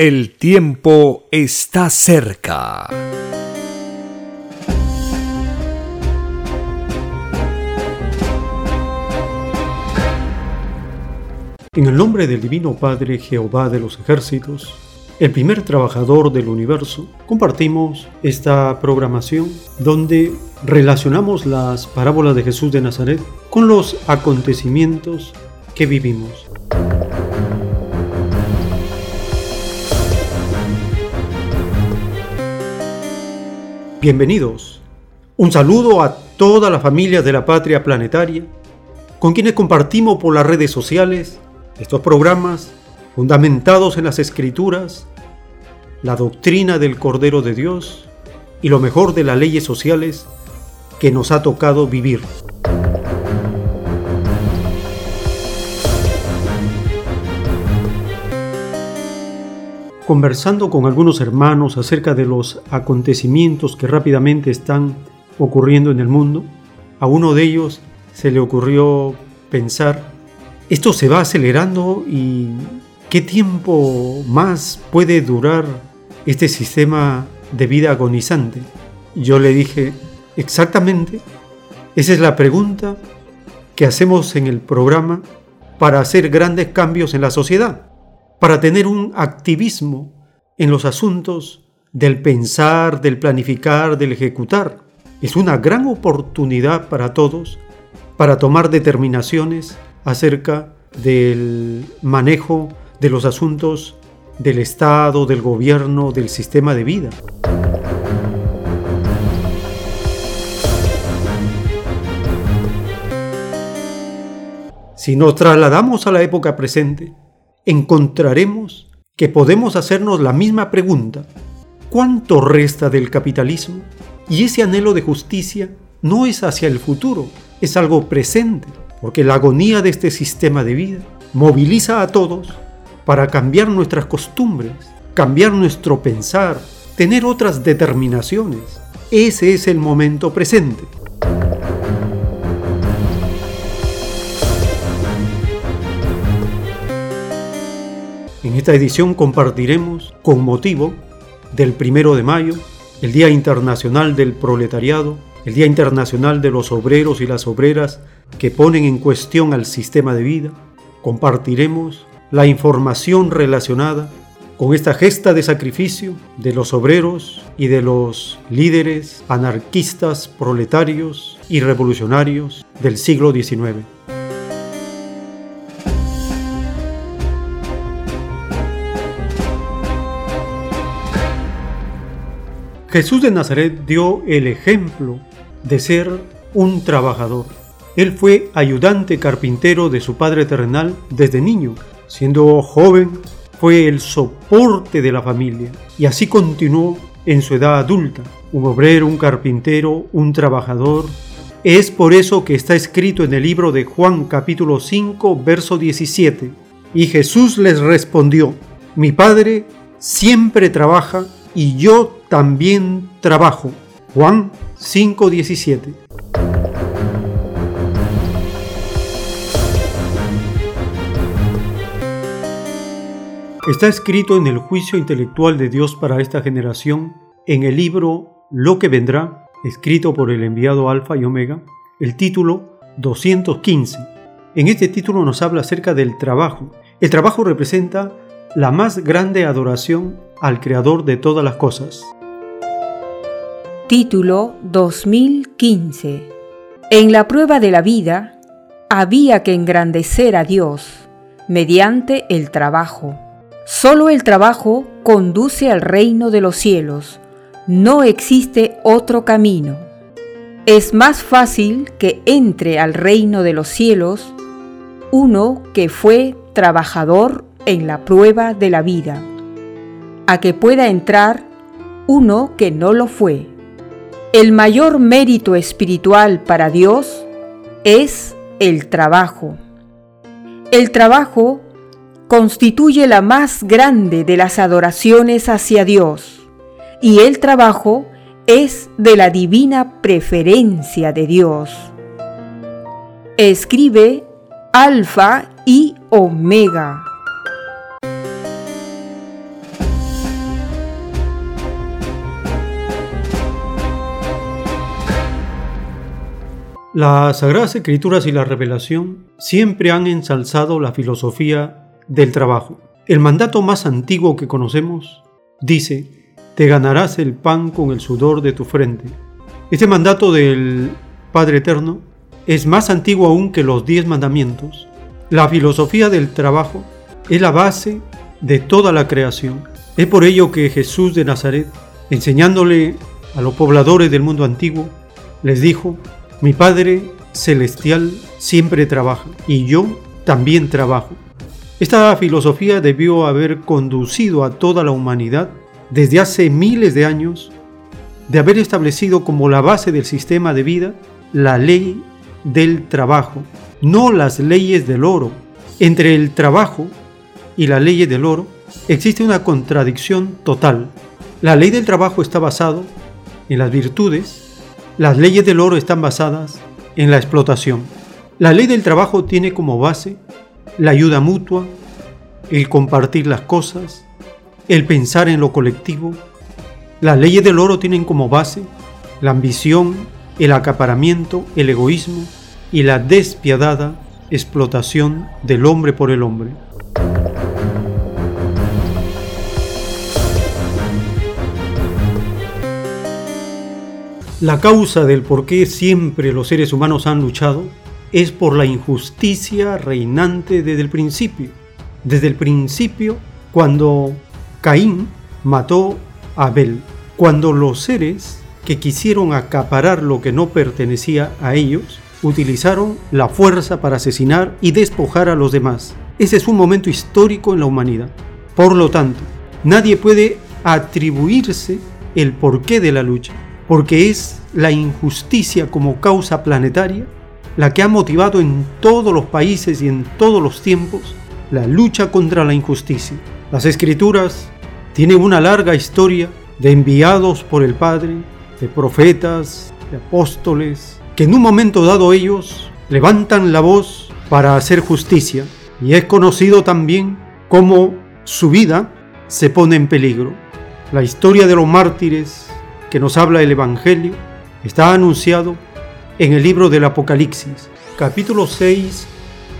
El tiempo está cerca. En el nombre del Divino Padre Jehová de los ejércitos, el primer trabajador del universo, compartimos esta programación donde relacionamos las parábolas de Jesús de Nazaret con los acontecimientos que vivimos. Bienvenidos. Un saludo a toda la familia de la patria planetaria, con quienes compartimos por las redes sociales estos programas fundamentados en las escrituras, la doctrina del Cordero de Dios y lo mejor de las leyes sociales que nos ha tocado vivir. Conversando con algunos hermanos acerca de los acontecimientos que rápidamente están ocurriendo en el mundo, a uno de ellos se le ocurrió pensar, esto se va acelerando y ¿Qué tiempo más puede durar este sistema de vida agonizante? Yo le dije, exactamente, esa es la pregunta que hacemos en el programa para hacer grandes cambios en la sociedad, para tener un activismo en los asuntos del pensar, del planificar, del ejecutar. Es una gran oportunidad para todos para tomar determinaciones acerca del manejo de los asuntos del Estado, del gobierno, del sistema de vida. Si nos trasladamos a la época presente, encontraremos que podemos hacernos la misma pregunta. ¿Cuánto resta del capitalismo? Y ese anhelo de justicia no es hacia el futuro, es algo presente, porque la agonía de este sistema de vida moviliza a todos para cambiar nuestras costumbres, cambiar nuestro pensar, tener otras determinaciones. Ese es el momento presente. En esta edición compartiremos, con motivo del primero de mayo, el Día Internacional del Proletariado, el Día Internacional de los Obreros y las Obreras que ponen en cuestión al sistema de vida, compartiremos la información relacionada con esta gesta de sacrificio de los obreros y de los líderes anarquistas, proletarios y revolucionarios del siglo XIX. Jesús de Nazaret dio el ejemplo de ser un trabajador. Él fue ayudante carpintero de su padre terrenal desde niño Siendo joven, fue el soporte de la familia y así continuó en su edad adulta, un obrero, un carpintero, un trabajador. Es por eso que está escrito en el libro de Juan capítulo 5, verso 17. Y Jesús les respondió, mi Padre siempre trabaja y yo también trabajo. Juan 5, 17. Está escrito en el juicio intelectual de Dios para esta generación, en el libro Lo que vendrá, escrito por el enviado Alfa y Omega, el título 215. En este título nos habla acerca del trabajo El trabajo representa la más grande adoración al Creador de todas las cosas. Título 2015 En la prueba de la vida había que engrandecer a Dios mediante el trabajo. Solo el trabajo conduce al reino de los cielos. No existe otro camino. Es más fácil que entre al reino de los cielos uno que fue trabajador en la prueba de la vida, a que pueda entrar uno que no lo fue. El mayor mérito espiritual para Dios es el trabajo. El trabajo constituye la más grande de las adoraciones hacia Dios y el trabajo es de la divina preferencia de Dios. Escribe Alfa y Omega. Las Sagradas Escrituras y la Revelación siempre han ensalzado la filosofía del trabajo. El mandato más antiguo que conocemos dice, te ganarás el pan con el sudor de tu frente. Este mandato del Padre Eterno es más antiguo aún que los diez mandamientos. La filosofía del trabajo es la base de toda la creación. Es por ello que Jesús de Nazaret, enseñándole a los pobladores del mundo antiguo, les dijo, mi Padre Celestial siempre trabaja y yo también trabajo. Esta filosofía debió haber conducido a toda la humanidad desde hace miles de años de haber establecido como la base del sistema de vida la ley del trabajo, no las leyes del oro. Entre el trabajo y la ley del oro existe una contradicción total. La ley del trabajo está basado en las virtudes las leyes del oro están basadas en la explotación. La ley del trabajo tiene como base la ayuda mutua, el compartir las cosas, el pensar en lo colectivo. Las leyes del oro tienen como base la ambición, el acaparamiento, el egoísmo y la despiadada explotación del hombre por el hombre. La causa del por qué siempre los seres humanos han luchado es por la injusticia reinante desde el principio. Desde el principio, cuando Caín mató a Abel, cuando los seres que quisieron acaparar lo que no pertenecía a ellos, utilizaron la fuerza para asesinar y despojar a los demás. Ese es un momento histórico en la humanidad. Por lo tanto, nadie puede atribuirse el porqué de la lucha porque es la injusticia como causa planetaria la que ha motivado en todos los países y en todos los tiempos la lucha contra la injusticia. Las escrituras tienen una larga historia de enviados por el Padre, de profetas, de apóstoles, que en un momento dado ellos levantan la voz para hacer justicia y es conocido también como su vida se pone en peligro. La historia de los mártires que nos habla el Evangelio está anunciado en el libro del Apocalipsis, capítulo 6,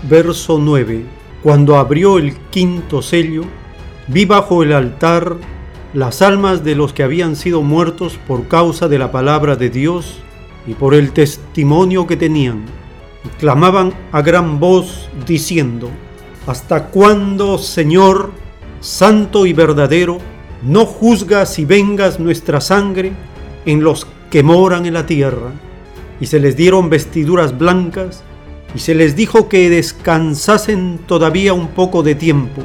verso 9. Cuando abrió el quinto sello, vi bajo el altar las almas de los que habían sido muertos por causa de la palabra de Dios y por el testimonio que tenían. Y clamaban a gran voz diciendo, ¿Hasta cuándo, Señor, santo y verdadero, no juzgas y vengas nuestra sangre en los que moran en la tierra. Y se les dieron vestiduras blancas, y se les dijo que descansasen todavía un poco de tiempo,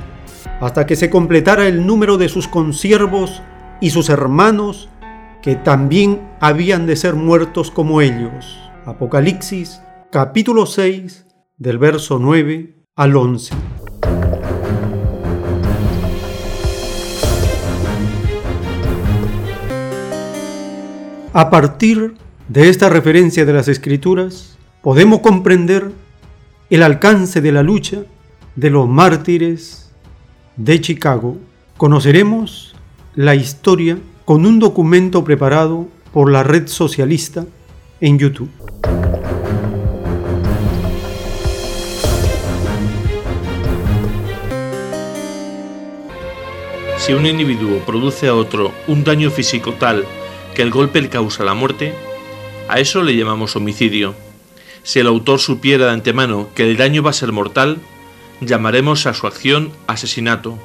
hasta que se completara el número de sus consiervos y sus hermanos, que también habían de ser muertos como ellos. Apocalipsis capítulo 6 del verso 9 al 11. A partir de esta referencia de las escrituras, podemos comprender el alcance de la lucha de los mártires de Chicago. Conoceremos la historia con un documento preparado por la red socialista en YouTube. Si un individuo produce a otro un daño físico tal que el golpe le causa la muerte, a eso le llamamos homicidio. Si el autor supiera de antemano que el daño va a ser mortal, llamaremos a su acción asesinato.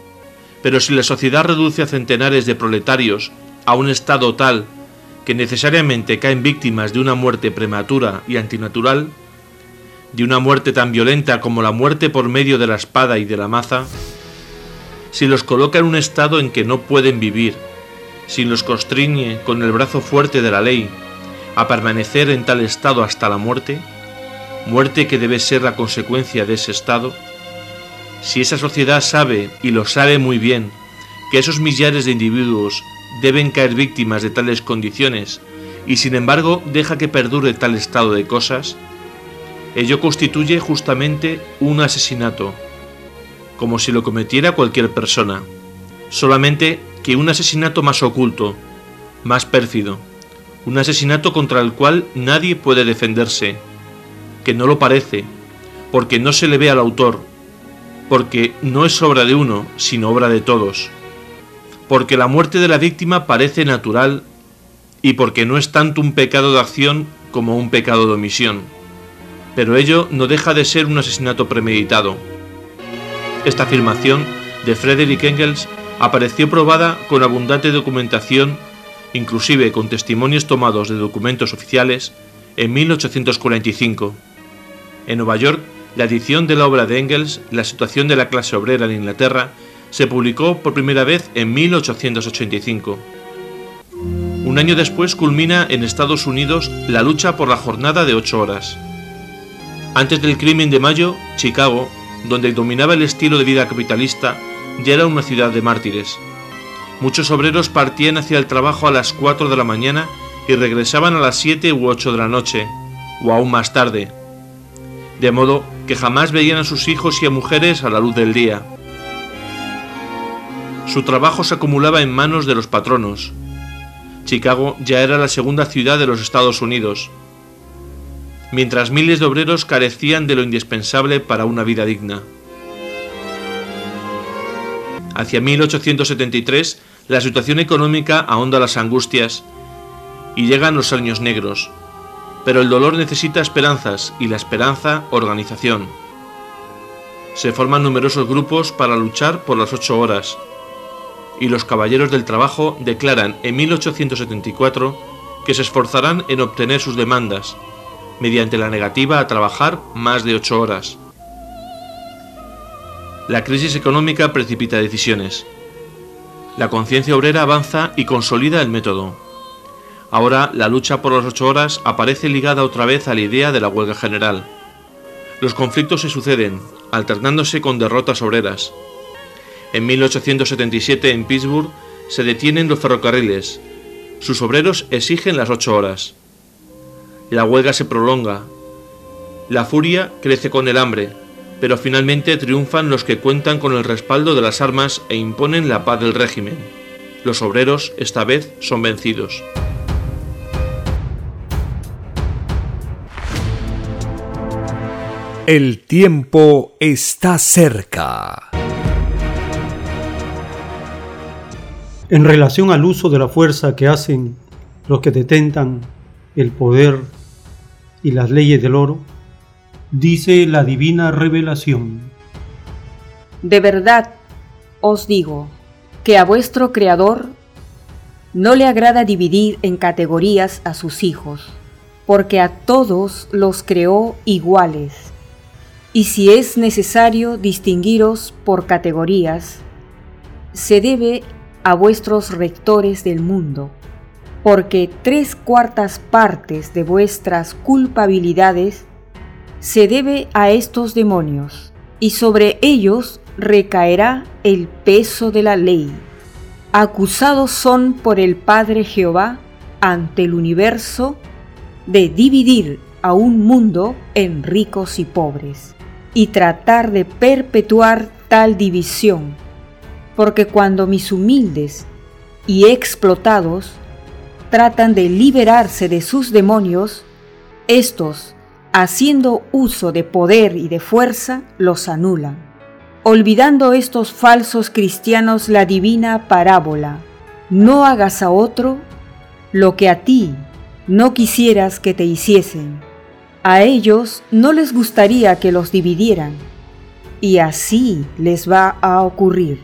Pero si la sociedad reduce a centenares de proletarios a un estado tal que necesariamente caen víctimas de una muerte prematura y antinatural, de una muerte tan violenta como la muerte por medio de la espada y de la maza, si los coloca en un estado en que no pueden vivir, si los constriñe con el brazo fuerte de la ley a permanecer en tal estado hasta la muerte, muerte que debe ser la consecuencia de ese estado, si esa sociedad sabe, y lo sabe muy bien, que esos millares de individuos deben caer víctimas de tales condiciones, y sin embargo deja que perdure tal estado de cosas, ello constituye justamente un asesinato, como si lo cometiera cualquier persona, solamente que un asesinato más oculto, más pérfido, un asesinato contra el cual nadie puede defenderse, que no lo parece, porque no se le ve al autor, porque no es obra de uno, sino obra de todos, porque la muerte de la víctima parece natural y porque no es tanto un pecado de acción como un pecado de omisión, pero ello no deja de ser un asesinato premeditado. Esta afirmación de Frederick Engels apareció probada con abundante documentación, inclusive con testimonios tomados de documentos oficiales, en 1845. En Nueva York la edición de la obra de Engels, La situación de la clase obrera en Inglaterra, se publicó por primera vez en 1885. Un año después culmina en Estados Unidos la lucha por la jornada de ocho horas. Antes del crimen de mayo, Chicago, donde dominaba el estilo de vida capitalista, ya era una ciudad de mártires. Muchos obreros partían hacia el trabajo a las 4 de la mañana y regresaban a las 7 u 8 de la noche, o aún más tarde, de modo que jamás veían a sus hijos y a mujeres a la luz del día. Su trabajo se acumulaba en manos de los patronos. Chicago ya era la segunda ciudad de los Estados Unidos, mientras miles de obreros carecían de lo indispensable para una vida digna. Hacia 1873, la situación económica ahonda las angustias y llegan los años negros, pero el dolor necesita esperanzas y la esperanza organización. Se forman numerosos grupos para luchar por las ocho horas, y los caballeros del trabajo declaran en 1874 que se esforzarán en obtener sus demandas, mediante la negativa a trabajar más de ocho horas. La crisis económica precipita decisiones. La conciencia obrera avanza y consolida el método. Ahora la lucha por las ocho horas aparece ligada otra vez a la idea de la huelga general. Los conflictos se suceden, alternándose con derrotas obreras. En 1877 en Pittsburgh se detienen los ferrocarriles. Sus obreros exigen las ocho horas. La huelga se prolonga. La furia crece con el hambre, pero finalmente triunfan los que cuentan con el respaldo de las armas e imponen la paz del régimen. Los obreros esta vez son vencidos. El tiempo está cerca. En relación al uso de la fuerza que hacen los que detentan el poder y las leyes del oro, dice la divina revelación. De verdad os digo que a vuestro Creador no le agrada dividir en categorías a sus hijos, porque a todos los creó iguales y si es necesario distinguiros por categorías, se debe a vuestros rectores del mundo, porque tres cuartas partes de vuestras culpabilidades se debe a estos demonios, y sobre ellos recaerá el peso de la ley. Acusados son por el Padre Jehová ante el universo de dividir a un mundo en ricos y pobres y tratar de perpetuar tal división, porque cuando mis humildes y explotados tratan de liberarse de sus demonios, estos, haciendo uso de poder y de fuerza, los anulan. olvidando estos falsos cristianos la divina parábola. No hagas a otro lo que a ti no quisieras que te hiciesen. A ellos no les gustaría que los dividieran. Y así les va a ocurrir,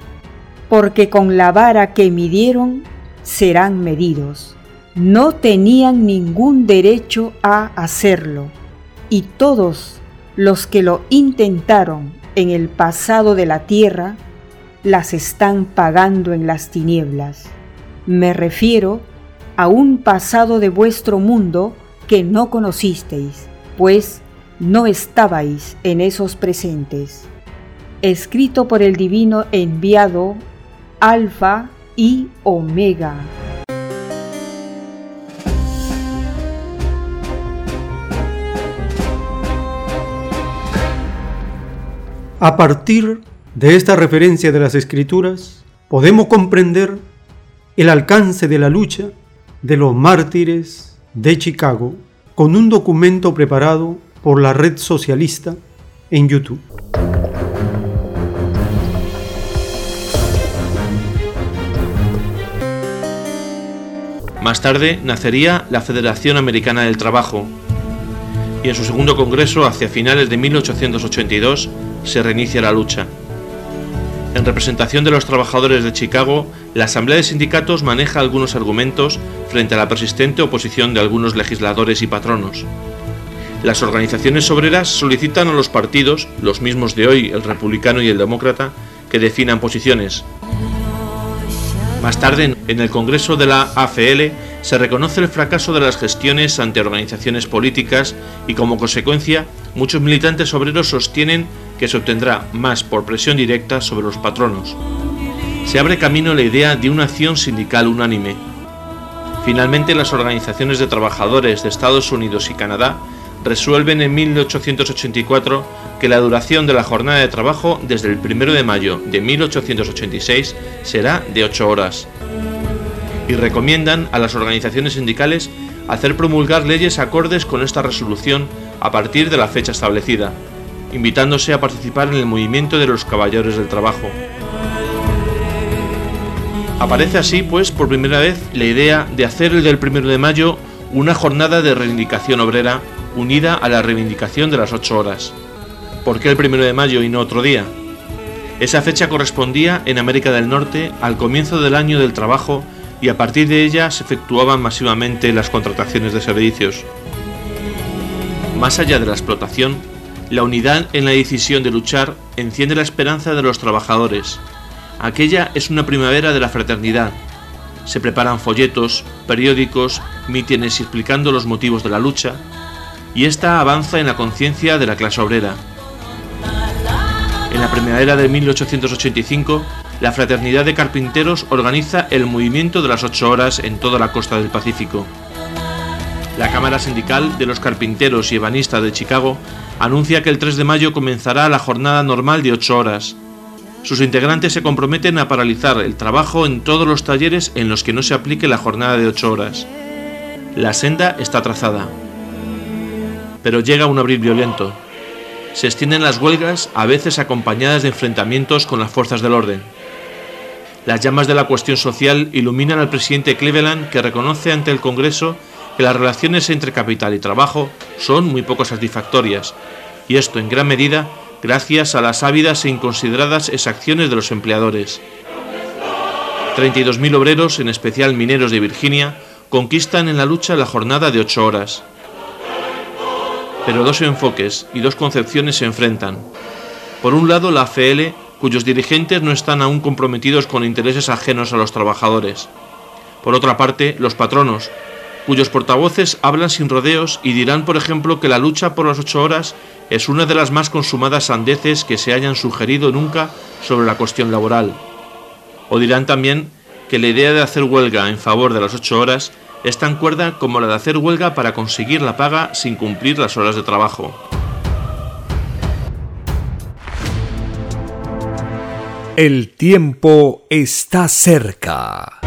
porque con la vara que midieron serán medidos. No tenían ningún derecho a hacerlo, y todos los que lo intentaron en el pasado de la tierra, las están pagando en las tinieblas. Me refiero a un pasado de vuestro mundo que no conocisteis, pues no estabais en esos presentes. Escrito por el divino enviado Alfa y Omega. A partir de esta referencia de las escrituras, podemos comprender el alcance de la lucha de los mártires de Chicago con un documento preparado por la red socialista en YouTube. Más tarde nacería la Federación Americana del Trabajo y en su segundo congreso, hacia finales de 1882, se reinicia la lucha. En representación de los trabajadores de Chicago, la Asamblea de Sindicatos maneja algunos argumentos frente a la persistente oposición de algunos legisladores y patronos. Las organizaciones obreras solicitan a los partidos, los mismos de hoy, el republicano y el demócrata, que definan posiciones. Más tarde, en el Congreso de la AFL, se reconoce el fracaso de las gestiones ante organizaciones políticas y como consecuencia, muchos militantes obreros sostienen que se obtendrá más por presión directa sobre los patronos. Se abre camino la idea de una acción sindical unánime. Finalmente, las organizaciones de trabajadores de Estados Unidos y Canadá resuelven en 1884 que la duración de la jornada de trabajo desde el 1 de mayo de 1886 será de 8 horas. Y recomiendan a las organizaciones sindicales hacer promulgar leyes acordes con esta resolución a partir de la fecha establecida, invitándose a participar en el movimiento de los caballeros del trabajo. Aparece así, pues, por primera vez la idea de hacer el del 1 de mayo una jornada de reivindicación obrera unida a la reivindicación de las 8 horas. ¿Por qué el 1 de mayo y no otro día? Esa fecha correspondía en América del Norte al comienzo del año del trabajo y a partir de ella se efectuaban masivamente las contrataciones de servicios. Más allá de la explotación, la unidad en la decisión de luchar enciende la esperanza de los trabajadores. Aquella es una primavera de la fraternidad. Se preparan folletos, periódicos, mítines explicando los motivos de la lucha, y esta avanza en la conciencia de la clase obrera. En la primavera de 1885, la Fraternidad de Carpinteros organiza el movimiento de las ocho horas en toda la costa del Pacífico. La Cámara Sindical de los Carpinteros y Ebanistas de Chicago anuncia que el 3 de mayo comenzará la jornada normal de 8 horas. Sus integrantes se comprometen a paralizar el trabajo en todos los talleres en los que no se aplique la jornada de 8 horas. La senda está trazada. Pero llega un abril violento. Se extienden las huelgas, a veces acompañadas de enfrentamientos con las fuerzas del orden. Las llamas de la cuestión social iluminan al presidente Cleveland que reconoce ante el Congreso que las relaciones entre capital y trabajo son muy poco satisfactorias, y esto en gran medida gracias a las ávidas e inconsideradas exacciones de los empleadores. 32.000 obreros, en especial mineros de Virginia, conquistan en la lucha la jornada de ocho horas. Pero dos enfoques y dos concepciones se enfrentan. Por un lado, la AFL, cuyos dirigentes no están aún comprometidos con intereses ajenos a los trabajadores. Por otra parte, los patronos, cuyos portavoces hablan sin rodeos y dirán, por ejemplo, que la lucha por las ocho horas es una de las más consumadas sandeces que se hayan sugerido nunca sobre la cuestión laboral. O dirán también que la idea de hacer huelga en favor de las ocho horas es tan cuerda como la de hacer huelga para conseguir la paga sin cumplir las horas de trabajo. El tiempo está cerca.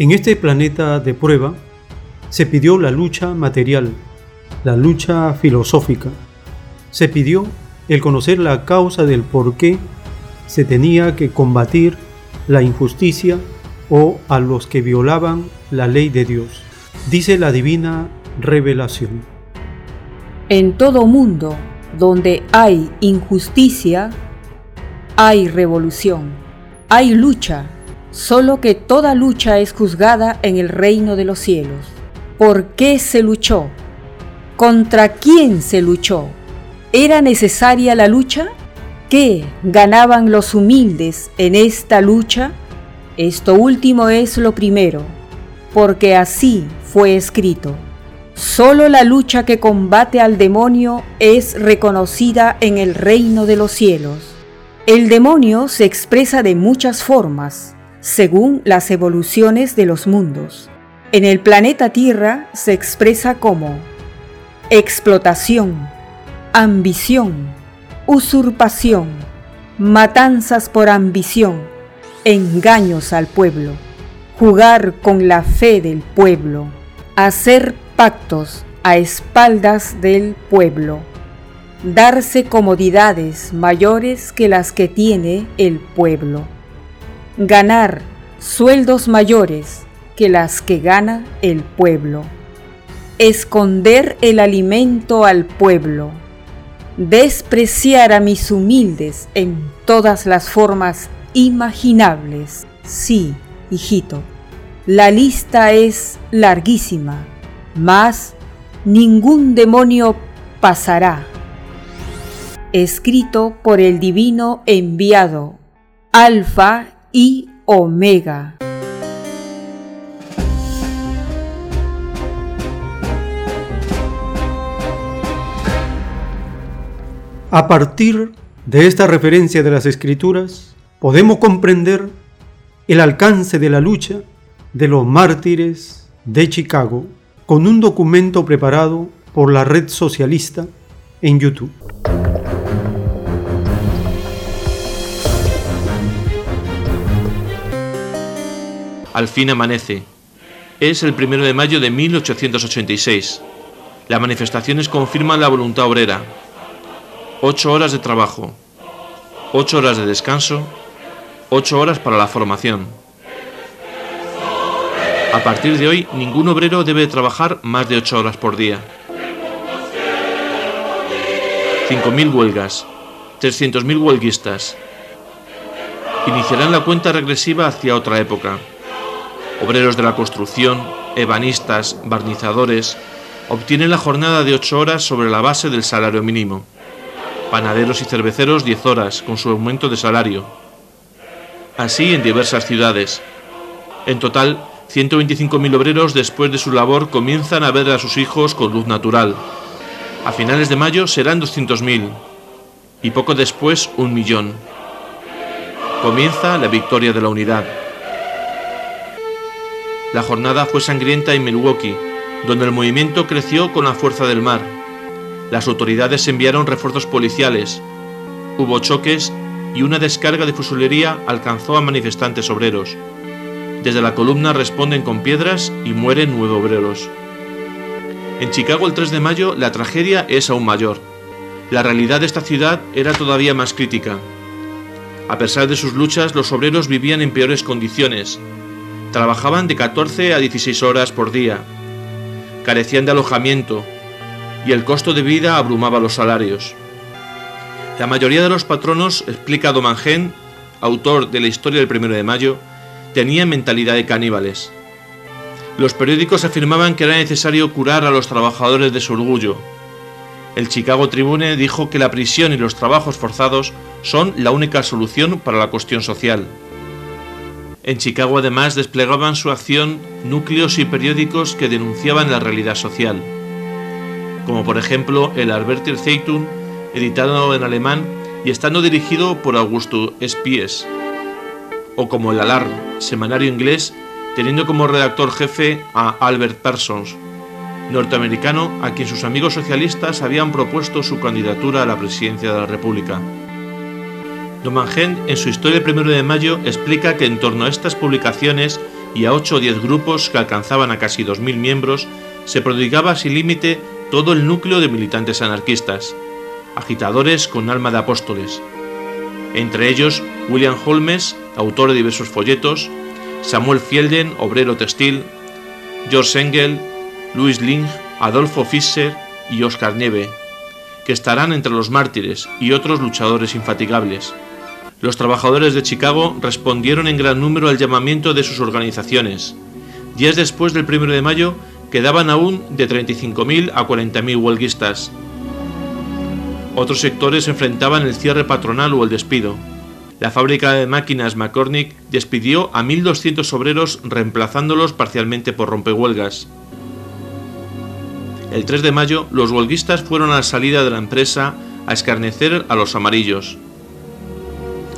En este planeta de prueba se pidió la lucha material, la lucha filosófica, se pidió el conocer la causa del por qué se tenía que combatir la injusticia o a los que violaban la ley de Dios. Dice la divina revelación. En todo mundo donde hay injusticia, hay revolución, hay lucha, solo que toda lucha es juzgada en el reino de los cielos. ¿Por qué se luchó? ¿Contra quién se luchó? ¿Era necesaria la lucha? ¿Qué ganaban los humildes en esta lucha? Esto último es lo primero, porque así fue escrito. Solo la lucha que combate al demonio es reconocida en el reino de los cielos. El demonio se expresa de muchas formas, según las evoluciones de los mundos. En el planeta Tierra se expresa como explotación, ambición, usurpación, matanzas por ambición, engaños al pueblo, jugar con la fe del pueblo, hacer pactos a espaldas del pueblo, darse comodidades mayores que las que tiene el pueblo, ganar sueldos mayores que las que gana el pueblo, esconder el alimento al pueblo, despreciar a mis humildes en todas las formas imaginables. Sí, hijito, la lista es larguísima, mas ningún demonio pasará. Escrito por el divino enviado, Alfa y Omega. A partir de esta referencia de las escrituras, podemos comprender el alcance de la lucha de los mártires de Chicago con un documento preparado por la red socialista en YouTube. Al fin amanece. Es el primero de mayo de 1886. Las manifestaciones confirman la voluntad obrera. Ocho horas de trabajo, ocho horas de descanso, ocho horas para la formación. A partir de hoy, ningún obrero debe trabajar más de ocho horas por día. 5.000 huelgas, 300.000 huelguistas. Iniciarán la cuenta regresiva hacia otra época. Obreros de la construcción, ebanistas, barnizadores, obtienen la jornada de ocho horas sobre la base del salario mínimo. Panaderos y cerveceros 10 horas, con su aumento de salario. Así en diversas ciudades. En total, 125.000 obreros después de su labor comienzan a ver a sus hijos con luz natural. A finales de mayo serán 200.000 y poco después un millón. Comienza la victoria de la unidad. La jornada fue sangrienta en Milwaukee, donde el movimiento creció con la fuerza del mar. Las autoridades enviaron refuerzos policiales. Hubo choques y una descarga de fusilería alcanzó a manifestantes obreros. Desde la columna responden con piedras y mueren nueve obreros. En Chicago el 3 de mayo la tragedia es aún mayor. La realidad de esta ciudad era todavía más crítica. A pesar de sus luchas, los obreros vivían en peores condiciones. Trabajaban de 14 a 16 horas por día. Carecían de alojamiento y el costo de vida abrumaba los salarios. La mayoría de los patronos, explica Domangen, autor de la historia del 1 de mayo, tenía mentalidad de caníbales. Los periódicos afirmaban que era necesario curar a los trabajadores de su orgullo. El Chicago Tribune dijo que la prisión y los trabajos forzados son la única solución para la cuestión social. En Chicago además desplegaban su acción núcleos y periódicos que denunciaban la realidad social, como por ejemplo el Albertir Zeitung, editado en alemán y estando dirigido por Augusto Spies, o como el Alarm, semanario inglés, teniendo como redactor jefe a Albert Parsons, norteamericano a quien sus amigos socialistas habían propuesto su candidatura a la presidencia de la República. Domangen, en su historia del 1 de mayo, explica que en torno a estas publicaciones y a 8 o 10 grupos que alcanzaban a casi 2.000 miembros, se prodigaba sin límite todo el núcleo de militantes anarquistas, agitadores con alma de apóstoles. Entre ellos William Holmes, autor de diversos folletos, Samuel Fielden, obrero textil, George Engel, Louis Ling, Adolfo Fischer y Oscar Nieve, que estarán entre los mártires y otros luchadores infatigables. Los trabajadores de Chicago respondieron en gran número al llamamiento de sus organizaciones. Días después del 1 de mayo quedaban aún de 35.000 a 40.000 huelguistas. Otros sectores enfrentaban el cierre patronal o el despido. La fábrica de máquinas McCormick despidió a 1.200 obreros reemplazándolos parcialmente por rompehuelgas. El 3 de mayo, los huelguistas fueron a la salida de la empresa a escarnecer a los amarillos.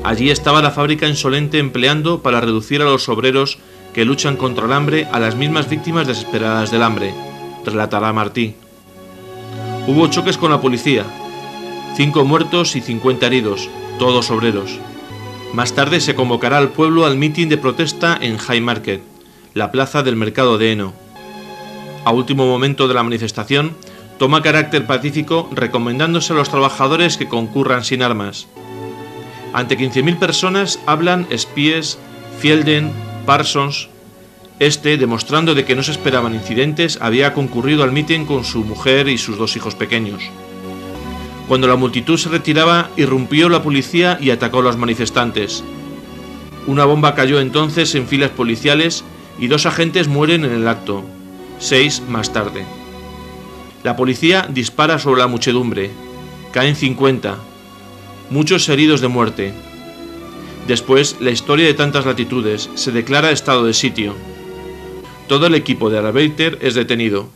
Allí estaba la fábrica insolente empleando para reducir a los obreros que luchan contra el hambre a las mismas víctimas desesperadas del hambre, relatará Martí. Hubo choques con la policía, cinco muertos y 50 heridos, todos obreros. Más tarde se convocará al pueblo al mitin de protesta en High Market, la plaza del mercado de Eno a último momento de la manifestación, toma carácter pacífico recomendándose a los trabajadores que concurran sin armas. Ante 15.000 personas hablan Spies, Fielden, Parsons. Este, demostrando de que no se esperaban incidentes, había concurrido al mitin con su mujer y sus dos hijos pequeños. Cuando la multitud se retiraba, irrumpió la policía y atacó a los manifestantes. Una bomba cayó entonces en filas policiales y dos agentes mueren en el acto seis más tarde. La policía dispara sobre la muchedumbre. Caen 50. Muchos heridos de muerte. Después, la historia de tantas latitudes se declara estado de sitio. Todo el equipo de Arbeiter es detenido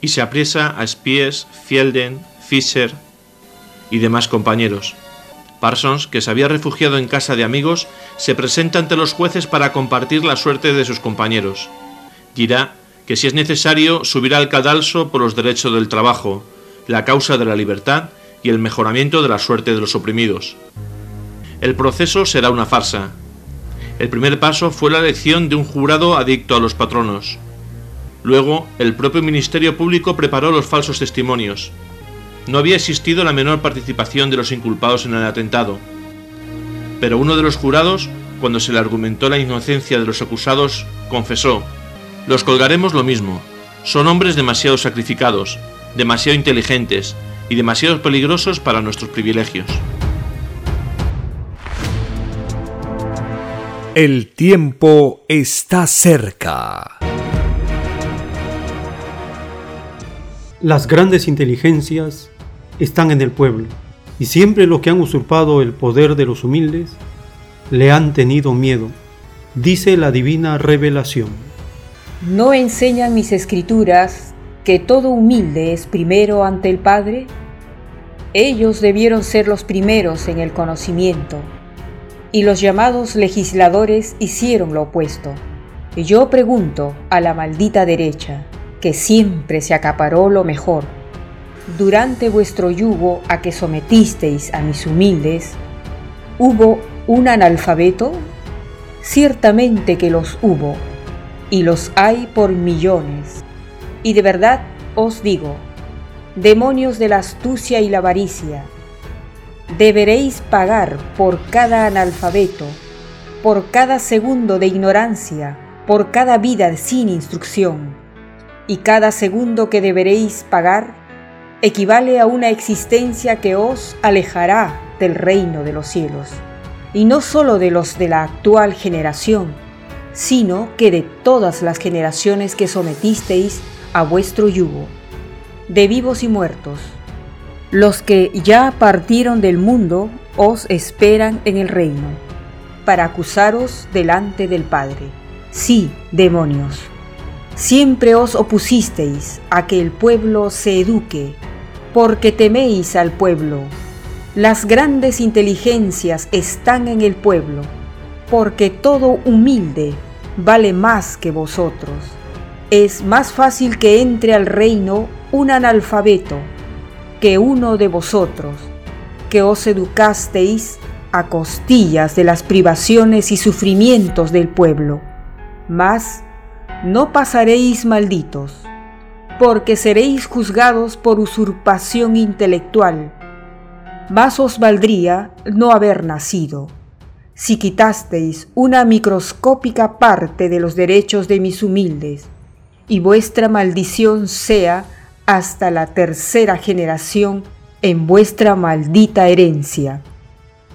y se apriesa a Spies, Fielden, Fischer y demás compañeros. Parsons, que se había refugiado en casa de amigos, se presenta ante los jueces para compartir la suerte de sus compañeros. Dirá que si es necesario subirá al cadalso por los derechos del trabajo, la causa de la libertad y el mejoramiento de la suerte de los oprimidos. El proceso será una farsa. El primer paso fue la elección de un jurado adicto a los patronos. Luego, el propio Ministerio Público preparó los falsos testimonios. No había existido la menor participación de los inculpados en el atentado. Pero uno de los jurados, cuando se le argumentó la inocencia de los acusados, confesó los colgaremos lo mismo. Son hombres demasiado sacrificados, demasiado inteligentes y demasiado peligrosos para nuestros privilegios. El tiempo está cerca. Las grandes inteligencias están en el pueblo, y siempre los que han usurpado el poder de los humildes le han tenido miedo, dice la divina revelación. ¿No enseñan mis escrituras que todo humilde es primero ante el Padre? Ellos debieron ser los primeros en el conocimiento, y los llamados legisladores hicieron lo opuesto. Y yo pregunto a la maldita derecha, que siempre se acaparó lo mejor, durante vuestro yugo a que sometisteis a mis humildes, ¿hubo un analfabeto? Ciertamente que los hubo y los hay por millones. Y de verdad os digo, demonios de la astucia y la avaricia, deberéis pagar por cada analfabeto, por cada segundo de ignorancia, por cada vida sin instrucción. Y cada segundo que deberéis pagar equivale a una existencia que os alejará del reino de los cielos, y no sólo de los de la actual generación, sino que de todas las generaciones que sometisteis a vuestro yugo, de vivos y muertos. Los que ya partieron del mundo os esperan en el reino, para acusaros delante del Padre. Sí, demonios. Siempre os opusisteis a que el pueblo se eduque, porque teméis al pueblo. Las grandes inteligencias están en el pueblo, porque todo humilde vale más que vosotros. Es más fácil que entre al reino un analfabeto que uno de vosotros, que os educasteis a costillas de las privaciones y sufrimientos del pueblo. Mas no pasaréis malditos, porque seréis juzgados por usurpación intelectual, más os valdría no haber nacido. Si quitasteis una microscópica parte de los derechos de mis humildes, y vuestra maldición sea hasta la tercera generación en vuestra maldita herencia.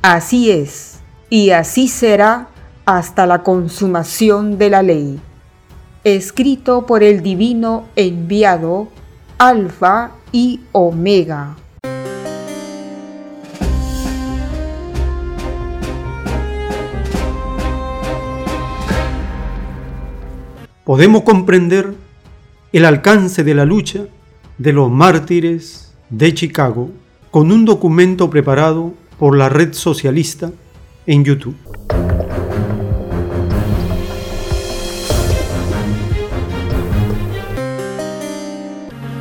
Así es, y así será hasta la consumación de la ley. Escrito por el divino enviado, Alfa y Omega. Podemos comprender el alcance de la lucha de los mártires de Chicago con un documento preparado por la red socialista en YouTube.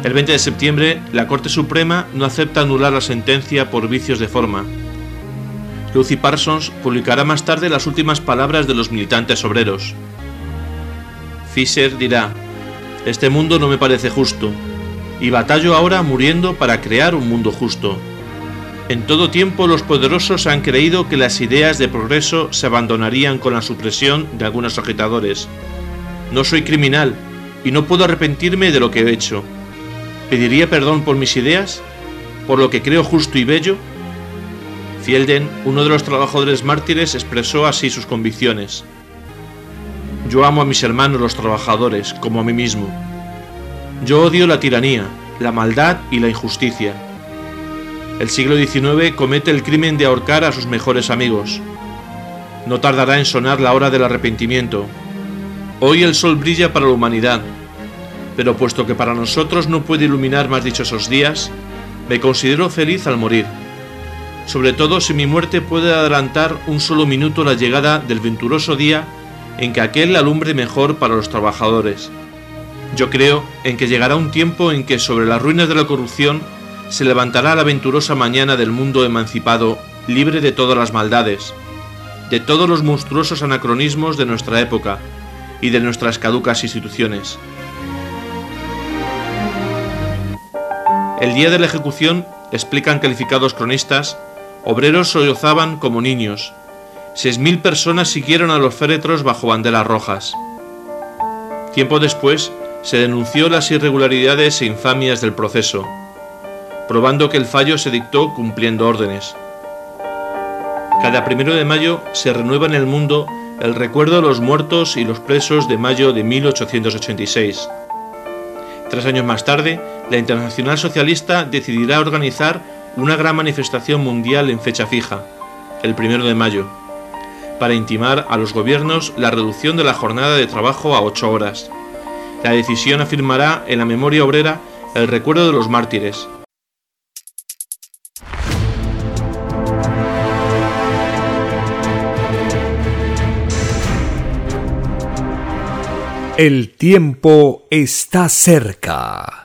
El 20 de septiembre, la Corte Suprema no acepta anular la sentencia por vicios de forma. Lucy Parsons publicará más tarde las últimas palabras de los militantes obreros. Fisher dirá, este mundo no me parece justo, y batallo ahora muriendo para crear un mundo justo. En todo tiempo los poderosos han creído que las ideas de progreso se abandonarían con la supresión de algunos agitadores. No soy criminal y no puedo arrepentirme de lo que he hecho. ¿Pediría perdón por mis ideas? ¿Por lo que creo justo y bello? Fielden, uno de los trabajadores mártires, expresó así sus convicciones. Yo amo a mis hermanos los trabajadores como a mí mismo. Yo odio la tiranía, la maldad y la injusticia. El siglo XIX comete el crimen de ahorcar a sus mejores amigos. No tardará en sonar la hora del arrepentimiento. Hoy el sol brilla para la humanidad, pero puesto que para nosotros no puede iluminar más dichosos días, me considero feliz al morir, sobre todo si mi muerte puede adelantar un solo minuto la llegada del venturoso día en que aquel alumbre mejor para los trabajadores. Yo creo en que llegará un tiempo en que sobre las ruinas de la corrupción se levantará la venturosa mañana del mundo emancipado, libre de todas las maldades, de todos los monstruosos anacronismos de nuestra época y de nuestras caducas instituciones. El día de la ejecución, explican calificados cronistas, obreros sollozaban como niños. Seis mil personas siguieron a los féretros bajo banderas rojas. Tiempo después, se denunció las irregularidades e infamias del proceso, probando que el fallo se dictó cumpliendo órdenes. Cada primero de mayo se renueva en el mundo el recuerdo de los muertos y los presos de mayo de 1886. Tres años más tarde, la Internacional Socialista decidirá organizar una gran manifestación mundial en fecha fija, el primero de mayo, para intimar a los gobiernos la reducción de la jornada de trabajo a ocho horas la decisión afirmará en la memoria obrera el recuerdo de los mártires. El tiempo está cerca.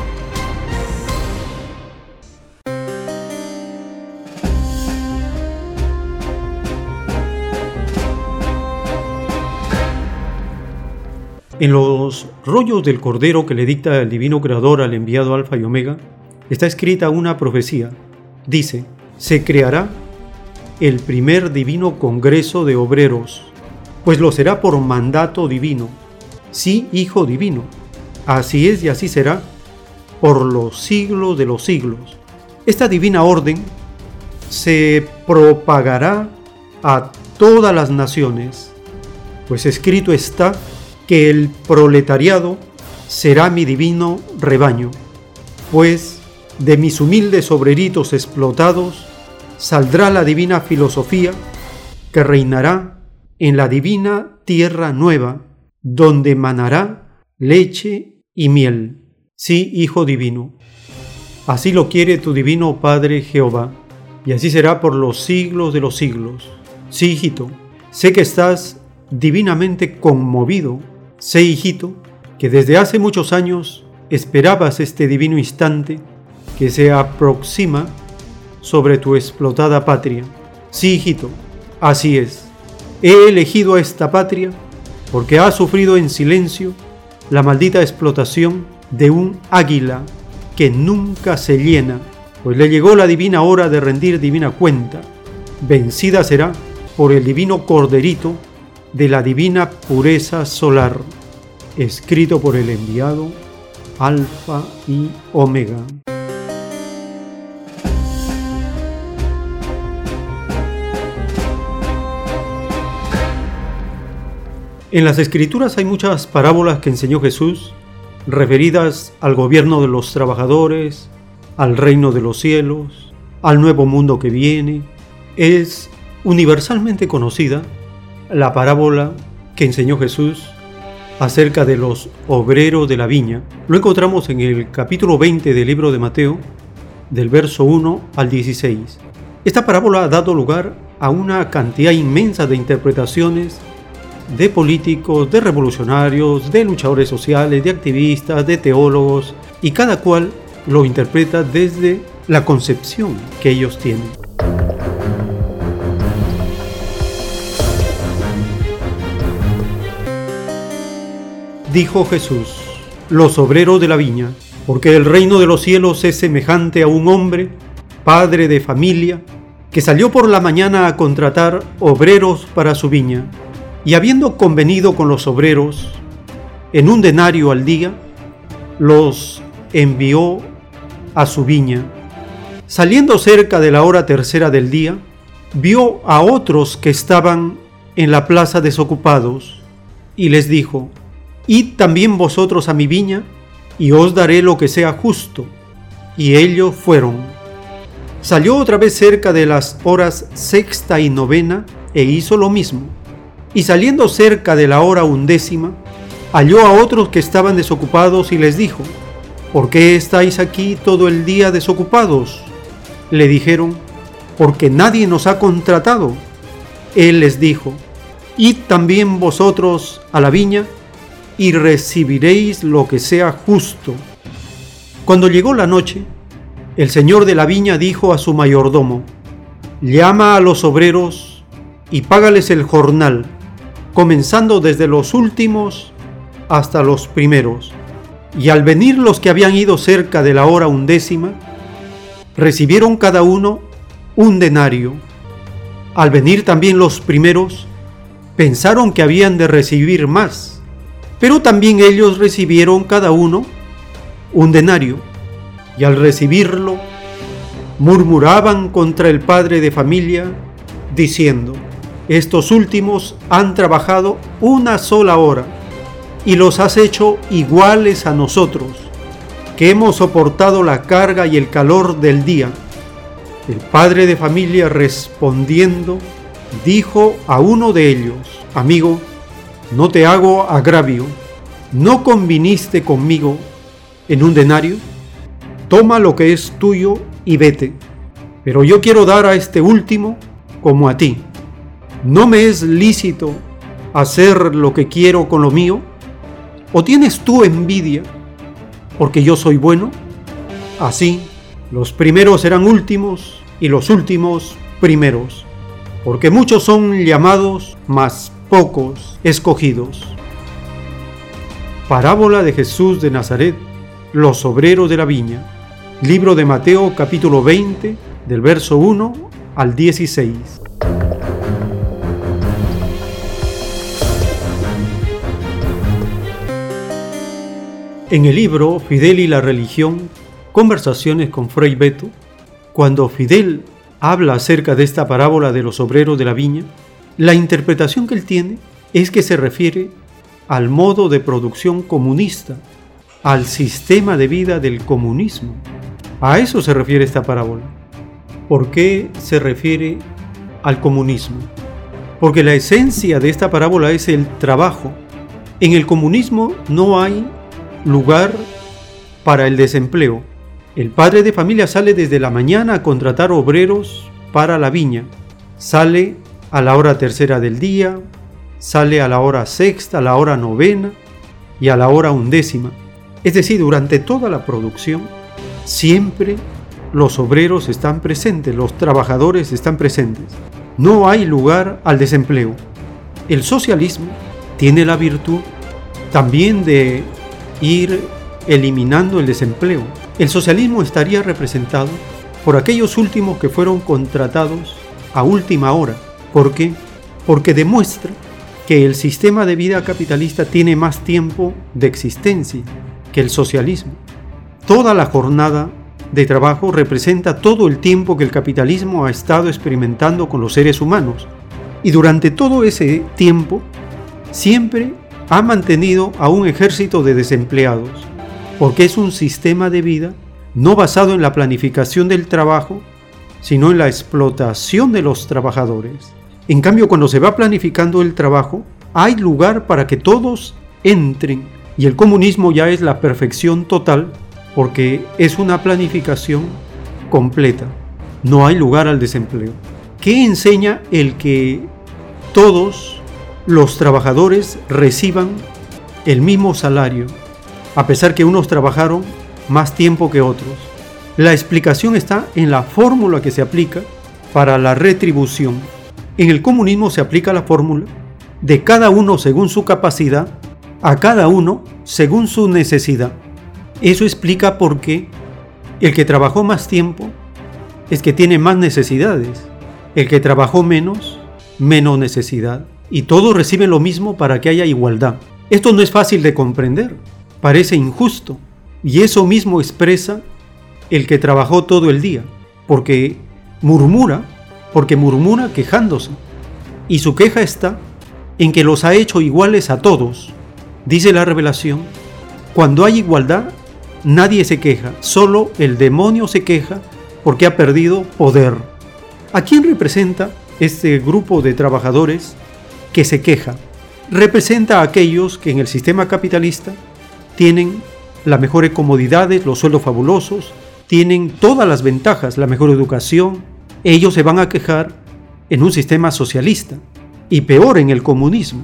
En los rollos del Cordero que le dicta el Divino Creador al enviado Alfa y Omega, está escrita una profecía. Dice, se creará el primer divino Congreso de Obreros, pues lo será por mandato divino, sí, Hijo Divino. Así es y así será por los siglos de los siglos. Esta divina orden se propagará a todas las naciones, pues escrito está que el proletariado será mi divino rebaño, pues de mis humildes obreritos explotados saldrá la divina filosofía que reinará en la divina tierra nueva, donde manará leche y miel. Sí, Hijo Divino. Así lo quiere tu Divino Padre Jehová, y así será por los siglos de los siglos. Sí, hijito, sé que estás divinamente conmovido. Sé, hijito, que desde hace muchos años esperabas este divino instante que se aproxima sobre tu explotada patria. Sí, hijito, así es. He elegido a esta patria porque ha sufrido en silencio la maldita explotación de un águila que nunca se llena, pues le llegó la divina hora de rendir divina cuenta. Vencida será por el divino corderito de la divina pureza solar, escrito por el enviado Alfa y Omega. En las escrituras hay muchas parábolas que enseñó Jesús referidas al gobierno de los trabajadores, al reino de los cielos, al nuevo mundo que viene. Es universalmente conocida la parábola que enseñó Jesús acerca de los obreros de la viña. Lo encontramos en el capítulo 20 del libro de Mateo, del verso 1 al 16. Esta parábola ha dado lugar a una cantidad inmensa de interpretaciones de políticos, de revolucionarios, de luchadores sociales, de activistas, de teólogos, y cada cual lo interpreta desde la concepción que ellos tienen. Dijo Jesús, los obreros de la viña, porque el reino de los cielos es semejante a un hombre, padre de familia, que salió por la mañana a contratar obreros para su viña y habiendo convenido con los obreros en un denario al día, los envió a su viña. Saliendo cerca de la hora tercera del día, vio a otros que estaban en la plaza desocupados, y les dijo, Id también vosotros a mi viña, y os daré lo que sea justo. Y ellos fueron. Salió otra vez cerca de las horas sexta y novena, e hizo lo mismo y saliendo cerca de la hora undécima, halló a otros que estaban desocupados y les dijo, ¿por qué estáis aquí todo el día desocupados? Le dijeron, porque nadie nos ha contratado. Él les dijo, id también vosotros a la viña y recibiréis lo que sea justo. Cuando llegó la noche, el señor de la viña dijo a su mayordomo, llama a los obreros y págales el jornal comenzando desde los últimos hasta los primeros. Y al venir los que habían ido cerca de la hora undécima, recibieron cada uno un denario. Al venir también los primeros, pensaron que habían de recibir más, pero también ellos recibieron cada uno un denario, y al recibirlo, murmuraban contra el padre de familia, diciendo, estos últimos han trabajado una sola hora y los has hecho iguales a nosotros, que hemos soportado la carga y el calor del día. El padre de familia respondiendo, dijo a uno de ellos, amigo, no te hago agravio, ¿no conviniste conmigo en un denario? Toma lo que es tuyo y vete, pero yo quiero dar a este último como a ti. ¿No me es lícito hacer lo que quiero con lo mío? ¿O tienes tú envidia porque yo soy bueno? Así, los primeros serán últimos y los últimos primeros, porque muchos son llamados, mas pocos escogidos. Parábola de Jesús de Nazaret, los obreros de la viña. Libro de Mateo capítulo 20, del verso 1 al 16. En el libro Fidel y la religión, conversaciones con Frei Beto, cuando Fidel habla acerca de esta parábola de los obreros de la viña, la interpretación que él tiene es que se refiere al modo de producción comunista, al sistema de vida del comunismo. A eso se refiere esta parábola. ¿Por qué se refiere al comunismo? Porque la esencia de esta parábola es el trabajo. En el comunismo no hay lugar para el desempleo. El padre de familia sale desde la mañana a contratar obreros para la viña. Sale a la hora tercera del día, sale a la hora sexta, a la hora novena y a la hora undécima. Es decir, durante toda la producción, siempre los obreros están presentes, los trabajadores están presentes. No hay lugar al desempleo. El socialismo tiene la virtud también de ir eliminando el desempleo. El socialismo estaría representado por aquellos últimos que fueron contratados a última hora. ¿Por qué? Porque demuestra que el sistema de vida capitalista tiene más tiempo de existencia que el socialismo. Toda la jornada de trabajo representa todo el tiempo que el capitalismo ha estado experimentando con los seres humanos. Y durante todo ese tiempo, siempre ha mantenido a un ejército de desempleados, porque es un sistema de vida no basado en la planificación del trabajo, sino en la explotación de los trabajadores. En cambio, cuando se va planificando el trabajo, hay lugar para que todos entren y el comunismo ya es la perfección total porque es una planificación completa. No hay lugar al desempleo. ¿Qué enseña el que todos los trabajadores reciban el mismo salario, a pesar que unos trabajaron más tiempo que otros? La explicación está en la fórmula que se aplica para la retribución. En el comunismo se aplica la fórmula de cada uno según su capacidad, a cada uno según su necesidad. Eso explica por qué el que trabajó más tiempo es que tiene más necesidades, el que trabajó menos, menos necesidad. Y todos reciben lo mismo para que haya igualdad. Esto no es fácil de comprender, parece injusto. Y eso mismo expresa el que trabajó todo el día, porque murmura, porque murmura quejándose. Y su queja está en que los ha hecho iguales a todos. Dice la revelación, cuando hay igualdad, nadie se queja, solo el demonio se queja porque ha perdido poder. ¿A quién representa este grupo de trabajadores que se queja? Representa a aquellos que en el sistema capitalista tienen las mejores comodidades, los sueldos fabulosos, tienen todas las ventajas, la mejor educación. Ellos se van a quejar en un sistema socialista y peor en el comunismo,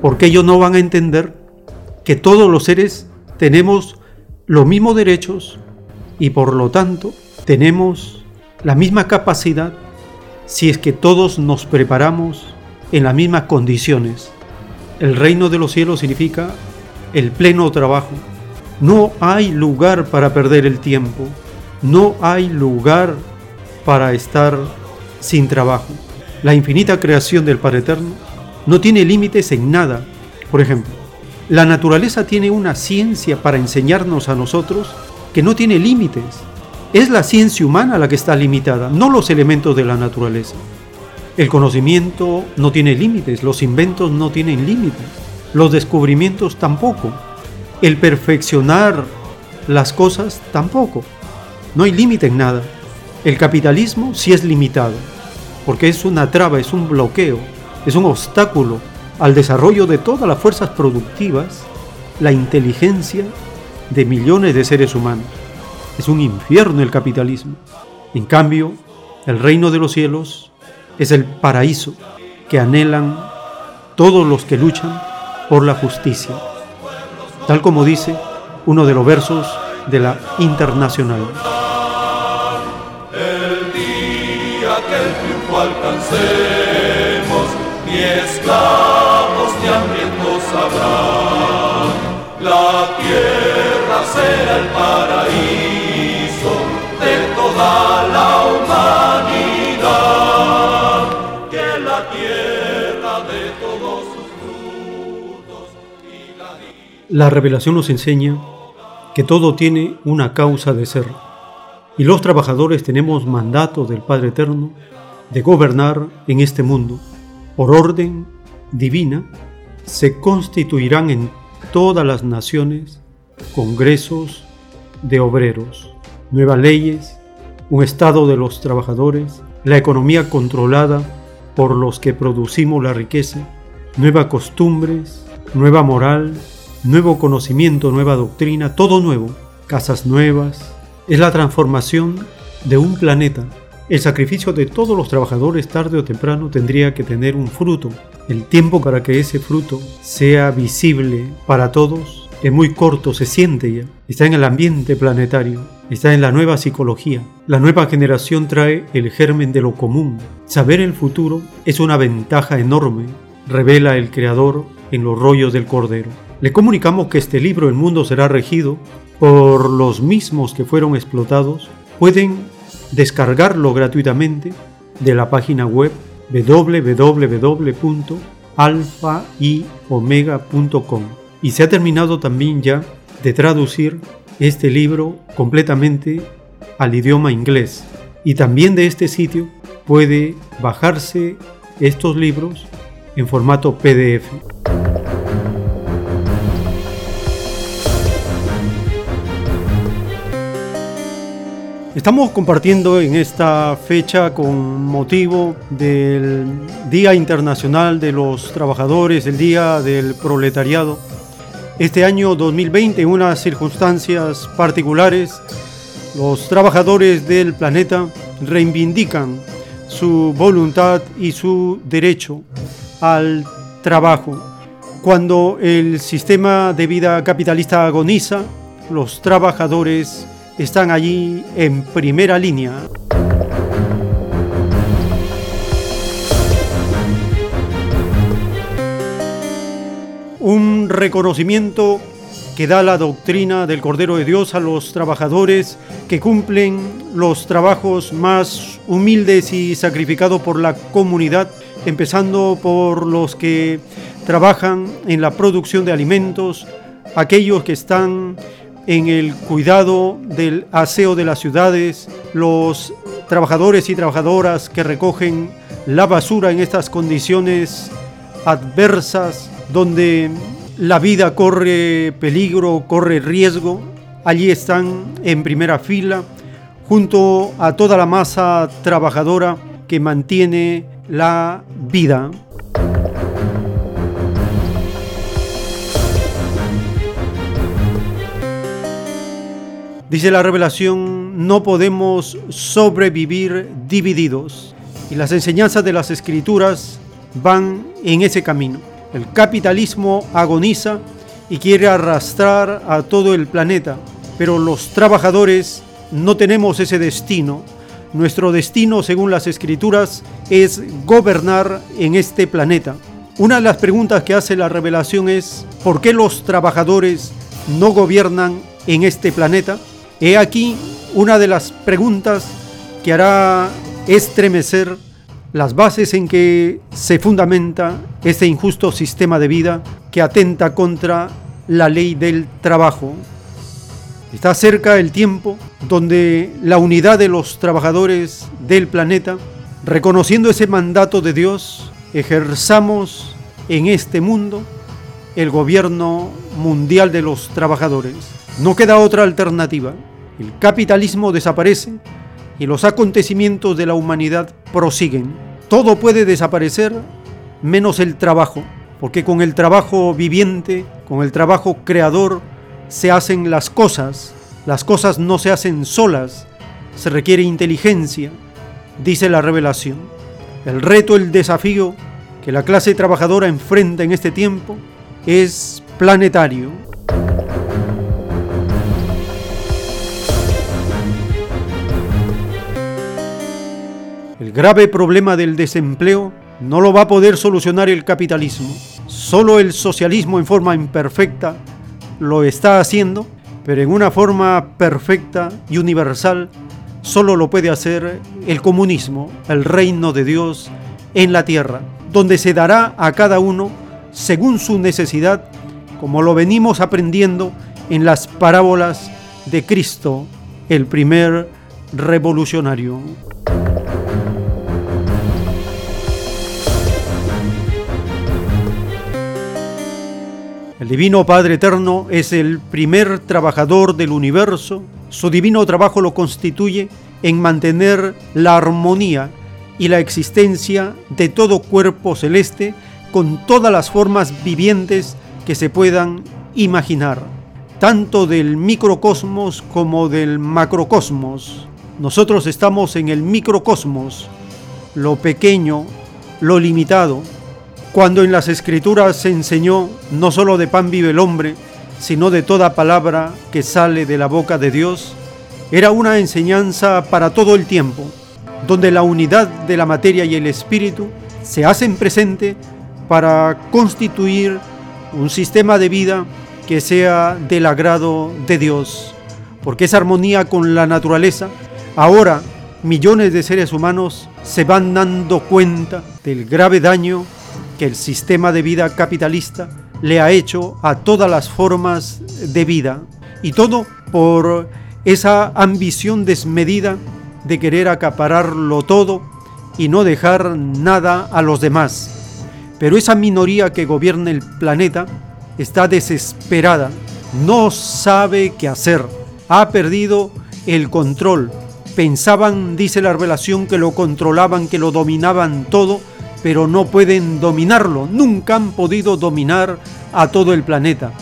porque ellos no van a entender que todos los seres tenemos los mismos derechos y por lo tanto tenemos la misma capacidad si es que todos nos preparamos en las mismas condiciones. El reino de los cielos significa el pleno trabajo. No hay lugar para perder el tiempo. No hay lugar para estar sin trabajo. La infinita creación del Padre Eterno no tiene límites en nada. Por ejemplo, la naturaleza tiene una ciencia para enseñarnos a nosotros que no tiene límites. Es la ciencia humana la que está limitada, no los elementos de la naturaleza. El conocimiento no tiene límites, los inventos no tienen límites, los descubrimientos tampoco, el perfeccionar las cosas tampoco. No hay límite en nada. El capitalismo sí es limitado porque es una traba, es un bloqueo, es un obstáculo al desarrollo de todas las fuerzas productivas, la inteligencia de millones de seres humanos. Es un infierno el capitalismo. En cambio, el reino de los cielos es el paraíso que anhelan todos los que luchan por la justicia, tal como dice uno de los versos de la Internacional. Alcancemos, ni esclavos ni hambrientos habrá. La tierra será el paraíso de toda la humanidad, que la tierra de todos sus frutos y la... La revelación nos enseña que todo tiene una causa de ser. Y los trabajadores tenemos mandato del Padre Eterno de gobernar en este mundo. Por orden divina, se constituirán en todas las naciones congresos de obreros, nuevas leyes, un estado de los trabajadores, la economía controlada por los que producimos la riqueza, nuevas costumbres, nueva moral, nuevo conocimiento, nueva doctrina, todo nuevo, casas nuevas. Es la transformación de un planeta. El sacrificio de todos los trabajadores tarde o temprano tendría que tener un fruto. El tiempo para que ese fruto sea visible para todos es muy corto, se siente ya. Está en el ambiente planetario, está en la nueva psicología. La nueva generación trae el germen de lo común. Saber el futuro es una ventaja enorme, revela el Creador en los rollos del Cordero. Le comunicamos que este libro El mundo será regido por los mismos que fueron explotados. Pueden descargarlo gratuitamente de la página web www.alfaiomega.com. Y se ha terminado también ya de traducir este libro completamente al idioma inglés. Y también de este sitio puede bajarse estos libros en formato PDF. Estamos compartiendo en esta fecha con motivo del Día Internacional de los Trabajadores, el Día del Proletariado, este año 2020, en unas circunstancias particulares, los trabajadores del planeta reivindican su voluntad y su derecho al trabajo. Cuando el sistema de vida capitalista agoniza, los trabajadores están allí en primera línea. un reconocimiento que da la doctrina del Cordero de Dios a los trabajadores que cumplen los trabajos más humildes y sacrificados por la comunidad, empezando por los que trabajan en la producción de alimentos, aquellos que están en el cuidado del aseo de las ciudades, los trabajadores y trabajadoras que recogen la basura en estas condiciones adversas donde la vida corre peligro, corre riesgo. Allí están en primera fila junto a toda la masa trabajadora que mantiene la vida. Dice la revelación, no podemos sobrevivir divididos. Y las enseñanzas de las escrituras van en ese camino. El capitalismo agoniza y quiere arrastrar a todo el planeta, pero los trabajadores no tenemos ese destino. Nuestro destino, según las escrituras, es gobernar en este planeta. Una de las preguntas que hace la revelación es, ¿por qué los trabajadores no gobiernan en este planeta? He aquí una de las preguntas que hará estremecer las bases en que se fundamenta este injusto sistema de vida que atenta contra la ley del trabajo. Está cerca el tiempo donde la unidad de los trabajadores del planeta, reconociendo ese mandato de Dios, ejerzamos en este mundo el gobierno mundial de los trabajadores. No queda otra alternativa. El capitalismo desaparece y los acontecimientos de la humanidad prosiguen. Todo puede desaparecer menos el trabajo, porque con el trabajo viviente, con el trabajo creador, se hacen las cosas. Las cosas no se hacen solas, se requiere inteligencia, dice la revelación. El reto, el desafío que la clase trabajadora enfrenta en este tiempo es planetario. Grave problema del desempleo no lo va a poder solucionar el capitalismo. Solo el socialismo en forma imperfecta lo está haciendo, pero en una forma perfecta y universal solo lo puede hacer el comunismo, el reino de Dios en la tierra, donde se dará a cada uno según su necesidad, como lo venimos aprendiendo en las parábolas de Cristo, el primer revolucionario. El Divino Padre Eterno es el primer trabajador del universo. Su divino trabajo lo constituye en mantener la armonía y la existencia de todo cuerpo celeste con todas las formas vivientes que se puedan imaginar, tanto del microcosmos como del macrocosmos. Nosotros estamos en el microcosmos, lo pequeño, lo limitado, cuando en las escrituras se enseñó no solo de pan vive el hombre, sino de toda palabra que sale de la boca de Dios, era una enseñanza para todo el tiempo, donde la unidad de la materia y el espíritu se hacen presente para constituir un sistema de vida que sea del agrado de Dios, porque esa armonía con la naturaleza, ahora millones de seres humanos se van dando cuenta del grave daño que el sistema de vida capitalista le ha hecho a todas las formas de vida. Y todo por esa ambición desmedida de querer acapararlo todo y no dejar nada a los demás. Pero esa minoría que gobierna el planeta está desesperada, no sabe qué hacer, ha perdido el control. Pensaban, dice la revelación, que lo controlaban, que lo dominaban todo, pero no pueden dominarlo, nunca han podido dominar a todo el planeta.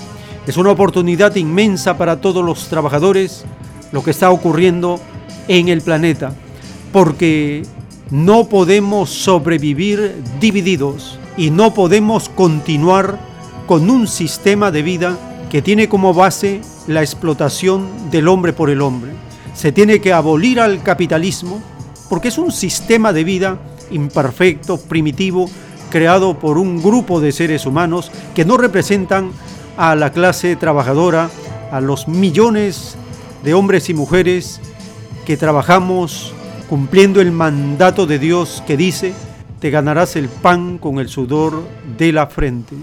Es una oportunidad inmensa para todos los trabajadores lo que está ocurriendo en el planeta, porque no podemos sobrevivir divididos y no podemos continuar con un sistema de vida que tiene como base la explotación del hombre por el hombre. Se tiene que abolir al capitalismo porque es un sistema de vida imperfecto, primitivo, creado por un grupo de seres humanos que no representan a la clase trabajadora, a los millones de hombres y mujeres que trabajamos cumpliendo el mandato de Dios que dice, te ganarás el pan con el sudor de la frente.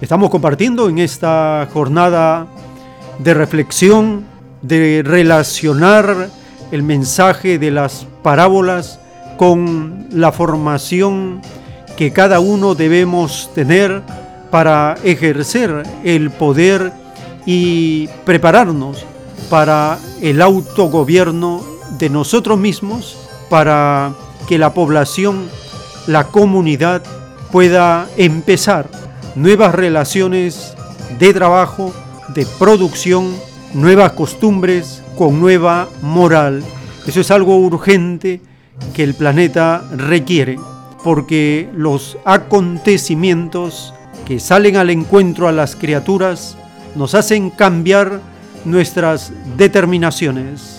Estamos compartiendo en esta jornada de reflexión, de relacionar el mensaje de las parábolas con la formación que cada uno debemos tener para ejercer el poder y prepararnos para el autogobierno de nosotros mismos, para que la población, la comunidad pueda empezar nuevas relaciones de trabajo, de producción, nuevas costumbres con nueva moral. Eso es algo urgente que el planeta requiere, porque los acontecimientos que salen al encuentro a las criaturas nos hacen cambiar nuestras determinaciones.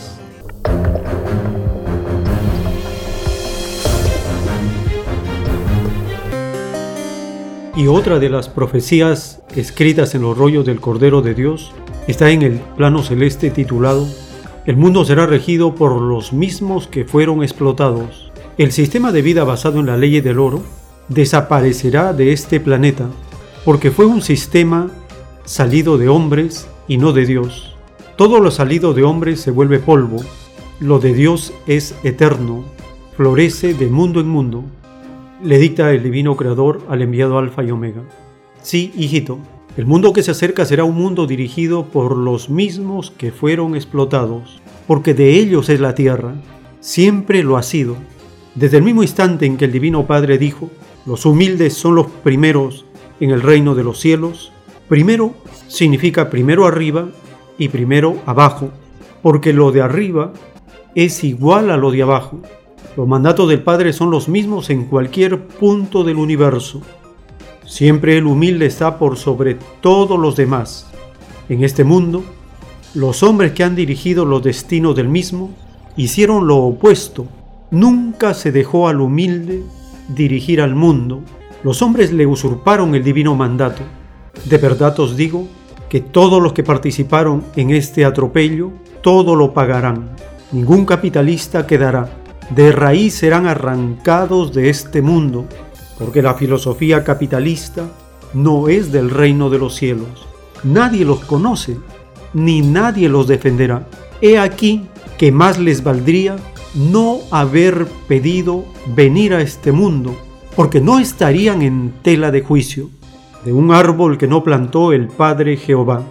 Y otra de las profecías escritas en los rollos del Cordero de Dios está en el plano celeste titulado El mundo será regido por los mismos que fueron explotados. El sistema de vida basado en la ley del oro desaparecerá de este planeta porque fue un sistema salido de hombres y no de Dios. Todo lo salido de hombres se vuelve polvo, lo de Dios es eterno, florece de mundo en mundo le dicta el divino creador al enviado Alfa y Omega. Sí, hijito, el mundo que se acerca será un mundo dirigido por los mismos que fueron explotados, porque de ellos es la tierra, siempre lo ha sido. Desde el mismo instante en que el Divino Padre dijo, los humildes son los primeros en el reino de los cielos, primero significa primero arriba y primero abajo, porque lo de arriba es igual a lo de abajo. Los mandatos del Padre son los mismos en cualquier punto del universo. Siempre el humilde está por sobre todos los demás. En este mundo, los hombres que han dirigido los destinos del mismo hicieron lo opuesto. Nunca se dejó al humilde dirigir al mundo. Los hombres le usurparon el divino mandato. De verdad os digo que todos los que participaron en este atropello, todo lo pagarán. Ningún capitalista quedará de raíz serán arrancados de este mundo, porque la filosofía capitalista no es del reino de los cielos. Nadie los conoce, ni nadie los defenderá. He aquí que más les valdría no haber pedido venir a este mundo, porque no estarían en tela de juicio de un árbol que no plantó el Padre Jehová.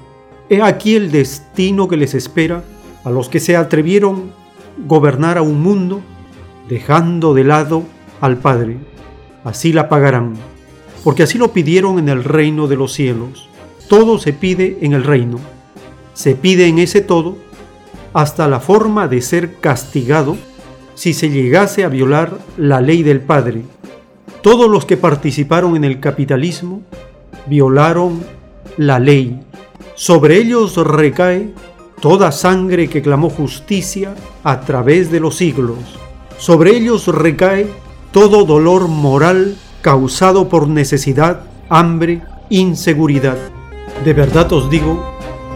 He aquí el destino que les espera a los que se atrevieron gobernar a un mundo dejando de lado al Padre. Así la pagarán, porque así lo pidieron en el reino de los cielos. Todo se pide en el reino. Se pide en ese todo hasta la forma de ser castigado si se llegase a violar la ley del Padre. Todos los que participaron en el capitalismo violaron la ley. Sobre ellos recae toda sangre que clamó justicia a través de los siglos. Sobre ellos recae todo dolor moral causado por necesidad, hambre, inseguridad. De verdad os digo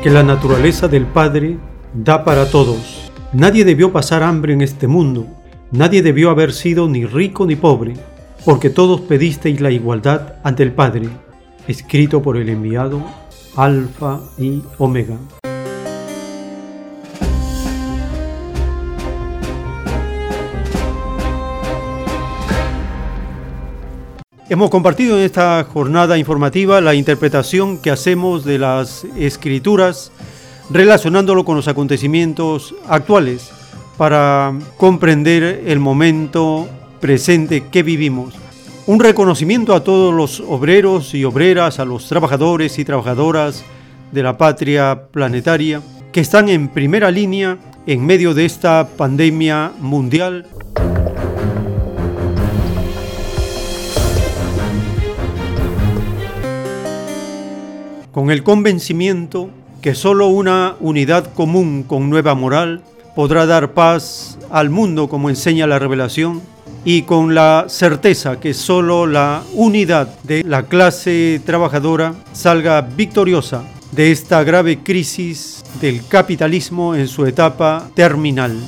que la naturaleza del Padre da para todos. Nadie debió pasar hambre en este mundo, nadie debió haber sido ni rico ni pobre, porque todos pedisteis la igualdad ante el Padre, escrito por el enviado Alfa y Omega. Hemos compartido en esta jornada informativa la interpretación que hacemos de las escrituras relacionándolo con los acontecimientos actuales para comprender el momento presente que vivimos. Un reconocimiento a todos los obreros y obreras, a los trabajadores y trabajadoras de la patria planetaria que están en primera línea en medio de esta pandemia mundial con el convencimiento que solo una unidad común con nueva moral podrá dar paz al mundo como enseña la revelación y con la certeza que solo la unidad de la clase trabajadora salga victoriosa de esta grave crisis del capitalismo en su etapa terminal.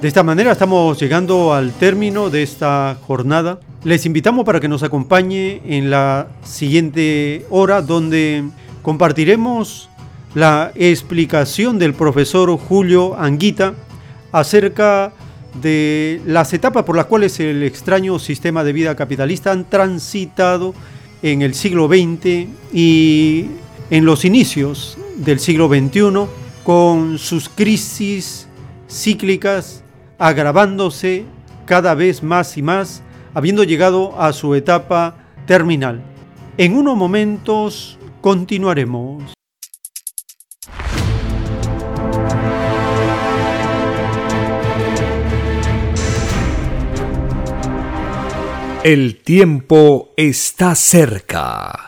De esta manera estamos llegando al término de esta jornada. Les invitamos para que nos acompañe en la siguiente hora donde compartiremos la explicación del profesor Julio Anguita acerca de las etapas por las cuales el extraño sistema de vida capitalista han transitado en el siglo XX y en los inicios del siglo XXI con sus crisis cíclicas agravándose cada vez más y más, habiendo llegado a su etapa terminal. En unos momentos continuaremos. El tiempo está cerca.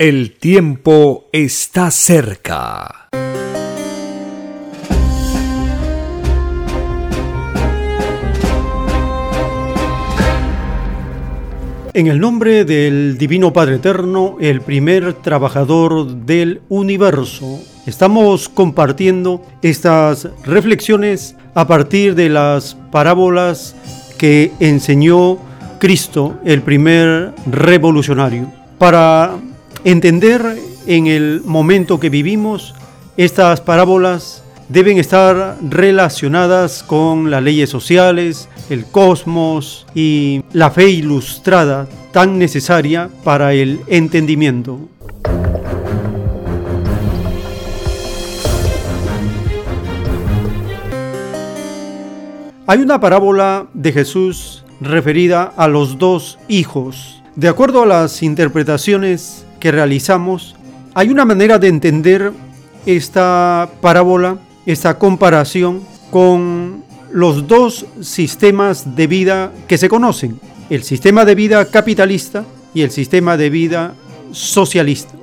el tiempo está cerca. En el nombre del Divino Padre Eterno, el primer trabajador del universo, estamos compartiendo estas reflexiones a partir de las parábolas que enseñó Cristo, el primer revolucionario. Para Entender en el momento que vivimos, estas parábolas deben estar relacionadas con las leyes sociales, el cosmos y la fe ilustrada tan necesaria para el entendimiento. Hay una parábola de Jesús referida a los dos hijos. De acuerdo a las interpretaciones que realizamos, hay una manera de entender esta parábola, esta comparación con los dos sistemas de vida que se conocen, el sistema de vida capitalista y el sistema de vida socialista.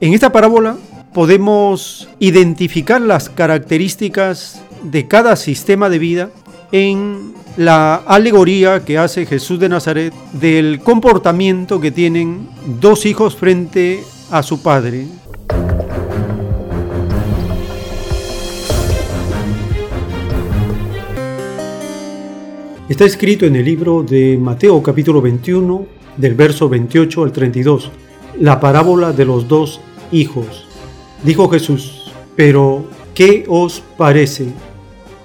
En esta parábola podemos identificar las características de cada sistema de vida en la alegoría que hace Jesús de Nazaret del comportamiento que tienen dos hijos frente a su padre. Está escrito en el libro de Mateo capítulo 21, del verso 28 al 32, la parábola de los dos hijos. Dijo Jesús, pero ¿qué os parece?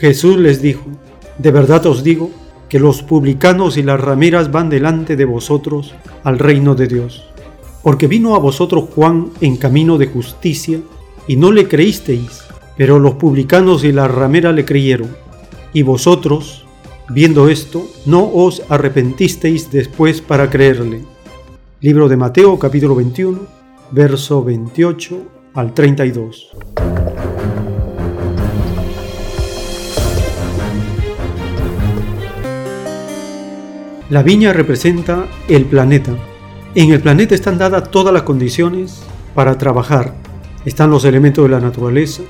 Jesús les dijo, de verdad os digo que los publicanos y las rameras van delante de vosotros al reino de Dios. Porque vino a vosotros Juan en camino de justicia y no le creísteis, pero los publicanos y las rameras le creyeron. Y vosotros, viendo esto, no os arrepentisteis después para creerle. Libro de Mateo capítulo 21, verso 28 al 32. La viña representa el planeta. En el planeta están dadas todas las condiciones para trabajar. Están los elementos de la naturaleza,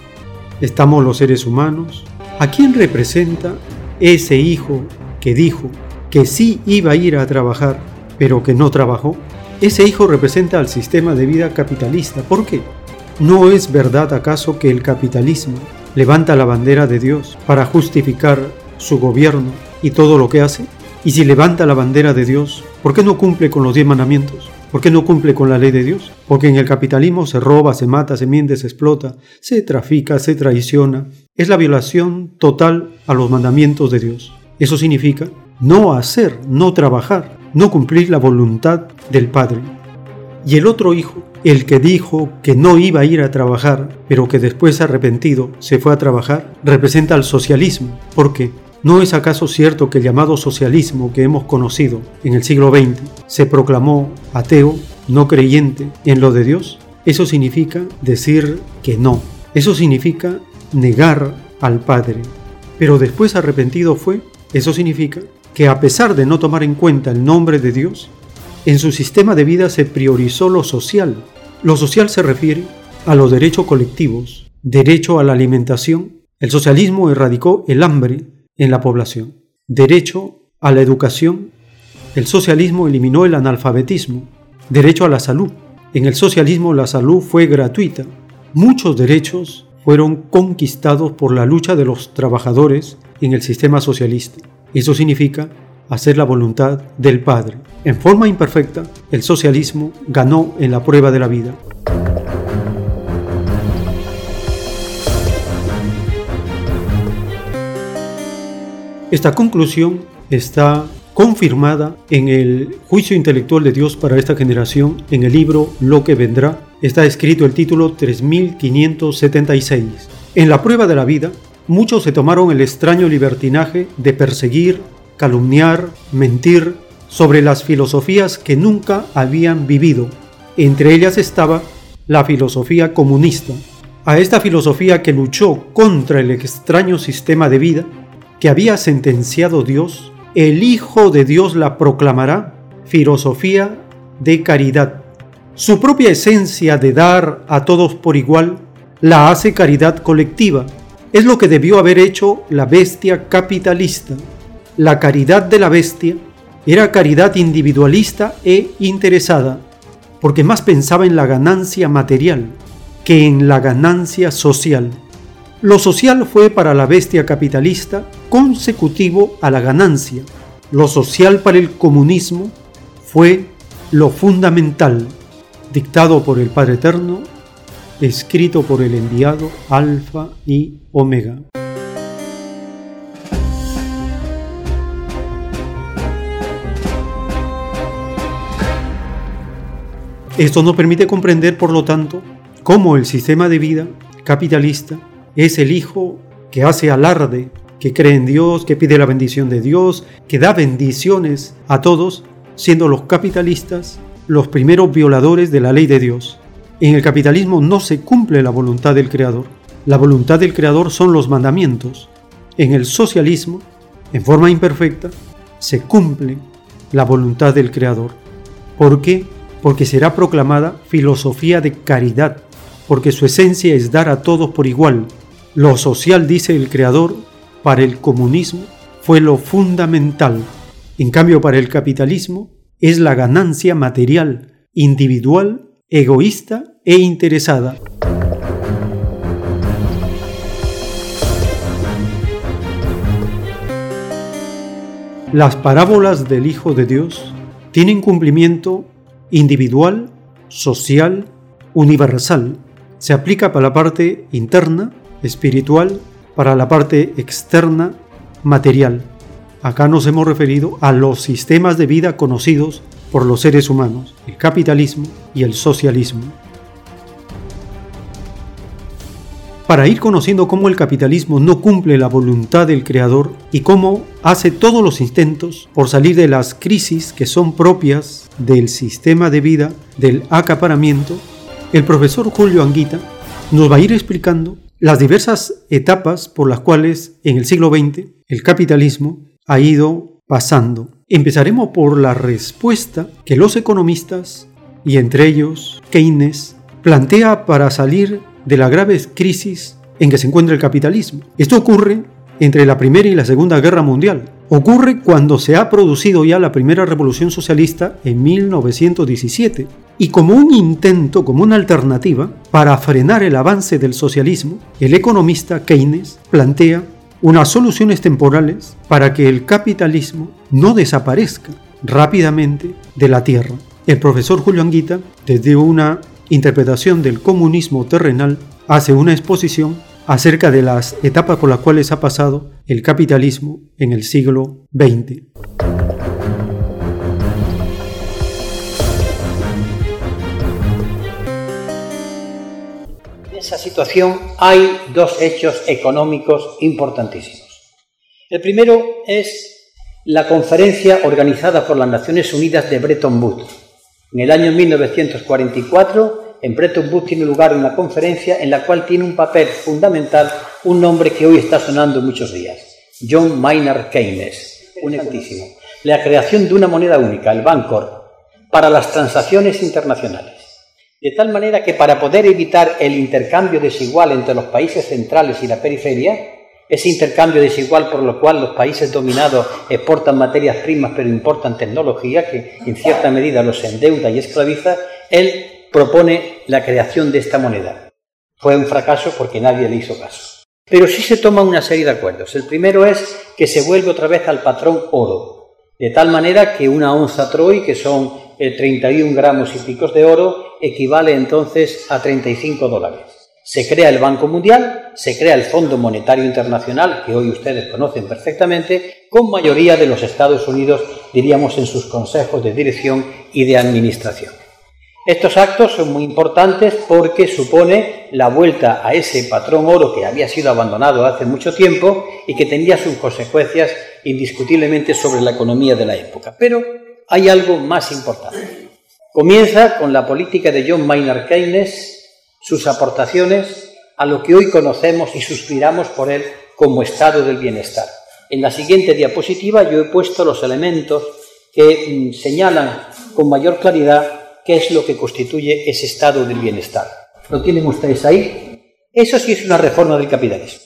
estamos los seres humanos. ¿A quién representa ese hijo que dijo que sí iba a ir a trabajar, pero que no trabajó? Ese hijo representa al sistema de vida capitalista. ¿Por qué? ¿No es verdad acaso que el capitalismo levanta la bandera de Dios para justificar su gobierno y todo lo que hace? Y si levanta la bandera de Dios, ¿por qué no cumple con los diez mandamientos? ¿Por qué no cumple con la ley de Dios? Porque en el capitalismo se roba, se mata, se miente, se explota, se trafica, se traiciona. Es la violación total a los mandamientos de Dios. Eso significa no hacer, no trabajar, no cumplir la voluntad del Padre. Y el otro hijo, el que dijo que no iba a ir a trabajar, pero que después arrepentido se fue a trabajar, representa al socialismo. ¿Por qué? ¿No es acaso cierto que el llamado socialismo que hemos conocido en el siglo XX se proclamó ateo, no creyente en lo de Dios? Eso significa decir que no. Eso significa negar al Padre. Pero después arrepentido fue. Eso significa que a pesar de no tomar en cuenta el nombre de Dios, en su sistema de vida se priorizó lo social. Lo social se refiere a los derechos colectivos, derecho a la alimentación. El socialismo erradicó el hambre en la población. Derecho a la educación. El socialismo eliminó el analfabetismo. Derecho a la salud. En el socialismo la salud fue gratuita. Muchos derechos fueron conquistados por la lucha de los trabajadores en el sistema socialista. Eso significa hacer la voluntad del Padre. En forma imperfecta, el socialismo ganó en la prueba de la vida. Esta conclusión está confirmada en el juicio intelectual de Dios para esta generación en el libro Lo que vendrá. Está escrito el título 3576. En la prueba de la vida, muchos se tomaron el extraño libertinaje de perseguir, calumniar, mentir sobre las filosofías que nunca habían vivido. Entre ellas estaba la filosofía comunista. A esta filosofía que luchó contra el extraño sistema de vida que había sentenciado Dios, el Hijo de Dios la proclamará filosofía de caridad. Su propia esencia de dar a todos por igual la hace caridad colectiva. Es lo que debió haber hecho la bestia capitalista. La caridad de la bestia era caridad individualista e interesada, porque más pensaba en la ganancia material que en la ganancia social. Lo social fue para la bestia capitalista consecutivo a la ganancia. Lo social para el comunismo fue lo fundamental, dictado por el Padre Eterno, escrito por el enviado Alfa y Omega. Esto nos permite comprender, por lo tanto, cómo el sistema de vida capitalista es el Hijo que hace alarde, que cree en Dios, que pide la bendición de Dios, que da bendiciones a todos, siendo los capitalistas los primeros violadores de la ley de Dios. En el capitalismo no se cumple la voluntad del Creador. La voluntad del Creador son los mandamientos. En el socialismo, en forma imperfecta, se cumple la voluntad del Creador. ¿Por qué? Porque será proclamada filosofía de caridad, porque su esencia es dar a todos por igual, lo social, dice el creador, para el comunismo fue lo fundamental. En cambio, para el capitalismo es la ganancia material, individual, egoísta e interesada. Las parábolas del Hijo de Dios tienen cumplimiento individual, social, universal. Se aplica para la parte interna espiritual para la parte externa material. Acá nos hemos referido a los sistemas de vida conocidos por los seres humanos, el capitalismo y el socialismo. Para ir conociendo cómo el capitalismo no cumple la voluntad del creador y cómo hace todos los intentos por salir de las crisis que son propias del sistema de vida del acaparamiento, el profesor Julio Anguita nos va a ir explicando las diversas etapas por las cuales en el siglo XX el capitalismo ha ido pasando. Empezaremos por la respuesta que los economistas, y entre ellos Keynes, plantea para salir de la grave crisis en que se encuentra el capitalismo. Esto ocurre entre la Primera y la Segunda Guerra Mundial. Ocurre cuando se ha producido ya la primera revolución socialista en 1917 y como un intento, como una alternativa para frenar el avance del socialismo, el economista Keynes plantea unas soluciones temporales para que el capitalismo no desaparezca rápidamente de la Tierra. El profesor Julio Anguita, desde una interpretación del comunismo terrenal, hace una exposición acerca de las etapas por las cuales ha pasado el capitalismo en el siglo XX. Esa situación hay dos hechos económicos importantísimos. El primero es la conferencia organizada por las Naciones Unidas de Bretton Woods. En el año 1944, en Bretton Woods tiene lugar una conferencia en la cual tiene un papel fundamental un nombre que hoy está sonando muchos días, John Maynard Keynes, un. La creación de una moneda única, el Bancor, para las transacciones internacionales. De tal manera que para poder evitar el intercambio desigual entre los países centrales y la periferia, ese intercambio desigual por lo cual los países dominados exportan materias primas pero importan tecnología que en cierta medida los endeuda y esclaviza, él propone la creación de esta moneda. Fue un fracaso porque nadie le hizo caso. Pero sí se toma una serie de acuerdos. El primero es que se vuelve otra vez al patrón oro, de tal manera que una onza Troy, que son 31 eh, gramos y picos de oro, equivale entonces a 35 dólares. Se crea el Banco Mundial, se crea el Fondo Monetario Internacional, que hoy ustedes conocen perfectamente, con mayoría de los Estados Unidos, diríamos, en sus consejos de dirección y de administración. Estos actos son muy importantes porque supone la vuelta a ese patrón oro que había sido abandonado hace mucho tiempo y que tenía sus consecuencias indiscutiblemente sobre la economía de la época. Pero hay algo más importante. Comienza con la política de John Maynard Keynes sus aportaciones a lo que hoy conocemos y suspiramos por él como estado del bienestar. En la siguiente diapositiva yo he puesto los elementos que mm, señalan con mayor claridad qué es lo que constituye ese estado del bienestar. ¿Lo tienen ustedes ahí? Eso sí es una reforma del capitalismo.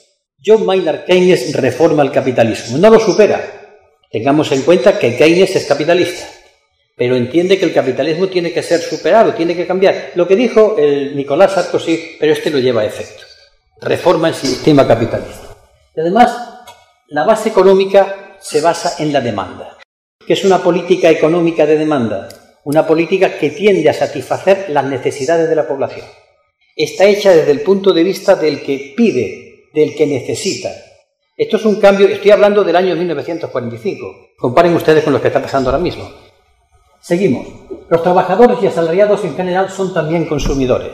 John Maynard Keynes reforma el capitalismo, no lo supera. Tengamos en cuenta que Keynes es capitalista pero entiende que el capitalismo tiene que ser superado, tiene que cambiar. Lo que dijo el Nicolás Sarkozy, pero este lo lleva a efecto. Reforma el sistema capitalista. Y además, la base económica se basa en la demanda, que es una política económica de demanda, una política que tiende a satisfacer las necesidades de la población. Está hecha desde el punto de vista del que pide, del que necesita. Esto es un cambio, estoy hablando del año 1945. Comparen ustedes con lo que está pasando ahora mismo. Seguimos. Los trabajadores y asalariados en general son también consumidores.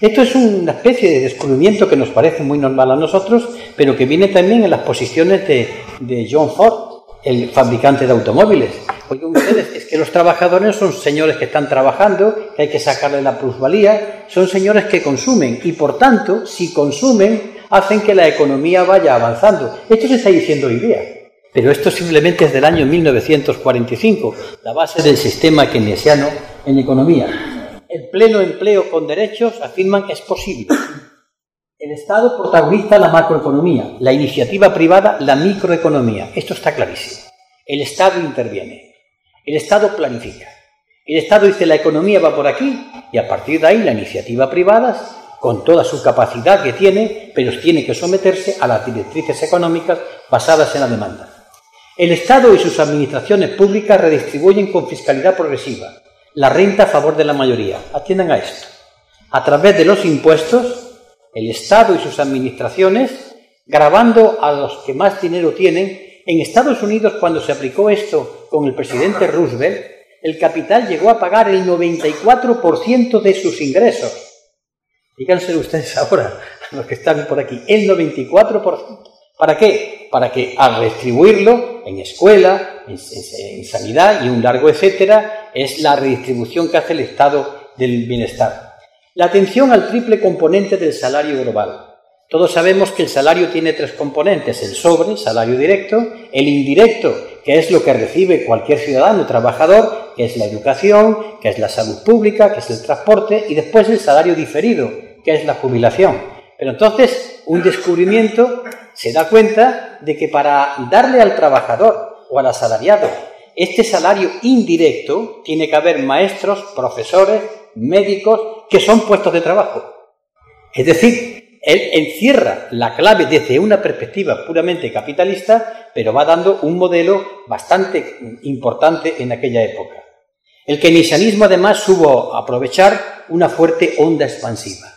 Esto es una especie de descubrimiento que nos parece muy normal a nosotros, pero que viene también en las posiciones de, John Ford, el fabricante de automóviles. Oigan ustedes, es que los trabajadores son señores que están trabajando, que hay que sacarle la plusvalía, son señores que consumen y por tanto, si consumen, hacen que la economía vaya avanzando. Esto se está diciendo hoy día. Pero esto simplemente es del año 1945, la base del sistema keynesiano en economía. El pleno empleo con derechos afirman es posible. El Estado protagoniza la macroeconomía, la iniciativa privada la microeconomía. Esto está clarísimo. El Estado interviene. El Estado planifica. El Estado dice la economía va por aquí y a partir de ahí la iniciativa privada, con toda su capacidad que tiene, pero tiene que someterse a las directrices económicas basadas en la demanda. El Estado y sus administraciones públicas redistribuyen con fiscalidad progresiva la renta a favor de la mayoría. Atiendan a esto. A través de los impuestos, el Estado y sus administraciones, grabando a los que más dinero tienen, en Estados Unidos cuando se aplicó esto con el presidente Roosevelt, el capital llegó a pagar el 94% de sus ingresos. Díganse ustedes ahora, los que están por aquí, el 94%. ¿Para qué? Para que al redistribuirlo en escuela, en, sanidad y un largo etcétera, es la redistribución que hace el Estado del bienestar. La atención al triple componente del salario global. Todos sabemos que el salario tiene tres componentes, el sobre, salario directo, el indirecto, que es lo que recibe cualquier ciudadano trabajador, que es la educación, que es la salud pública, que es el transporte, y después el salario diferido, que es la jubilación. Pero entonces, un descubrimiento se da cuenta de que para darle al trabajador o al asalariado este salario indirecto, tiene que haber maestros, profesores, médicos, que son puestos de trabajo. Es decir, él encierra la clave desde una perspectiva puramente capitalista, pero va dando un modelo bastante importante en aquella época. El keynesianismo además supo aprovechar una fuerte onda expansiva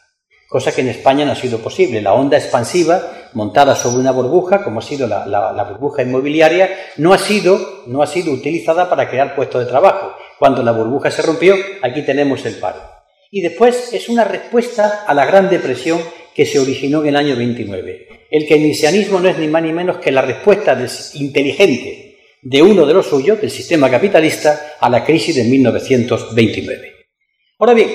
cosa que en España no ha sido posible. La onda expansiva, montada sobre una burbuja, como ha sido la, burbuja inmobiliaria, no ha, sido, no ha sido utilizada para crear puestos de trabajo. Cuando la burbuja se rompió, aquí tenemos el paro. Y después es una respuesta a la Gran Depresión que se originó en el año 29. El keynesianismo no es ni más ni menos que la respuesta inteligente de uno de los suyos, del sistema capitalista, a la crisis de 1929. Ahora bien,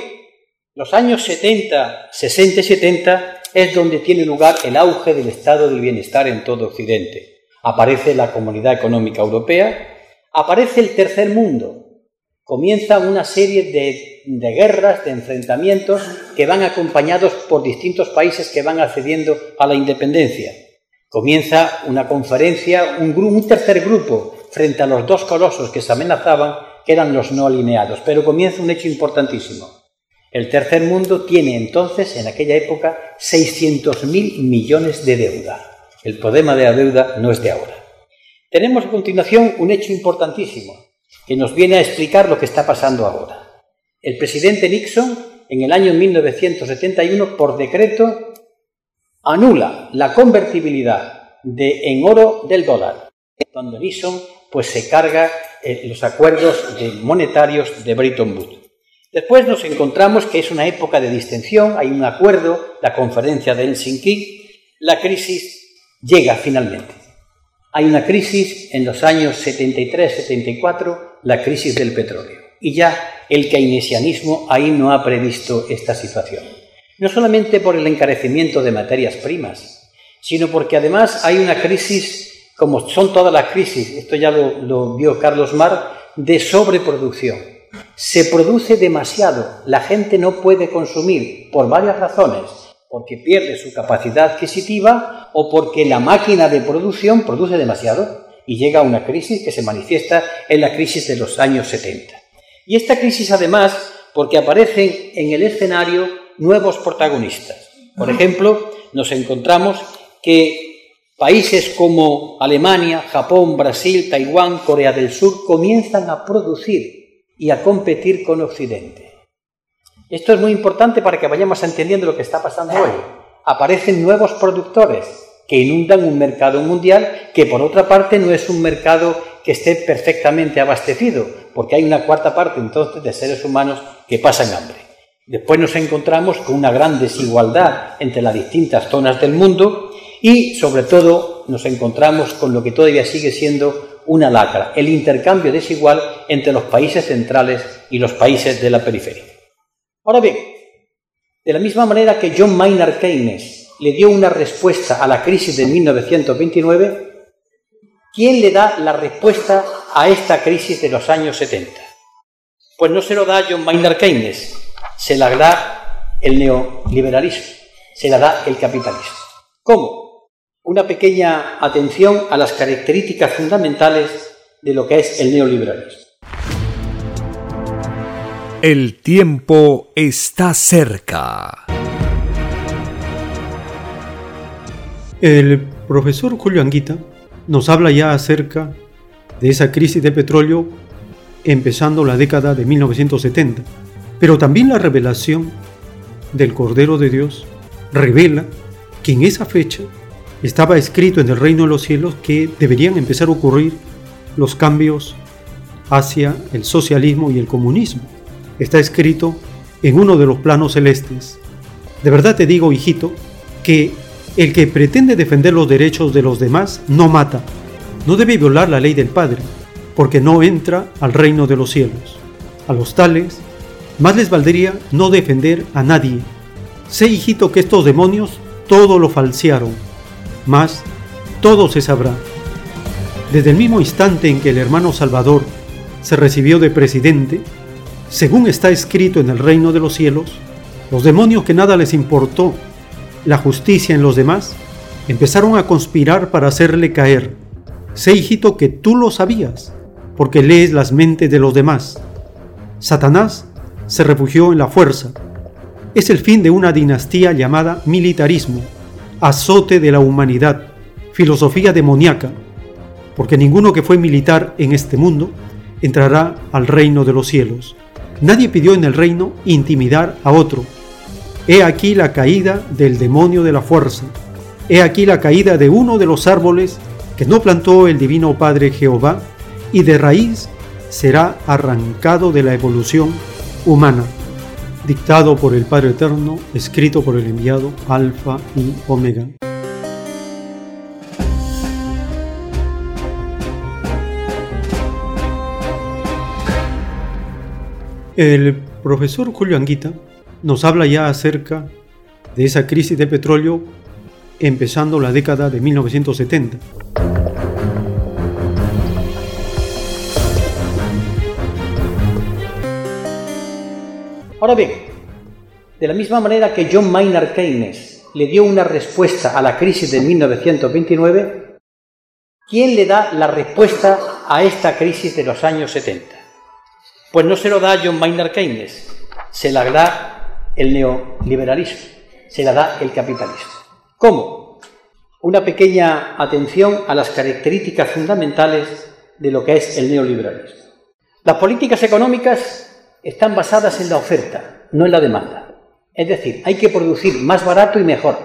los años 70, 60 y 70 es donde tiene lugar el auge del estado del bienestar en todo Occidente. Aparece la Comunidad Económica Europea, aparece el tercer mundo, comienza una serie de, guerras, de enfrentamientos que van acompañados por distintos países que van accediendo a la independencia. Comienza una conferencia, un, un tercer grupo frente a los dos colosos que se amenazaban, que eran los no alineados. Pero comienza un hecho importantísimo. El tercer mundo tiene entonces, en aquella época, 600.000 millones de deuda. El problema de la deuda no es de ahora. Tenemos a continuación un hecho importantísimo que nos viene a explicar lo que está pasando ahora. El presidente Nixon, en el año 1971, por decreto, anula la convertibilidad de, en oro del dólar. Cuando Nixon pues, se carga eh, los acuerdos monetarios de Bretton Woods. Después nos encontramos que es una época de distensión, hay un acuerdo, la conferencia de Helsinki, la crisis llega finalmente. Hay una crisis en los años 73-74, la crisis del petróleo. Y ya el keynesianismo ahí no ha previsto esta situación. No solamente por el encarecimiento de materias primas, sino porque además hay una crisis, como son todas las crisis, esto ya lo, lo vio Carlos Mar, de sobreproducción. Se produce demasiado, la gente no puede consumir por varias razones porque pierde su capacidad adquisitiva o porque la máquina de producción produce demasiado y llega a una crisis que se manifiesta en la crisis de los años 70. Y esta crisis además porque aparecen en el escenario nuevos protagonistas. Por ejemplo, nos encontramos que países como Alemania, Japón, Brasil, Taiwán, Corea del Sur comienzan a producir y a competir con Occidente. Esto es muy importante para que vayamos entendiendo lo que está pasando hoy. Aparecen nuevos productores que inundan un mercado mundial que por otra parte no es un mercado que esté perfectamente abastecido, porque hay una cuarta parte entonces de seres humanos que pasan hambre. Después nos encontramos con una gran desigualdad entre las distintas zonas del mundo y sobre todo nos encontramos con lo que todavía sigue siendo una lacra, el intercambio desigual entre los países centrales y los países de la periferia. Ahora bien, de la misma manera que John Maynard Keynes le dio una respuesta a la crisis de 1929, ¿quién le da la respuesta a esta crisis de los años 70? Pues no se lo da John Maynard Keynes, se la da el neoliberalismo, se la da el capitalismo. ¿Cómo? Una pequeña atención a las características fundamentales de lo que es el neoliberalismo. El tiempo está cerca. El profesor Julio Anguita nos habla ya acerca de esa crisis de petróleo empezando la década de 1970, pero también la revelación del Cordero de Dios revela que en esa fecha estaba escrito en el reino de los cielos que deberían empezar a ocurrir los cambios hacia el socialismo y el comunismo está escrito en uno de los planos celestes. De verdad te digo, hijito, que el que pretende defender los derechos de los demás no mata, no debe violar la ley del Padre, porque no entra al reino de los cielos. A los tales, más les valdría no defender a nadie. Sé, hijito, que estos demonios todo lo falsearon, mas todo se sabrá. Desde el mismo instante en que el hermano Salvador se recibió de presidente, según está escrito en el reino de los cielos, los demonios que nada les importó la justicia en los demás, empezaron a conspirar para hacerle caer. Sé, hijito, que tú lo sabías, porque lees las mentes de los demás. Satanás se refugió en la fuerza. Es el fin de una dinastía llamada militarismo, azote de la humanidad, filosofía demoníaca, porque ninguno que fue militar en este mundo entrará al reino de los cielos. Nadie pidió en el reino intimidar a otro. He aquí la caída del demonio de la fuerza. He aquí la caída de uno de los árboles que no plantó el divino Padre Jehová y de raíz será arrancado de la evolución humana. Dictado por el Padre Eterno, escrito por el enviado Alfa y Omega. El profesor Julio Anguita nos habla ya acerca de esa crisis de petróleo empezando la década de 1970. Ahora bien, de la misma manera que John Maynard Keynes le dio una respuesta a la crisis de 1929, ¿quién le da la respuesta a esta crisis de los años 70? Pues no se lo da John Maynard Keynes, se la da el neoliberalismo, se la da el capitalismo. ¿Cómo? Una pequeña atención a las características fundamentales de lo que es el neoliberalismo. Las políticas económicas están basadas en la oferta, no en la demanda. Es decir, hay que producir más barato y mejor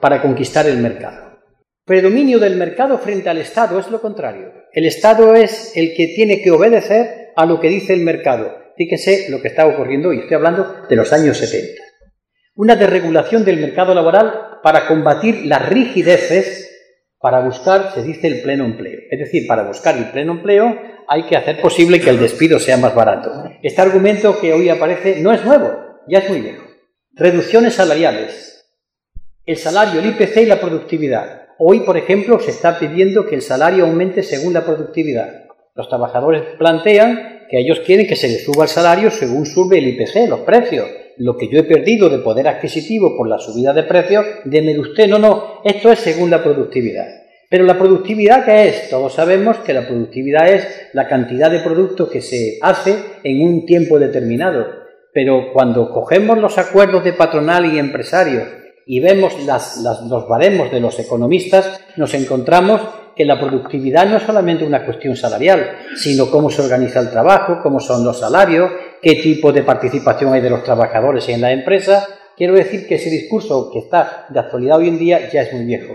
para conquistar el mercado. Predominio del mercado frente al Estado es lo contrario. El Estado es el que tiene que obedecer a lo que dice el mercado. Fíjese lo que está ocurriendo y estoy hablando de los años 70. Una desregulación del mercado laboral para combatir las rigideces para buscar, se dice, el pleno empleo. Es decir, para buscar el pleno empleo hay que hacer posible que el despido sea más barato. Este argumento que hoy aparece no es nuevo, ya es muy viejo. Reducciones salariales. El salario, el IPC y la productividad. Hoy, por ejemplo, se está pidiendo que el salario aumente según la productividad. Los trabajadores plantean que ellos quieren que se les suba el salario según sube el IPC, los precios. Lo que yo he perdido de poder adquisitivo por la subida de precios, déme usted, no, no, esto es según la productividad. Pero la productividad, ¿qué es? Todos sabemos que la productividad es la cantidad de productos que se hace en un tiempo determinado. Pero cuando cogemos los acuerdos de patronal y empresarios y vemos los baremos de los economistas, nos encontramos que la productividad no es solamente una cuestión salarial, sino cómo se organiza el trabajo, cómo son los salarios, qué tipo de participación hay de los trabajadores en la empresa. Quiero decir que ese discurso que está de actualidad hoy en día ya es muy viejo.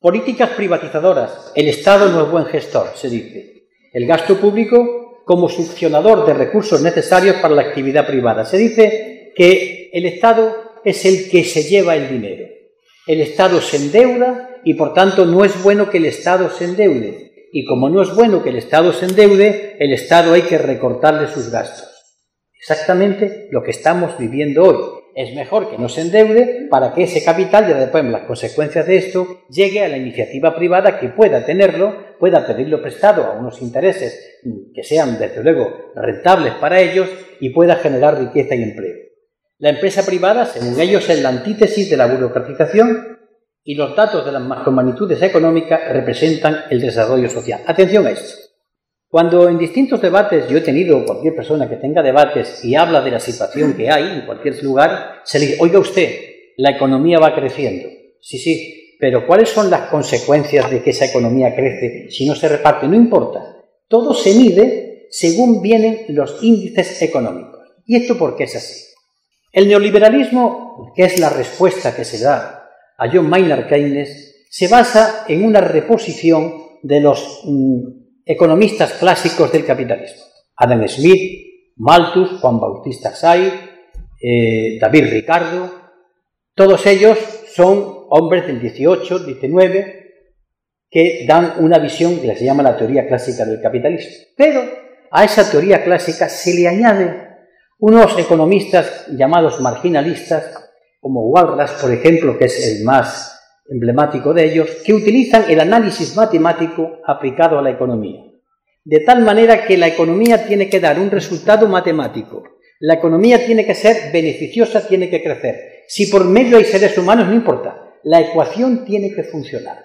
Políticas privatizadoras. El Estado no es buen gestor, se dice. El gasto público como succionador de recursos necesarios para la actividad privada. Se dice que el Estado es el que se lleva el dinero. El Estado se endeuda y por tanto no es bueno que el Estado se endeude. Y como no es bueno que el Estado se endeude, el Estado hay que recortarle sus gastos. Exactamente lo que estamos viviendo hoy. Es mejor que no se endeude para que ese capital, ya después las consecuencias de esto, llegue a la iniciativa privada que pueda tenerlo, pueda pedirlo prestado a unos intereses que sean, desde luego, rentables para ellos y pueda generar riqueza y empleo. La empresa privada, según ellos, es la antítesis de la burocratización y los datos de las macromagnitudes económicas representan el desarrollo social. Atención a esto. Cuando en distintos debates yo he tenido, cualquier persona que tenga debates y habla de la situación que hay en cualquier lugar, se le dice, oiga usted, la economía va creciendo. Sí, sí, pero ¿cuáles son las consecuencias de que esa economía crece si no se reparte? No importa. Todo se mide según vienen los índices económicos. ¿Y esto por qué es así? El neoliberalismo, que es la respuesta que se da a John Maynard Keynes, se basa en una reposición de los mm, economistas clásicos del capitalismo. Adam Smith, Malthus, Juan Bautista Say, eh, David Ricardo, todos ellos son hombres del 18, 19, que dan una visión que se llama la teoría clásica del capitalismo. Pero a esa teoría clásica se le añade unos economistas llamados marginalistas como Walras, por ejemplo, que es el más emblemático de ellos, que utilizan el análisis matemático aplicado a la economía. De tal manera que la economía tiene que dar un resultado matemático. La economía tiene que ser beneficiosa, tiene que crecer. Si por medio hay seres humanos, no importa. La ecuación tiene que funcionar.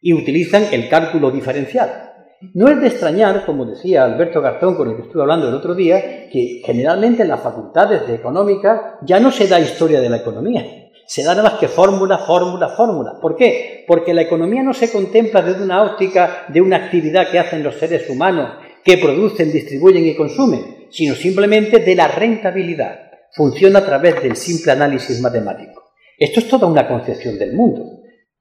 Y utilizan el cálculo diferencial. No es de extrañar, como decía Alberto Garzón con el que estuve hablando el otro día, que generalmente en las facultades de económica ya no se da historia de la economía, se da nada más que fórmula, fórmula, fórmula. ¿Por qué? Porque la economía no se contempla desde una óptica de una actividad que hacen los seres humanos, que producen, distribuyen y consumen, sino simplemente de la rentabilidad. Funciona a través del simple análisis matemático. Esto es toda una concepción del mundo.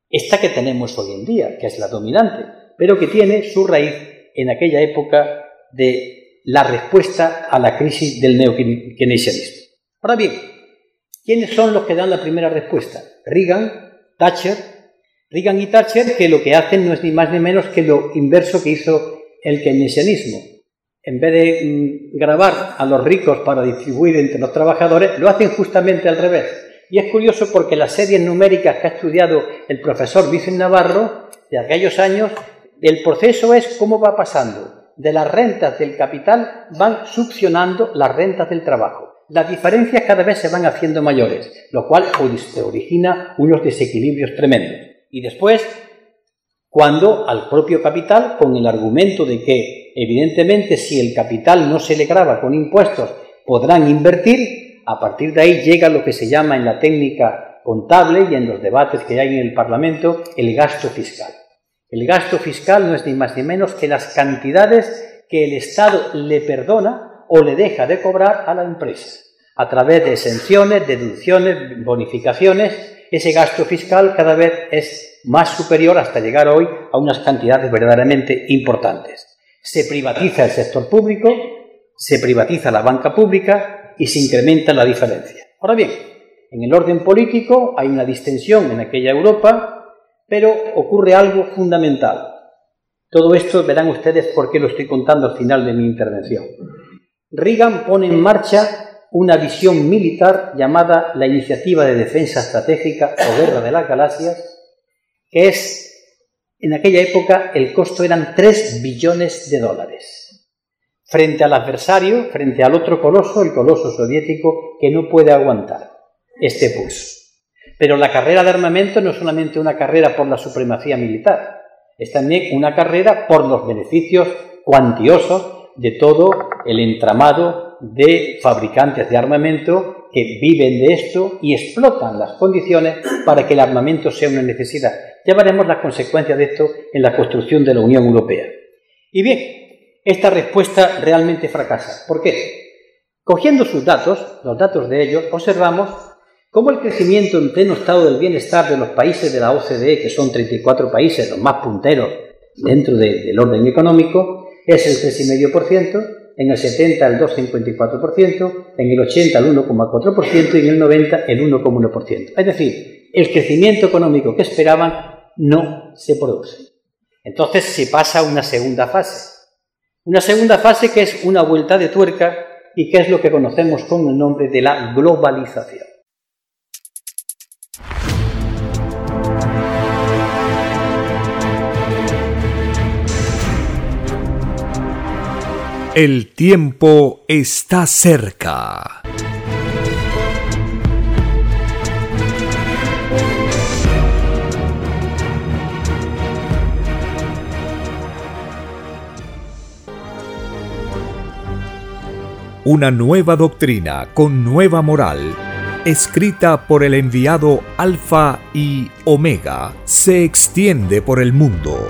Esta que tenemos hoy en día, que es la dominante pero que tiene su raíz en aquella época de la respuesta a la crisis del neokeynesianismo. Ahora bien, ¿quiénes son los que dan la primera respuesta? Reagan, Thatcher. Reagan y Thatcher que lo que hacen no es ni más ni menos que lo inverso que hizo el keynesianismo. En vez de mm, grabar a los ricos para distribuir entre los trabajadores, lo hacen justamente al revés. Y es curioso porque las series numéricas que ha estudiado el profesor Vicente Navarro de aquellos años, el proceso es cómo va pasando. De las rentas del capital van succionando las rentas del trabajo las diferencias cada vez se van haciendo mayores, lo cual origina unos desequilibrios tremendos. Y después, cuando al propio capital, con el argumento de que, evidentemente, si el capital no se le graba con impuestos, podrán invertir, a partir de ahí llega lo que se llama en la técnica contable y en los debates que hay en el Parlamento, el gasto fiscal. El gasto fiscal no es ni más ni menos que las cantidades que el Estado le perdona o le deja de cobrar a la empresa. A través de exenciones, deducciones, bonificaciones, ese gasto fiscal cada vez es más superior hasta llegar hoy a unas cantidades verdaderamente importantes. Se privatiza el sector público, se privatiza la banca pública y se incrementa la diferencia. Ahora bien, en el orden político hay una distensión en aquella Europa, pero ocurre algo fundamental. Todo esto verán ustedes por qué lo estoy contando al final de mi intervención. Reagan pone en marcha una visión militar llamada la Iniciativa de Defensa Estratégica o Guerra de las Galaxias, que es, en aquella época, el costo eran 3 billones de dólares. Frente al adversario, frente al otro coloso, el coloso soviético, que no puede aguantar este pulso. Pero la carrera de armamento no es solamente una carrera por la supremacía militar, es también una carrera por los beneficios cuantiosos de todo el entramado de fabricantes de armamento que viven de esto y explotan las condiciones para que el armamento sea una necesidad. Ya veremos las consecuencias de esto en la construcción de la Unión Europea. Y bien, esta respuesta realmente fracasa. ¿Por qué? Cogiendo sus datos, los datos de ellos, observamos cómo el crecimiento en pleno estado del bienestar de los países de la OCDE, que son 34 países, los más punteros dentro del orden económico, es el 3,5%, en el 70 el 2,54%, en el 80 el 1,4% y en el 90 el 1,1%. Es decir, el crecimiento económico que esperaban no se produce. Entonces se pasa a una segunda fase. Una segunda fase que es una vuelta de tuerca y que es lo que conocemos con el nombre de la globalización. El tiempo está cerca. Una nueva doctrina con nueva moral, escrita por el enviado Alfa y Omega, se extiende por el mundo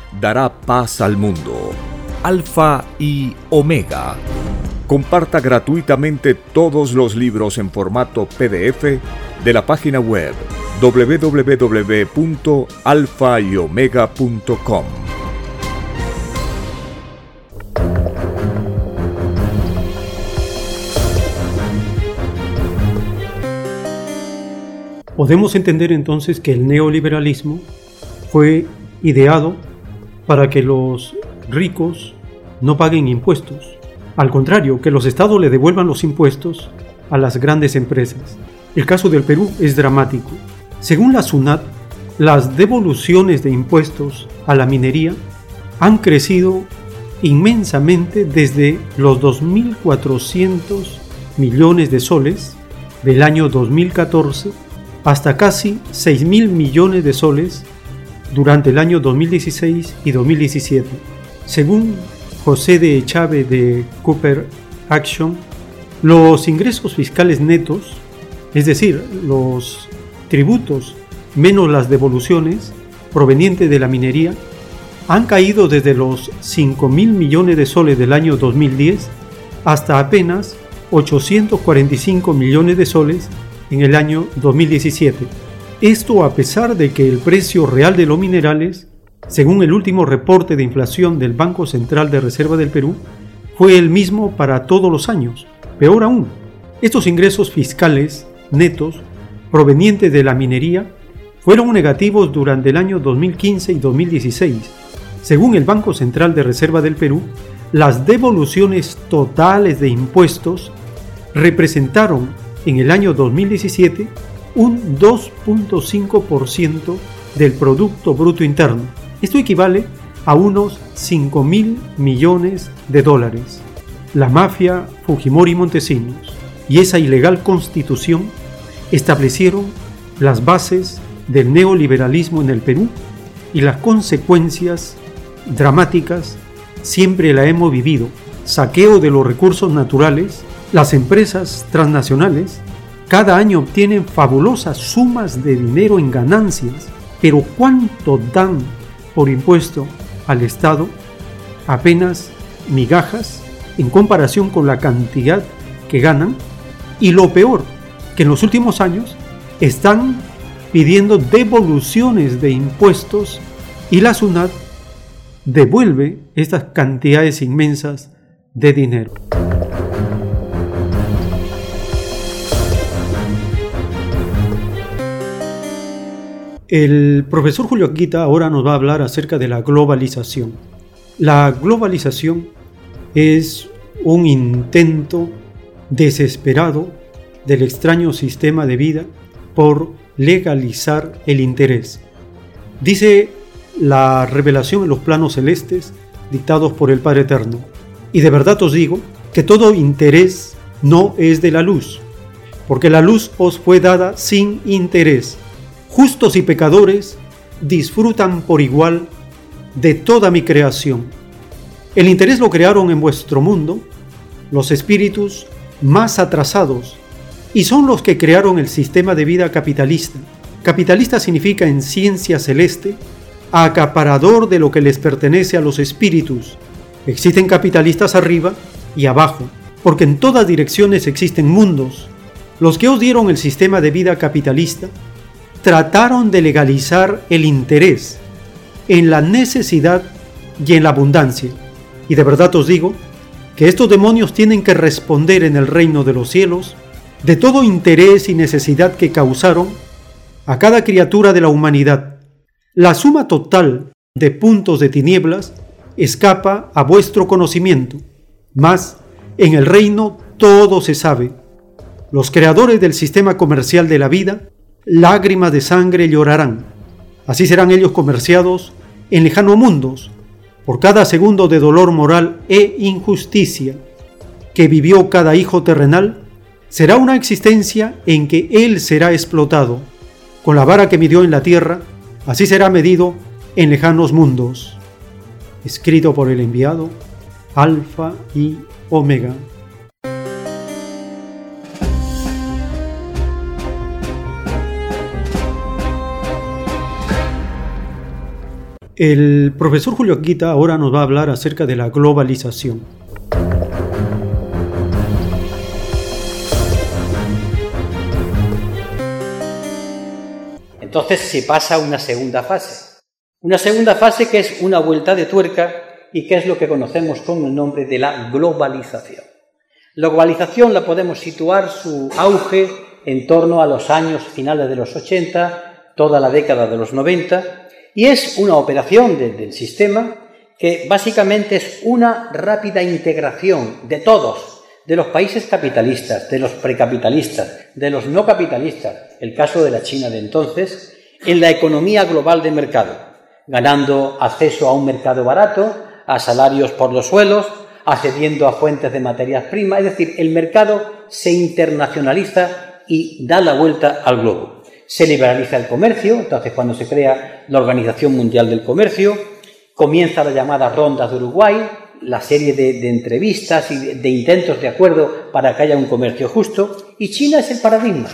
dará paz al mundo. Alfa y Omega. Comparta gratuitamente todos los libros en formato PDF de la página web www.alfayomega.com. Podemos entender entonces que el neoliberalismo fue ideado para que los ricos no paguen impuestos. Al contrario, que los estados le devuelvan los impuestos a las grandes empresas. El caso del Perú es dramático. Según la SUNAT, las devoluciones de impuestos a la minería han crecido inmensamente desde los 2.400 millones de soles del año 2014 hasta casi 6.000 millones de soles durante el año 2016 y 2017. Según José de Chávez de Cooper Action, los ingresos fiscales netos es decir, los tributos menos las devoluciones provenientes de la minería, han caído desde los 5 mil millones de soles del año 2010 hasta apenas 845 millones de soles en el año 2017. Esto a pesar de que el precio real de los minerales, según el último reporte de inflación del Banco Central de Reserva del Perú, fue el mismo para todos los años. Peor aún, estos ingresos fiscales netos provenientes de la minería fueron negativos durante el año 2015 y 2016. Según el Banco Central de Reserva del Perú, las devoluciones totales de impuestos representaron en el año 2017 un 2.5% del Producto Bruto Interno. Esto equivale a unos 5 mil millones de dólares. La mafia Fujimori Montesinos y esa ilegal constitución establecieron las bases del neoliberalismo en el Perú y las consecuencias dramáticas siempre la hemos vivido. Saqueo de los recursos naturales, las empresas transnacionales cada año obtienen fabulosas sumas de dinero en ganancias, pero ¿cuánto dan por impuesto al Estado? Apenas migajas en comparación con la cantidad que ganan. Y lo peor, que en los últimos años están pidiendo devoluciones de impuestos y la SUNAT devuelve estas cantidades inmensas de dinero. El profesor Julio Aquita ahora nos va a hablar acerca de la globalización. La globalización es un intento desesperado del extraño sistema de vida por legalizar el interés. Dice la revelación en los planos celestes dictados por el Padre Eterno. Y de verdad os digo que todo interés no es de la luz, porque la luz os fue dada sin interés justos y pecadores disfrutan por igual de toda mi creación. El interés lo crearon en vuestro mundo los espíritus más atrasados y son los que crearon el sistema de vida capitalista. Capitalista significa en ciencia celeste acaparador de lo que les pertenece a los espíritus. Existen capitalistas arriba y abajo, porque en todas direcciones existen mundos. Los que os dieron el sistema de vida capitalista trataron de legalizar el interés en la necesidad y en la abundancia. Y de verdad os digo que estos demonios tienen que responder en el reino de los cielos de todo interés y necesidad que causaron a cada criatura de la humanidad. La suma total de puntos de tinieblas escapa a vuestro conocimiento, mas en el reino todo se sabe. Los creadores del sistema comercial de la vida lágrimas de sangre llorarán. Así serán ellos comerciados en lejanos mundos, por cada segundo de dolor moral e injusticia que vivió cada hijo terrenal, será una existencia en que él será explotado. Con la vara que midió en la tierra, así será medido en lejanos mundos. Escrito por el enviado, Alfa y Omega. El profesor Julio Aquita ahora nos va a hablar acerca de la globalización. Entonces se pasa a una segunda fase. Una segunda fase que es una vuelta de tuerca y que es lo que conocemos con el nombre de la globalización. La globalización la podemos situar su auge en torno a los años finales de los 80, toda la década de los 90, y es una operación del sistema que básicamente es una rápida integración de todos, de los países capitalistas, de los precapitalistas, de los no capitalistas, el caso de la China de entonces, en la economía global de mercado, ganando acceso a un mercado barato, a salarios por los suelos, accediendo a fuentes de materias primas, es decir, el mercado se internacionaliza y da la vuelta al globo se liberaliza el comercio, entonces cuando se crea la Organización Mundial del Comercio, comienza la llamada Ronda de Uruguay, la serie de, entrevistas y de, intentos de acuerdo para que haya un comercio justo, y China es el paradigma.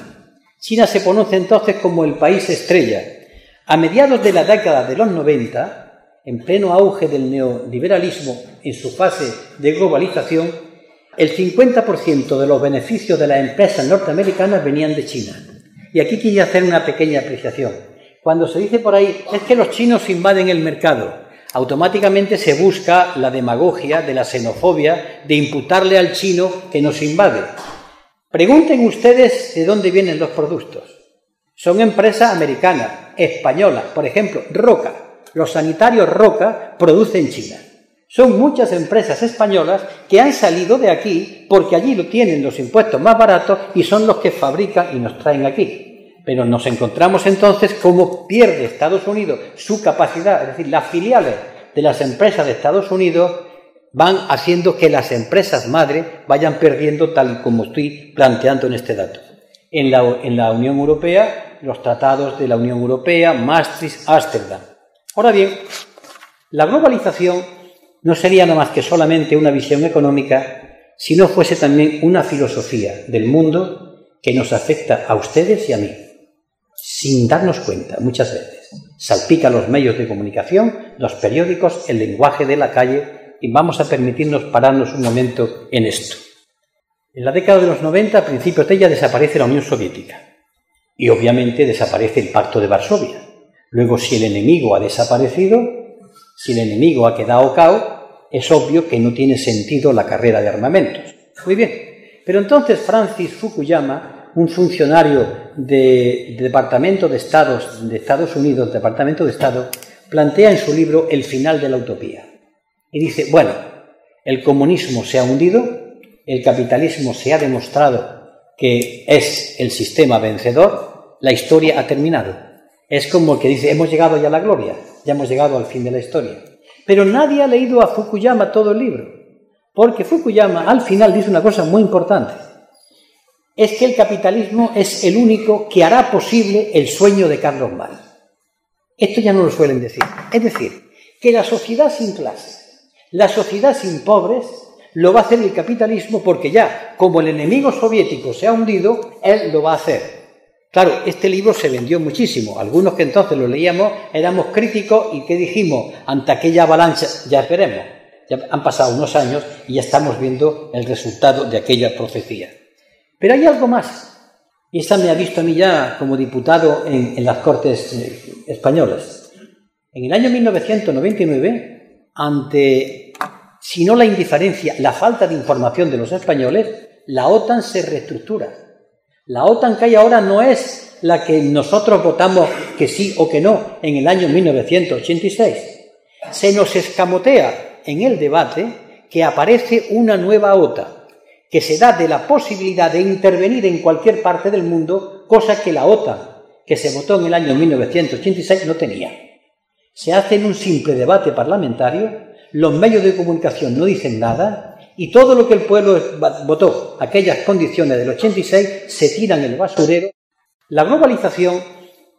China se conoce entonces como el país estrella. A mediados de la década de los 90, en pleno auge del neoliberalismo en su fase de globalización, el 50% de los beneficios de las empresas norteamericanas venían de China. Y aquí quería hacer una pequeña apreciación. Cuando se dice por ahí, es que los chinos invaden el mercado, automáticamente se busca la demagogia de la xenofobia de imputarle al chino que nos invade. Pregunten ustedes de dónde vienen los productos. Son empresas americanas, españolas, por ejemplo, Roca. Los sanitarios Roca producen China. Son muchas empresas españolas que han salido de aquí porque allí lo tienen los impuestos más baratos y son los que fabrican y nos traen aquí. Pero nos encontramos entonces cómo pierde Estados Unidos su capacidad, es decir, las filiales de las empresas de Estados Unidos van haciendo que las empresas madre vayan perdiendo tal como estoy planteando en este dato. En la, en la Unión Europea, los tratados de la Unión Europea, Maastricht, Ámsterdam. Ahora bien, la globalización no sería nada más que solamente una visión económica, si no fuese también una filosofía del mundo que nos afecta a ustedes y a mí, sin darnos cuenta muchas veces. Salpica los medios de comunicación, los periódicos, el lenguaje de la calle y vamos a permitirnos pararnos un momento en esto. En la década de los 90, a principios de ella, desaparece la Unión Soviética y obviamente desaparece el Pacto de Varsovia. Luego, si el enemigo ha desaparecido, si el enemigo ha quedado cao, es obvio que no tiene sentido la carrera de armamentos. Muy bien. Pero entonces Francis Fukuyama, un funcionario del Departamento de Estados de Estados Unidos, Departamento de Estado, plantea en su libro El final de la utopía. Y dice, bueno, el comunismo se ha hundido, el capitalismo se ha demostrado que es el sistema vencedor, la historia ha terminado. Es como el que dice, hemos llegado ya a la gloria, ya hemos llegado al fin de la historia. Pero nadie ha leído a Fukuyama todo el libro, porque Fukuyama al final dice una cosa muy importante. Es que el capitalismo es el único que hará posible el sueño de Carlos Marx. Esto ya no lo suelen decir. Es decir, que la sociedad sin clases, la sociedad sin pobres, lo va a hacer el capitalismo porque ya, como el enemigo soviético se ha hundido, él lo va a hacer. Claro, este libro se vendió muchísimo. Algunos que entonces lo leíamos éramos críticos y ¿qué dijimos ante aquella avalancha? Ya esperemos. Ya han pasado unos años y ya estamos viendo el resultado de aquella profecía. Pero hay algo más. Y esta me ha visto a mí ya como diputado en, en las Cortes eh, Españolas. En el año 1999, ante, si no la indiferencia, la falta de información de los españoles, la OTAN se reestructura la OTAN que hay ahora no es la que nosotros votamos que sí o que no en el año 1986. Se nos escamotea en el debate que aparece una nueva OTAN, que se da de la posibilidad de intervenir en cualquier parte del mundo, cosa que la OTAN, que se votó en el año 1986, no tenía. Se hace en un simple debate parlamentario, los medios de comunicación no dicen nada, y todo lo que el pueblo votó, aquellas condiciones del 86, se tiran en el basurero. La globalización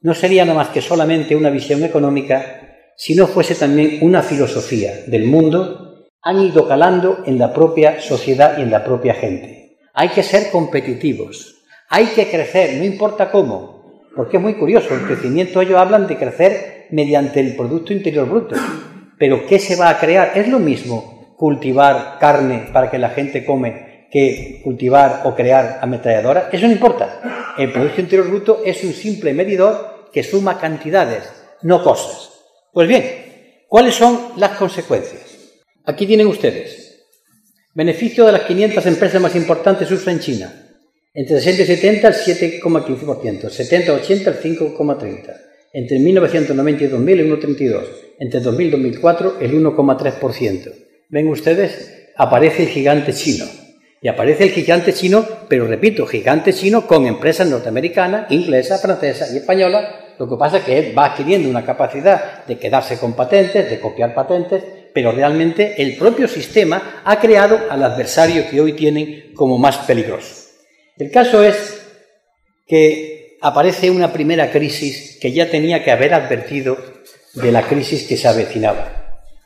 no sería nada más que solamente una visión económica, si no fuese también una filosofía del mundo, han ido calando en la propia sociedad y en la propia gente. Hay que ser competitivos, hay que crecer, no importa cómo, porque es muy curioso, el crecimiento ellos hablan de crecer mediante el Producto Interior Bruto, pero ¿qué se va a crear? Es lo mismo cultivar carne para que la gente come que cultivar o crear ametralladoras, eso no importa. El Producto Interior Bruto es un simple medidor que suma cantidades, no cosas. Pues bien, ¿cuáles son las consecuencias? Aquí tienen ustedes. Beneficio de las 500 empresas más importantes usa en China. Entre 60 y 70 el 7,15%, 70 80 el 5,30%, entre 1990 y 2000 el 1,32%, entre 2000 y 2004 el 1,3% ven ustedes, aparece el gigante chino. Y aparece el gigante chino, pero repito, gigante chino con empresas norteamericanas, inglesas, francesas y españolas. Lo que pasa es que va adquiriendo una capacidad de quedarse con patentes, de copiar patentes, pero realmente el propio sistema ha creado al adversario que hoy tienen como más peligroso. El caso es que aparece una primera crisis que ya tenía que haber advertido de la crisis que se avecinaba.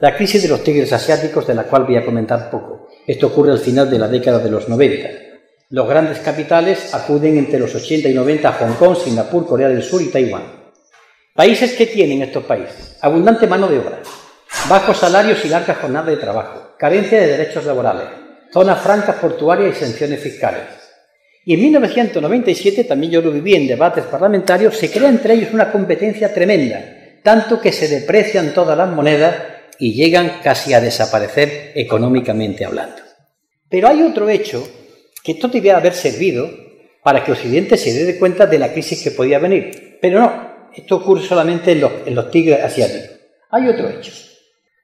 La crisis de los tigres asiáticos, de la cual voy a comentar poco. Esto ocurre al final de la década de los 90. Los grandes capitales acuden entre los 80 y 90 a Hong Kong, Singapur, Corea del Sur y Taiwán. Países que tienen estos países abundante mano de obra, bajos salarios y largas jornadas de trabajo, carencia de derechos laborales, zonas francas portuarias y sanciones fiscales. Y en 1997, también yo lo viví en debates parlamentarios, se crea entre ellos una competencia tremenda, tanto que se deprecian todas las monedas y llegan casi a desaparecer económicamente hablando. Pero hay otro hecho que esto debía haber servido para que Occidente se dé cuenta de la crisis que podía venir. Pero no, esto ocurre solamente en los, tigres asiáticos. Hay otro hecho.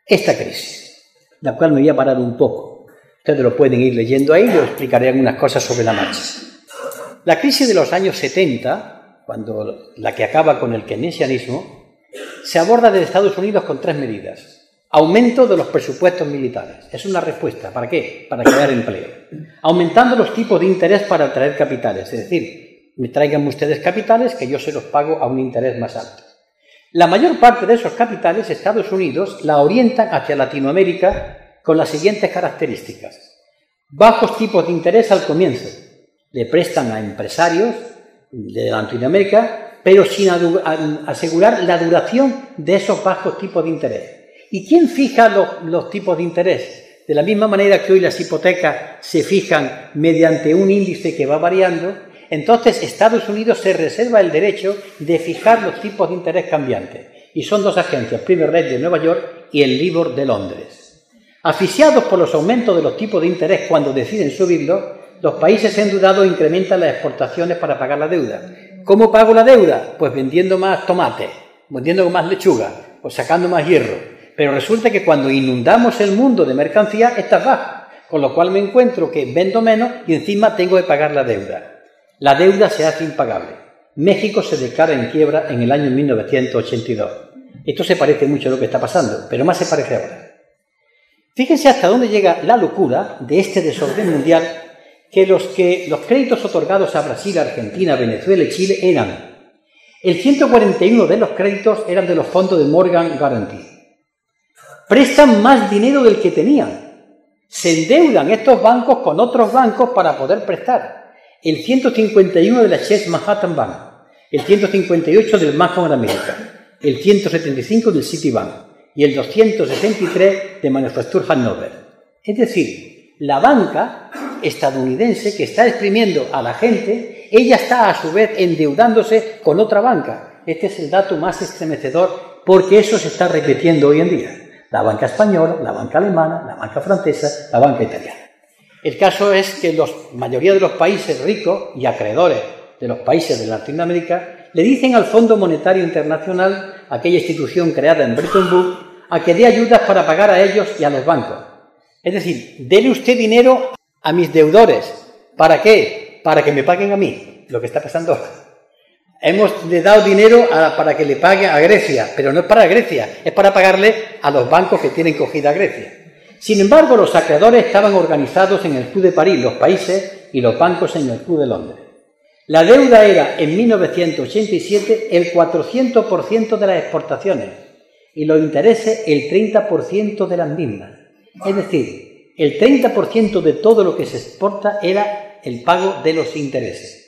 Esta crisis, la cual me voy a parar un poco. Ustedes lo pueden ir leyendo ahí yo explicaré algunas cosas sobre la marcha. La crisis de los años 70, cuando la que acaba con el keynesianismo, se aborda desde Estados Unidos con tres medidas. Aumento de los presupuestos militares. Es una respuesta. ¿Para qué? Para crear empleo. Aumentando los tipos de interés para atraer capitales. Es decir, me traigan ustedes capitales que yo se los pago a un interés más alto. La mayor parte de esos capitales, Estados Unidos, la orientan hacia Latinoamérica con las siguientes características. Bajos tipos de interés al comienzo. Le prestan a empresarios de Latinoamérica, pero sin asegurar la duración de esos bajos tipos de interés. ¿Y quién fija los, tipos de interés? De la misma manera que hoy las hipotecas se fijan mediante un índice que va variando, entonces Estados Unidos se reserva el derecho de fijar los tipos de interés cambiantes. Y son dos agencias, Premier Red de Nueva York y el Libor de Londres. Aficiados por los aumentos de los tipos de interés cuando deciden subirlos, los países endeudados incrementan las exportaciones para pagar la deuda. ¿Cómo pago la deuda? Pues vendiendo más tomate, vendiendo más lechuga o sacando más hierro. Pero resulta que cuando inundamos el mundo de mercancía, está baja, con lo cual me encuentro que vendo menos y encima tengo que pagar la deuda. La deuda se hace impagable. México se declara en quiebra en el año 1982. Esto se parece mucho a lo que está pasando, pero más se parece ahora. Fíjense hasta dónde llega la locura de este desorden mundial que los, que los créditos otorgados a Brasil, Argentina, Venezuela y Chile eran. El 141 de los créditos eran de los fondos de Morgan Guarantee prestan más dinero del que tenían. Se endeudan estos bancos con otros bancos para poder prestar. El 151 de la Chase Manhattan Bank, el 158 del of America, el 175 del Citibank y el 263 de Manufacture Hanover. Es decir, la banca estadounidense que está exprimiendo a la gente, ella está a su vez endeudándose con otra banca. Este es el dato más estremecedor porque eso se está repitiendo hoy en día la banca española, la banca alemana, la banca francesa, la banca italiana. El caso es que la mayoría de los países ricos y acreedores de los países de Latinoamérica le dicen al Fondo Monetario Internacional, aquella institución creada en Bretton a que dé ayudas para pagar a ellos y a los bancos. Es decir, dele usted dinero a mis deudores. ¿Para qué? Para que me paguen a mí, lo que está pasando ahora. Hemos le dado dinero para que le pague a Grecia, pero no es para Grecia, es para pagarle a los bancos que tienen cogida a Grecia. Sin embargo, los acreedores estaban organizados en el Club de París, los países y los bancos en el Club de Londres. La deuda era en 1987 el 400% de las exportaciones y los intereses el 30% de las mismas. Es decir, el 30% de todo lo que se exporta era el pago de los intereses.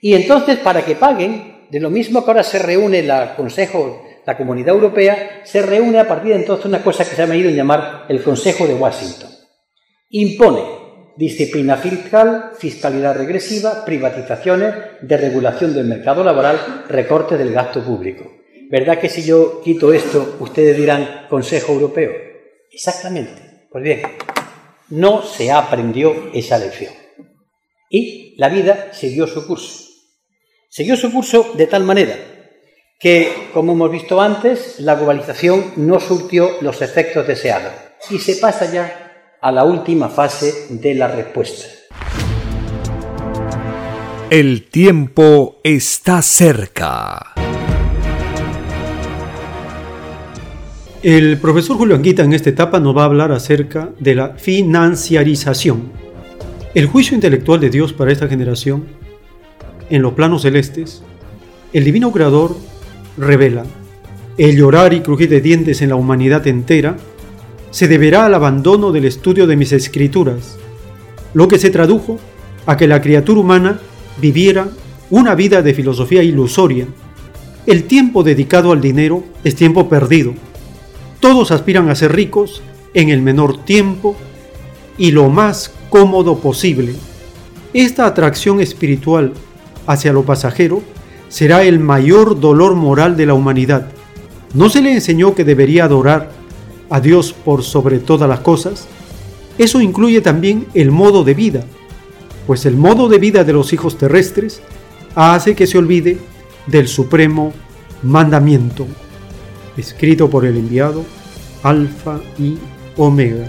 Y entonces, para que paguen, de lo mismo que ahora se reúne la Consejo, la Comunidad Europea, se reúne a partir de entonces una cosa que se ha ido a llamar el Consejo de Washington. Impone disciplina fiscal, fiscalidad regresiva, privatizaciones, desregulación del mercado laboral, recorte del gasto público. ¿Verdad que si yo quito esto, ustedes dirán Consejo Europeo? Exactamente. Pues bien, no se aprendió esa lección. Y la vida siguió su curso. Siguió su curso de tal manera que, como hemos visto antes, la globalización no surtió los efectos deseados y se pasa ya a la última fase de la respuesta. El tiempo está cerca. El profesor Julio Anguita en esta etapa nos va a hablar acerca de la financiarización. El juicio intelectual de Dios para esta generación en los planos celestes, el divino creador revela, el llorar y crujir de dientes en la humanidad entera se deberá al abandono del estudio de mis escrituras, lo que se tradujo a que la criatura humana viviera una vida de filosofía ilusoria. El tiempo dedicado al dinero es tiempo perdido. Todos aspiran a ser ricos en el menor tiempo y lo más cómodo posible. Esta atracción espiritual hacia lo pasajero será el mayor dolor moral de la humanidad. ¿No se le enseñó que debería adorar a Dios por sobre todas las cosas? Eso incluye también el modo de vida, pues el modo de vida de los hijos terrestres hace que se olvide del supremo mandamiento, escrito por el enviado Alfa y Omega.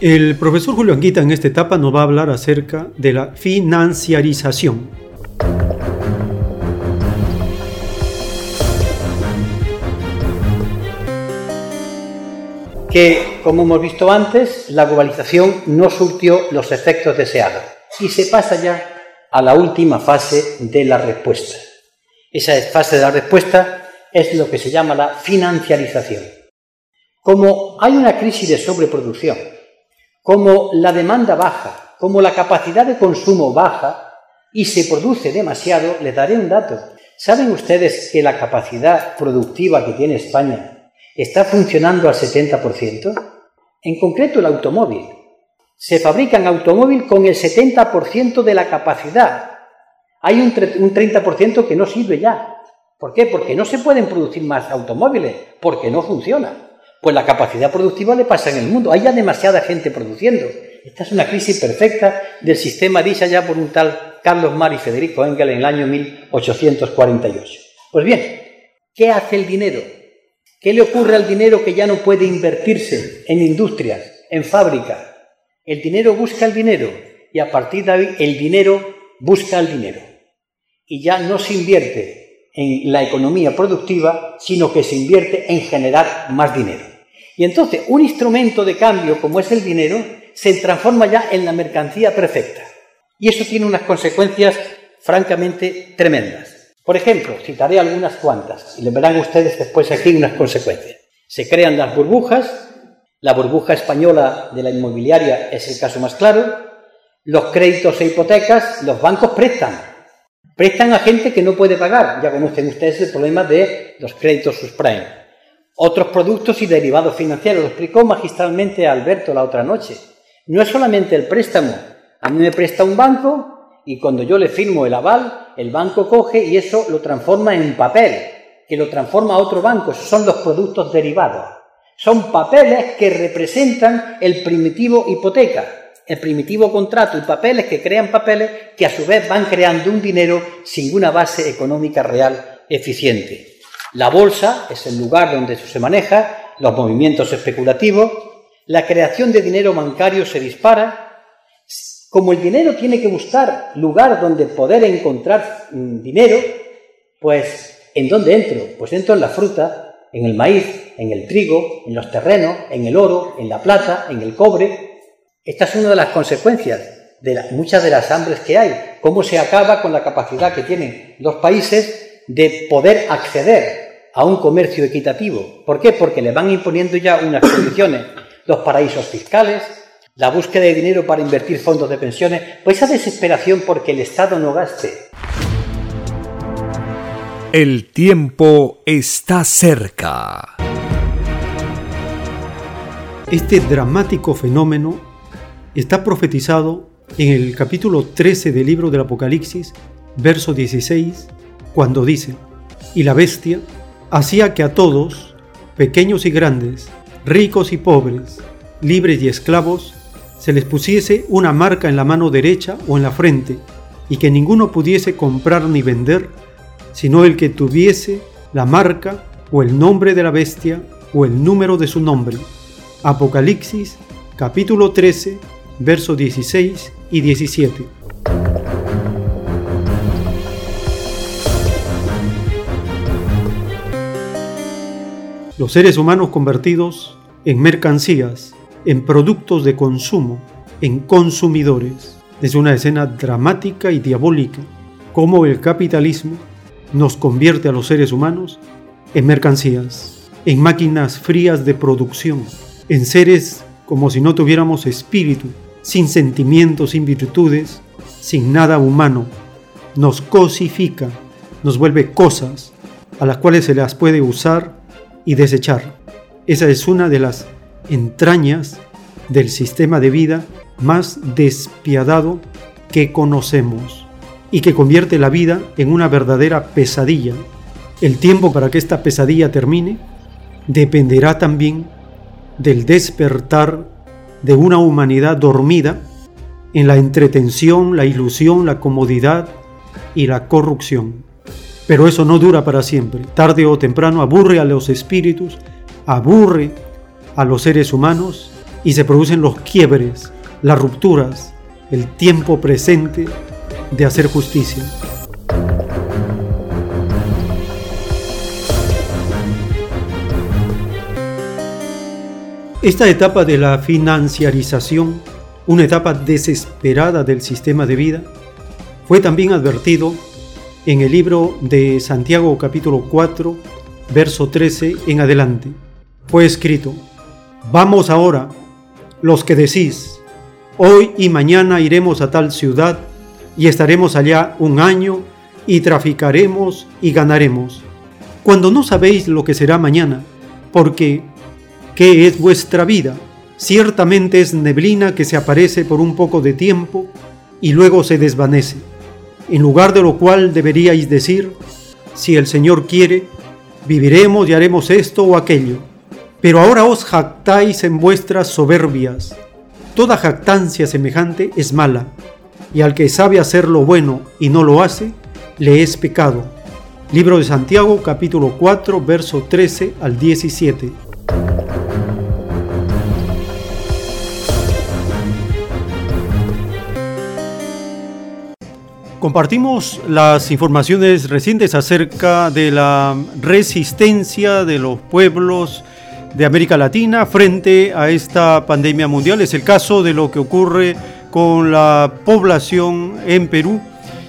El profesor Julio Anguita en esta etapa nos va a hablar acerca de la financiarización. Que, como hemos visto antes, la globalización no surtió los efectos deseados y se pasa ya a la última fase de la respuesta. Esa fase de la respuesta es lo que se llama la financiarización. Como hay una crisis de sobreproducción, como la demanda baja, como la capacidad de consumo baja y se produce demasiado, les daré un dato. ¿Saben ustedes que la capacidad productiva que tiene España está funcionando al 70%? En concreto el automóvil. Se fabrican automóviles con el 70% de la capacidad. Hay un 30% que no sirve ya. ¿Por qué? Porque no se pueden producir más automóviles, porque no funciona. Pues la capacidad productiva le pasa en el mundo. Hay ya demasiada gente produciendo. Esta es una crisis perfecta del sistema dicha ya por un tal Carlos Mar y Federico Engel en el año 1848. Pues bien, ¿qué hace el dinero? ¿Qué le ocurre al dinero que ya no puede invertirse en industrias, en fábricas? El dinero busca el dinero y a partir de ahí el dinero busca el dinero. Y ya no se invierte en la economía productiva, sino que se invierte en generar más dinero. Y entonces un instrumento de cambio como es el dinero se transforma ya en la mercancía perfecta. Y eso tiene unas consecuencias francamente tremendas. Por ejemplo, citaré algunas cuantas y le verán ustedes después aquí unas consecuencias. Se crean las burbujas, la burbuja española de la inmobiliaria es el caso más claro, los créditos e hipotecas, los bancos prestan, Prestan a gente que no puede pagar. Ya conocen ustedes el problema de los créditos subprime. Otros productos y derivados financieros. Lo explicó magistralmente Alberto la otra noche. No es solamente el préstamo. A mí me presta un banco y cuando yo le firmo el aval, el banco coge y eso lo transforma en papel, que lo transforma a otro banco. Esos son los productos derivados. Son papeles que representan el primitivo hipoteca el primitivo contrato y papeles que crean papeles que a su vez van creando un dinero sin una base económica real eficiente. La bolsa es el lugar donde eso se maneja, los movimientos especulativos, la creación de dinero bancario se dispara. Como el dinero tiene que buscar lugar donde poder encontrar mm, dinero, pues ¿en dónde entro? Pues entro en la fruta, en el maíz, en el trigo, en los terrenos, en el oro, en la plata, en el cobre, esta es una de las consecuencias de muchas de las hambres que hay, cómo se acaba con la capacidad que tienen los países de poder acceder a un comercio equitativo. ¿Por qué? Porque le van imponiendo ya unas condiciones, los paraísos fiscales, la búsqueda de dinero para invertir fondos de pensiones, pues esa desesperación porque el Estado no gaste. El tiempo está cerca. Este dramático fenómeno está profetizado en el capítulo 13 del libro del Apocalipsis, verso 16, cuando dice, y la bestia hacía que a todos, pequeños y grandes, ricos y pobres, libres y esclavos, se les pusiese una marca en la mano derecha o en la frente, y que ninguno pudiese comprar ni vender, sino el que tuviese la marca o el nombre de la bestia o el número de su nombre. Apocalipsis capítulo 13 versos 16 y 17. Los seres humanos convertidos en mercancías, en productos de consumo, en consumidores. Es una escena dramática y diabólica, cómo el capitalismo nos convierte a los seres humanos en mercancías, en máquinas frías de producción, en seres como si no tuviéramos espíritu, sin sentimientos, sin virtudes, sin nada humano. Nos cosifica, nos vuelve cosas a las cuales se las puede usar y desechar. Esa es una de las entrañas del sistema de vida más despiadado que conocemos y que convierte la vida en una verdadera pesadilla. El tiempo para que esta pesadilla termine dependerá también del despertar de una humanidad dormida en la entretención, la ilusión, la comodidad y la corrupción. Pero eso no dura para siempre. Tarde o temprano aburre a los espíritus, aburre a los seres humanos y se producen los quiebres, las rupturas, el tiempo presente de hacer justicia. Esta etapa de la financiarización, una etapa desesperada del sistema de vida, fue también advertido en el libro de Santiago capítulo 4, verso 13 en adelante. Fue escrito, Vamos ahora, los que decís, hoy y mañana iremos a tal ciudad y estaremos allá un año y traficaremos y ganaremos, cuando no sabéis lo que será mañana, porque ¿qué es vuestra vida? Ciertamente es neblina que se aparece por un poco de tiempo y luego se desvanece, en lugar de lo cual deberíais decir, si el Señor quiere, viviremos y haremos esto o aquello. Pero ahora os jactáis en vuestras soberbias. Toda jactancia semejante es mala y al que sabe hacer lo bueno y no lo hace, le es pecado. Libro de Santiago capítulo 4 verso 13 al 17. Compartimos las informaciones recientes acerca de la resistencia de los pueblos de América Latina frente a esta pandemia mundial. Es el caso de lo que ocurre con la población en Perú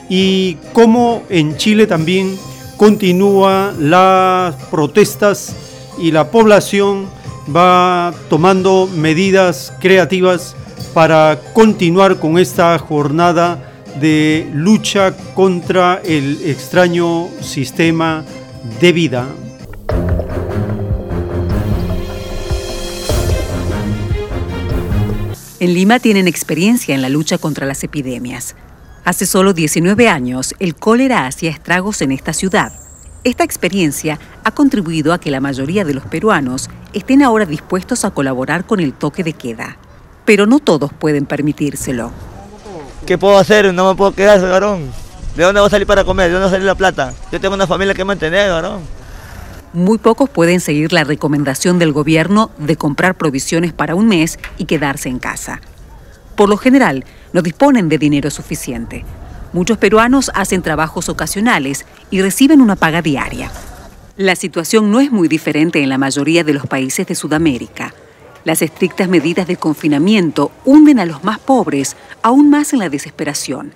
y cómo en Chile también continúa las protestas y la población va tomando medidas creativas para continuar con esta jornada de lucha contra el extraño sistema de vida. En Lima tienen experiencia en la lucha contra las epidemias. Hace solo 19 años, el cólera hacía estragos en esta ciudad. Esta experiencia ha contribuido a que la mayoría de los peruanos estén ahora dispuestos a colaborar con el toque de queda. Pero no todos pueden permitírselo. ¿Qué puedo hacer? No me puedo quedar, varón. ¿De dónde voy a salir para comer? ¿De dónde va salir la plata? Yo tengo una familia que mantener, varón. Muy pocos pueden seguir la recomendación del gobierno de comprar provisiones para un mes y quedarse en casa. Por lo general, no disponen de dinero suficiente. Muchos peruanos hacen trabajos ocasionales y reciben una paga diaria. La situación no es muy diferente en la mayoría de los países de Sudamérica. Las estrictas medidas de confinamiento hunden a los más pobres aún más en la desesperación.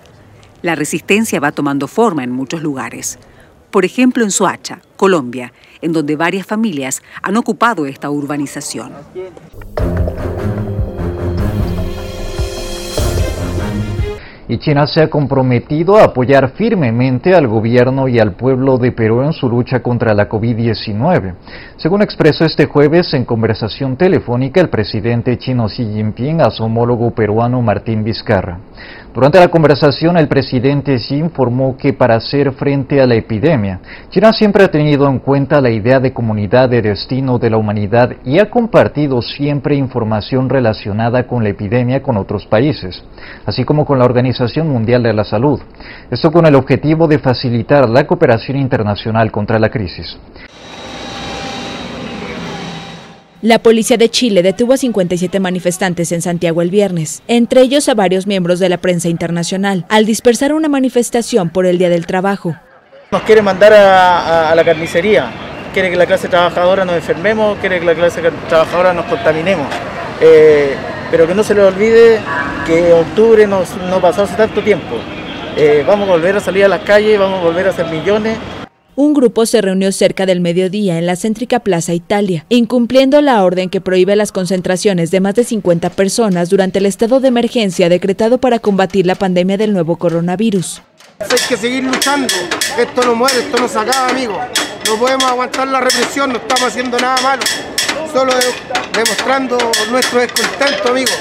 La resistencia va tomando forma en muchos lugares. Por ejemplo, en Soacha, Colombia, en donde varias familias han ocupado esta urbanización. Y China se ha comprometido a apoyar firmemente al gobierno y al pueblo de Perú en su lucha contra la COVID-19. Según expresó este jueves en conversación telefónica el presidente chino Xi Jinping a su homólogo peruano Martín Vizcarra. Durante la conversación, el presidente Xi informó que para hacer frente a la epidemia, China siempre ha tenido en cuenta la idea de comunidad de destino de la humanidad y ha compartido siempre información relacionada con la epidemia con otros países, así como con la Organización Mundial de la Salud. Esto con el objetivo de facilitar la cooperación internacional contra la crisis. La policía de Chile detuvo a 57 manifestantes en Santiago el viernes, entre ellos a varios miembros de la prensa internacional, al dispersar una manifestación por el Día del Trabajo. Nos quiere mandar a, la carnicería, quiere que la clase trabajadora nos enfermemos, quiere que la clase trabajadora nos contaminemos. Eh, pero que no se le olvide que octubre no, pasó hace tanto tiempo. Eh, vamos a volver a salir a las calles, vamos a volver a hacer millones un grupo se reunió cerca del mediodía en la céntrica Plaza Italia, incumpliendo la orden que prohíbe las concentraciones de más de 50 personas durante el estado de emergencia decretado para combatir la pandemia del nuevo coronavirus. Hay que seguir luchando, esto no muere, esto no se acaba, amigo. No podemos aguantar la represión, no estamos haciendo nada malo, solo demostrando nuestro descontento, amigo.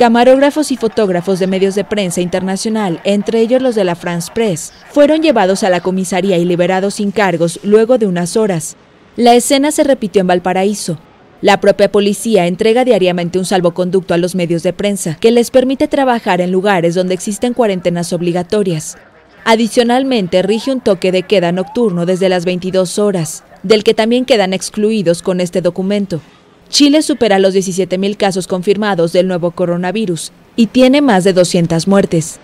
Camarógrafos y fotógrafos de medios de prensa internacional, entre ellos los de la France Press, fueron llevados a la comisaría y liberados sin cargos luego de unas horas. La escena se repitió en Valparaíso. La propia policía entrega diariamente un salvoconducto a los medios de prensa que les permite trabajar en lugares donde existen cuarentenas obligatorias. Adicionalmente, rige un toque de queda nocturno desde las 22 horas, del que también quedan excluidos con este documento. Chile supera los 17.000 casos confirmados del nuevo coronavirus y tiene más de 200 muertes.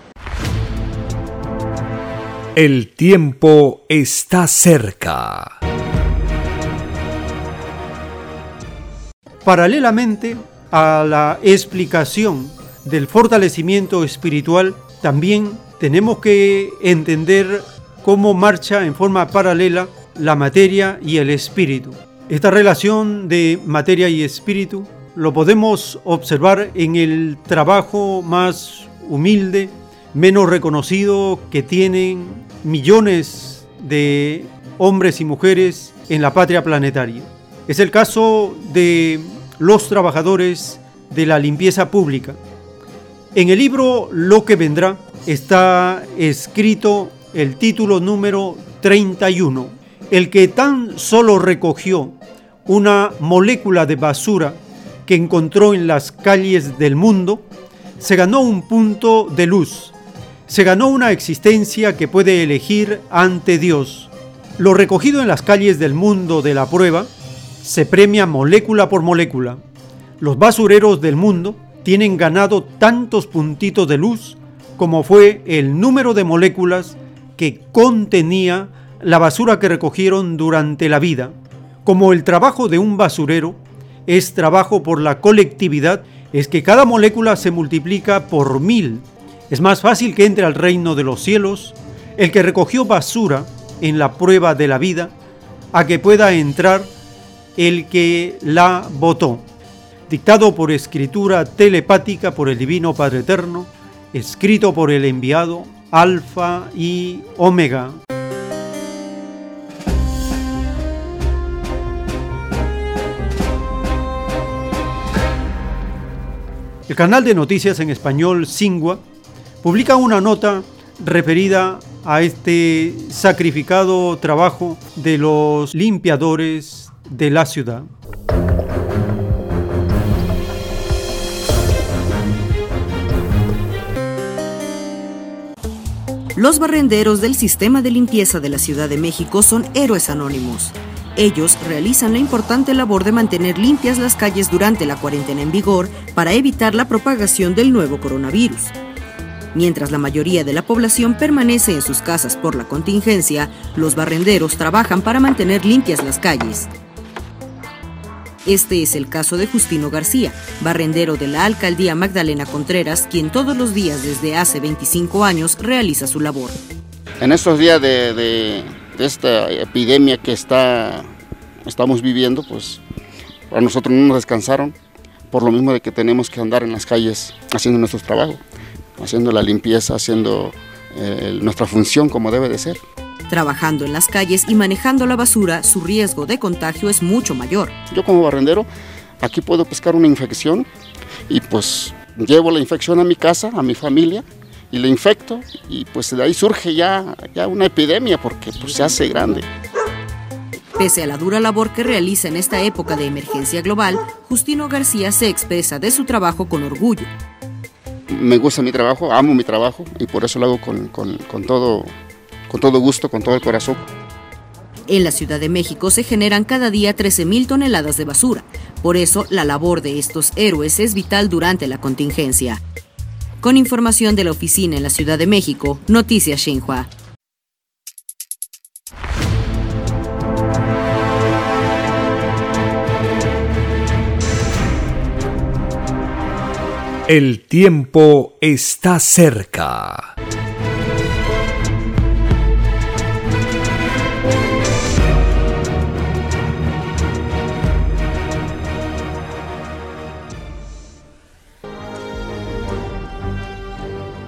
El tiempo está cerca. Paralelamente a la explicación del fortalecimiento espiritual, también tenemos que entender cómo marcha en forma paralela la materia y el espíritu. Esta relación de materia y espíritu lo podemos observar en el trabajo más humilde, menos reconocido que tienen millones de hombres y mujeres en la patria planetaria. Es el caso de los trabajadores de la limpieza pública. En el libro Lo que vendrá está escrito el título número 31, el que tan solo recogió una molécula de basura que encontró en las calles del mundo, se ganó un punto de luz, se ganó una existencia que puede elegir ante Dios. Lo recogido en las calles del mundo de la prueba se premia molécula por molécula. Los basureros del mundo tienen ganado tantos puntitos de luz como fue el número de moléculas que contenía la basura que recogieron durante la vida. Como el trabajo de un basurero es trabajo por la colectividad, es que cada molécula se multiplica por mil. Es más fácil que entre al reino de los cielos el que recogió basura en la prueba de la vida a que pueda entrar el que la votó. Dictado por escritura telepática por el Divino Padre Eterno, escrito por el enviado Alfa y Omega. El canal de noticias en español Singua publica una nota referida a este sacrificado trabajo de los limpiadores de la ciudad. Los barrenderos del sistema de limpieza de la Ciudad de México son héroes anónimos. Ellos realizan la importante labor de mantener limpias las calles durante la cuarentena en vigor para evitar la propagación del nuevo coronavirus. Mientras la mayoría de la población permanece en sus casas por la contingencia, los barrenderos trabajan para mantener limpias las calles. Este es el caso de Justino García, barrendero de la alcaldía Magdalena Contreras, quien todos los días desde hace 25 años realiza su labor. En estos días de, esta epidemia que está, estamos viviendo, pues a nosotros no nos descansaron, por lo mismo de que tenemos que andar en las calles haciendo nuestro trabajo, haciendo la limpieza, haciendo eh, nuestra función como debe de ser. Trabajando en las calles y manejando la basura, su riesgo de contagio es mucho mayor. Yo como barrendero, aquí puedo pescar una infección y pues llevo la infección a mi casa, a mi familia, y le infecto y pues de ahí surge ya, ya una epidemia porque pues, se hace grande. Pese a la dura labor que realiza en esta época de emergencia global, Justino García se expresa de su trabajo con orgullo. Me gusta mi trabajo, amo mi trabajo y por eso lo hago con, con todo, con todo gusto, con todo el corazón. En la Ciudad de México se generan cada día 13.000 toneladas de basura. Por eso, la labor de estos héroes es vital durante la contingencia. Con información de la oficina en la Ciudad de México, Noticias Xinhua. El tiempo está cerca.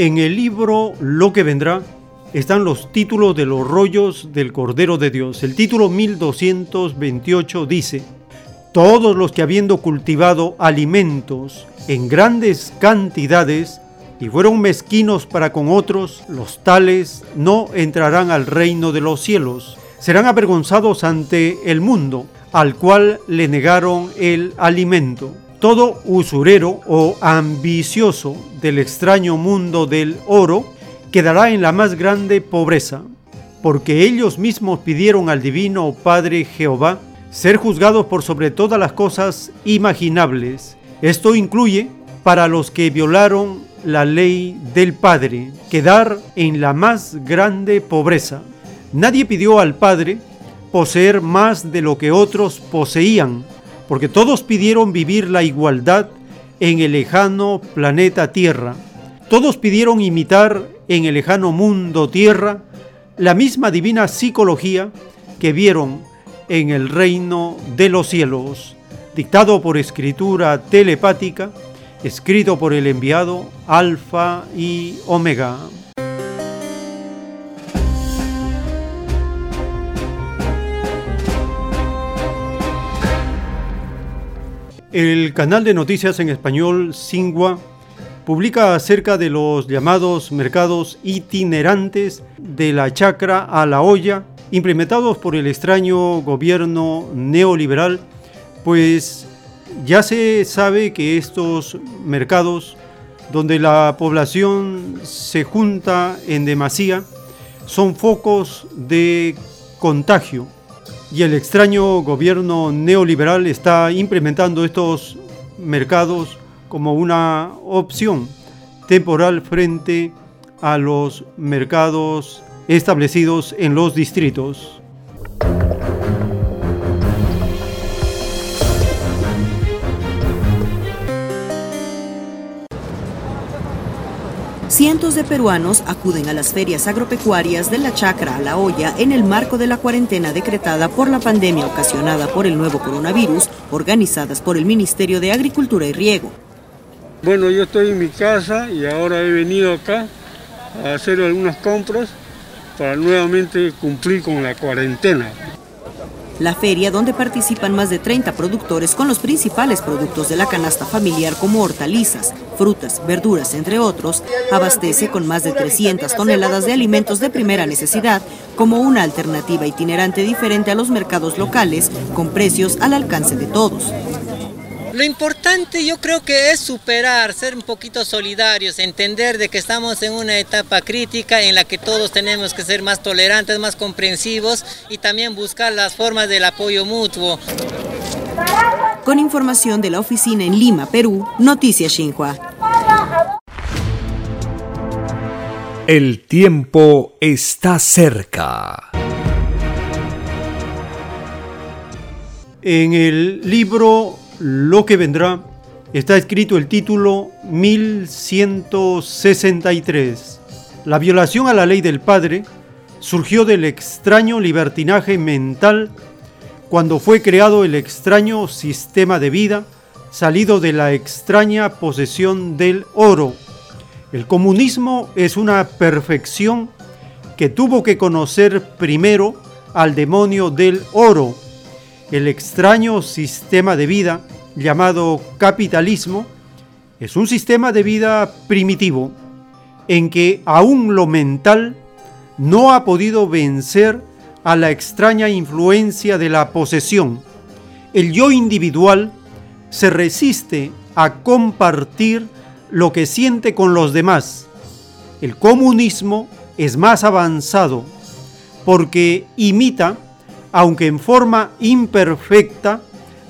En el libro Lo que vendrá están los títulos de los rollos del Cordero de Dios. El título 1228 dice, Todos los que habiendo cultivado alimentos en grandes cantidades y fueron mezquinos para con otros, los tales no entrarán al reino de los cielos. Serán avergonzados ante el mundo, al cual le negaron el alimento. Todo usurero o ambicioso del extraño mundo del oro quedará en la más grande pobreza, porque ellos mismos pidieron al Divino Padre Jehová ser juzgados por sobre todas las cosas imaginables. Esto incluye para los que violaron la ley del Padre, quedar en la más grande pobreza. Nadie pidió al Padre poseer más de lo que otros poseían, porque todos pidieron vivir la igualdad en el lejano planeta Tierra. Todos pidieron imitar en el lejano mundo Tierra la misma divina psicología que vieron en el reino de los cielos, dictado por escritura telepática, escrito por el enviado Alfa y Omega. El canal de noticias en español Singua publica acerca de los llamados mercados itinerantes de la chacra a la olla implementados por el extraño gobierno neoliberal, pues ya se sabe que estos mercados donde la población se junta en demasía son focos de contagio y el extraño gobierno neoliberal está implementando estos mercados como una opción temporal frente a los mercados establecidos en los distritos. Cientos de peruanos acuden a las ferias agropecuarias de la Chacra a la Olla en el marco de la cuarentena decretada por la pandemia ocasionada por el nuevo coronavirus, organizadas por el Ministerio de Agricultura y Riego. Bueno, yo estoy en mi casa y ahora he venido acá a hacer algunas compras para nuevamente cumplir con la cuarentena. La feria, donde participan más de 30 productores con los principales productos de la canasta familiar como hortalizas, frutas, verduras, entre otros, abastece con más de 300 toneladas de alimentos de primera necesidad como una alternativa itinerante diferente a los mercados locales con precios al alcance de todos. Lo importante yo creo que es superar, ser un poquito solidarios, entender de que estamos en una etapa crítica en la que todos tenemos que ser más tolerantes, más comprensivos y también buscar las formas del apoyo mutuo. Con información de la oficina en Lima, Perú, Noticias Xinhua. El tiempo está cerca. En el libro lo que vendrá, está escrito el título 1163. La violación a la ley del Padre surgió del extraño libertinaje mental cuando fue creado el extraño sistema de vida salido de la extraña posesión del oro. El comunismo es una perfección que tuvo que conocer primero al demonio del oro el extraño sistema de vida llamado capitalismo es un sistema de vida primitivo en que aún lo mental no ha podido vencer a la extraña influencia de la posesión. El yo individual se resiste a compartir lo que siente con los demás. El comunismo es más avanzado porque imita, aunque en forma imperfecta,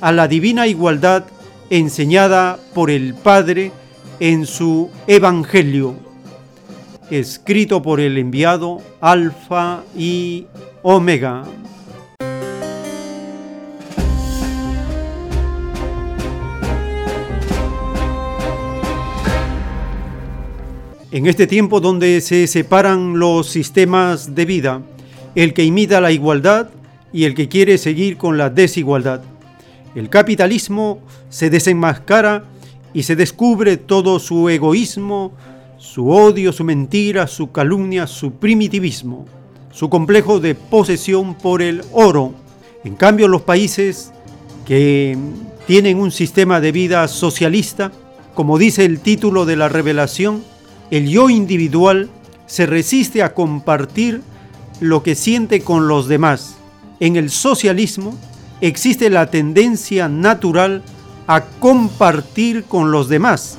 a la divina igualdad enseñada por el Padre en su Evangelio, escrito por el enviado Alfa y Omega. En este tiempo donde se separan los sistemas de vida, el que imita la igualdad y el que quiere seguir con la desigualdad. El capitalismo se desenmascara y se descubre todo su egoísmo, su odio, su mentira, su calumnia, su primitivismo, su complejo de posesión por el oro. En cambio, los países que tienen un sistema de vida socialista, como dice el título de la revelación, el yo individual se resiste a compartir lo que siente con los demás. En el socialismo existe la tendencia natural a compartir con los demás.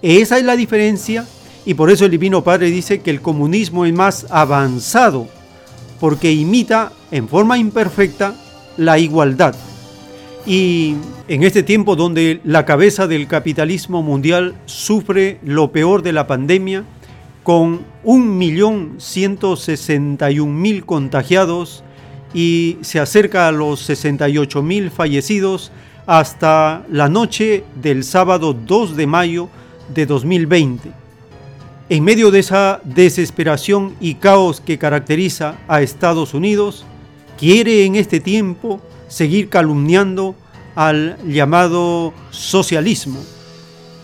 Esa es la diferencia y por eso el Divino Padre dice que el comunismo es más avanzado, porque imita en forma imperfecta la igualdad. Y en este tiempo donde la cabeza del capitalismo mundial sufre lo peor de la pandemia, con 1.161.000 contagiados y se acerca a los 68.000 fallecidos hasta la noche del sábado 2 de mayo de 2020. En medio de esa desesperación y caos que caracteriza a Estados Unidos, quiere en este tiempo seguir calumniando al llamado socialismo.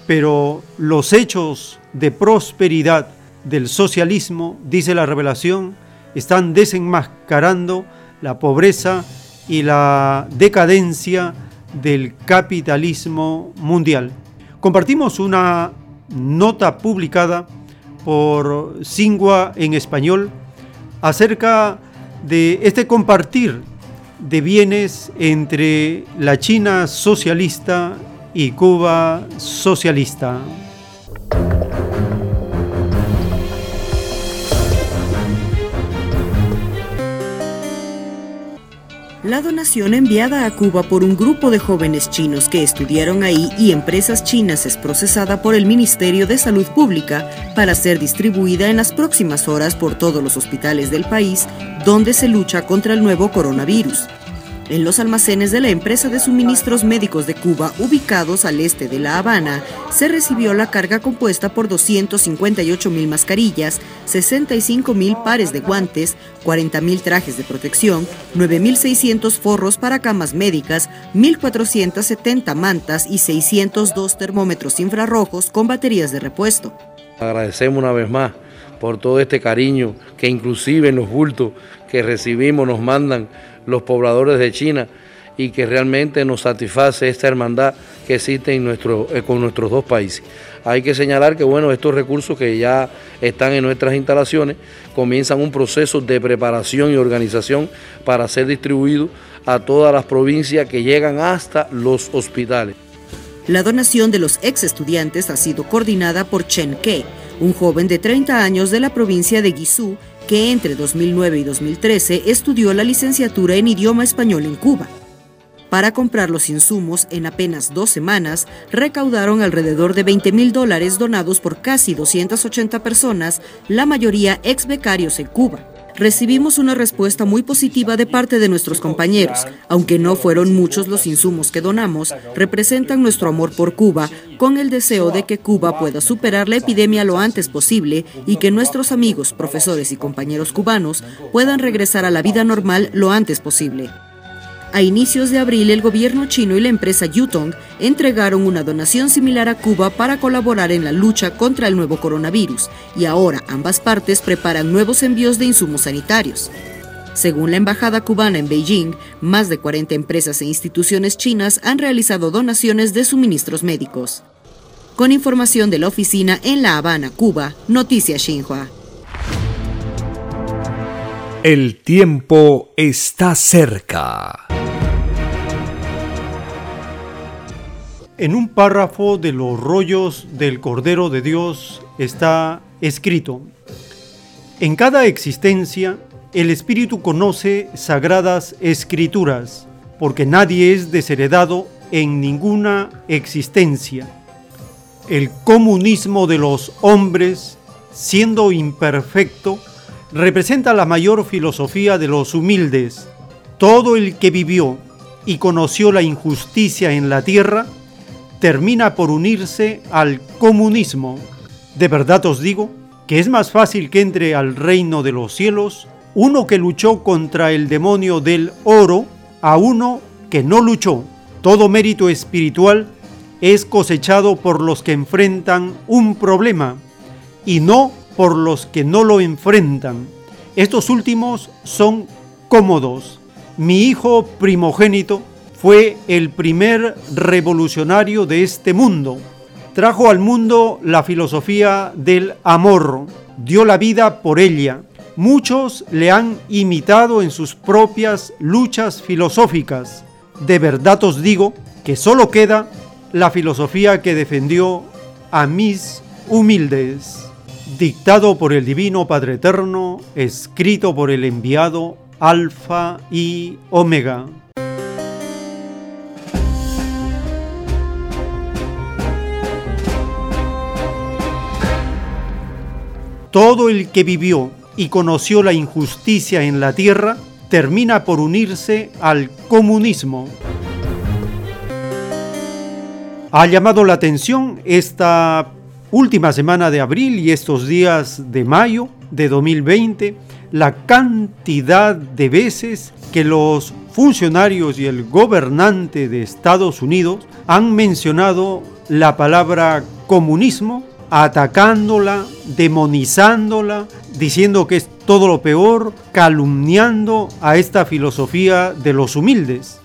Pero los hechos de prosperidad del socialismo, dice la revelación, están desenmascarando la pobreza y la decadencia del capitalismo mundial. Compartimos una nota publicada por Singua en español acerca de este compartir de bienes entre la China socialista y Cuba socialista. La donación enviada a Cuba por un grupo de jóvenes chinos que estudiaron ahí y empresas chinas es procesada por el Ministerio de Salud Pública para ser distribuida en las próximas horas por todos los hospitales del país donde se lucha contra el nuevo coronavirus en los almacenes de la empresa de suministros médicos de Cuba, ubicados al este de La Habana, se recibió la carga compuesta por 258 mil mascarillas, 65 mil pares de guantes, 40 mil trajes de protección, 9.600 forros para camas médicas, 1.470 mantas y 602 termómetros infrarrojos con baterías de repuesto. Agradecemos una vez más por todo este cariño que inclusive en los bultos que recibimos nos mandan los pobladores de China y que realmente nos satisface esta hermandad que existe en nuestro, eh, con nuestros dos países. Hay que señalar que bueno, estos recursos que ya están en nuestras instalaciones comienzan un proceso de preparación y organización para ser distribuidos a todas las provincias que llegan hasta los hospitales. La donación de los ex estudiantes ha sido coordinada por Chen Ke, un joven de 30 años de la provincia de Guizhou que entre 2009 y 2013 estudió la licenciatura en idioma español en Cuba. Para comprar los insumos, en apenas dos semanas, recaudaron alrededor de 20 mil dólares donados por casi 280 personas, la mayoría ex becarios en Cuba recibimos una respuesta muy positiva de parte de nuestros compañeros. Aunque no fueron muchos los insumos que donamos, representan nuestro amor por Cuba, con el deseo de que Cuba pueda superar la epidemia lo antes posible y que nuestros amigos, profesores y compañeros cubanos puedan regresar a la vida normal lo antes posible. A inicios de abril, el gobierno chino y la empresa Yutong entregaron una donación similar a Cuba para colaborar en la lucha contra el nuevo coronavirus y ahora ambas partes preparan nuevos envíos de insumos sanitarios. Según la Embajada cubana en Beijing, más de 40 empresas e instituciones chinas han realizado donaciones de suministros médicos. Con información de la oficina en La Habana, Cuba, Noticias Xinhua. El tiempo está cerca. En un párrafo de los rollos del Cordero de Dios está escrito, en cada existencia el Espíritu conoce sagradas escrituras, porque nadie es desheredado en ninguna existencia. El comunismo de los hombres, siendo imperfecto, representa la mayor filosofía de los humildes. Todo el que vivió y conoció la injusticia en la tierra, termina por unirse al comunismo. De verdad os digo que es más fácil que entre al reino de los cielos uno que luchó contra el demonio del oro a uno que no luchó. Todo mérito espiritual es cosechado por los que enfrentan un problema y no por los que no lo enfrentan. Estos últimos son cómodos. Mi hijo primogénito fue el primer revolucionario de este mundo. Trajo al mundo la filosofía del amor, dio la vida por ella. Muchos le han imitado en sus propias luchas filosóficas. De verdad os digo que solo queda la filosofía que defendió a mis humildes. Dictado por el Divino Padre Eterno, escrito por el enviado Alfa y Omega. Todo el que vivió y conoció la injusticia en la tierra termina por unirse al comunismo. Ha llamado la atención esta última semana de abril y estos días de mayo de 2020 la cantidad de veces que los funcionarios y el gobernante de Estados Unidos han mencionado la palabra comunismo atacándola, demonizándola, diciendo que es todo lo peor, calumniando a esta filosofía de los humildes.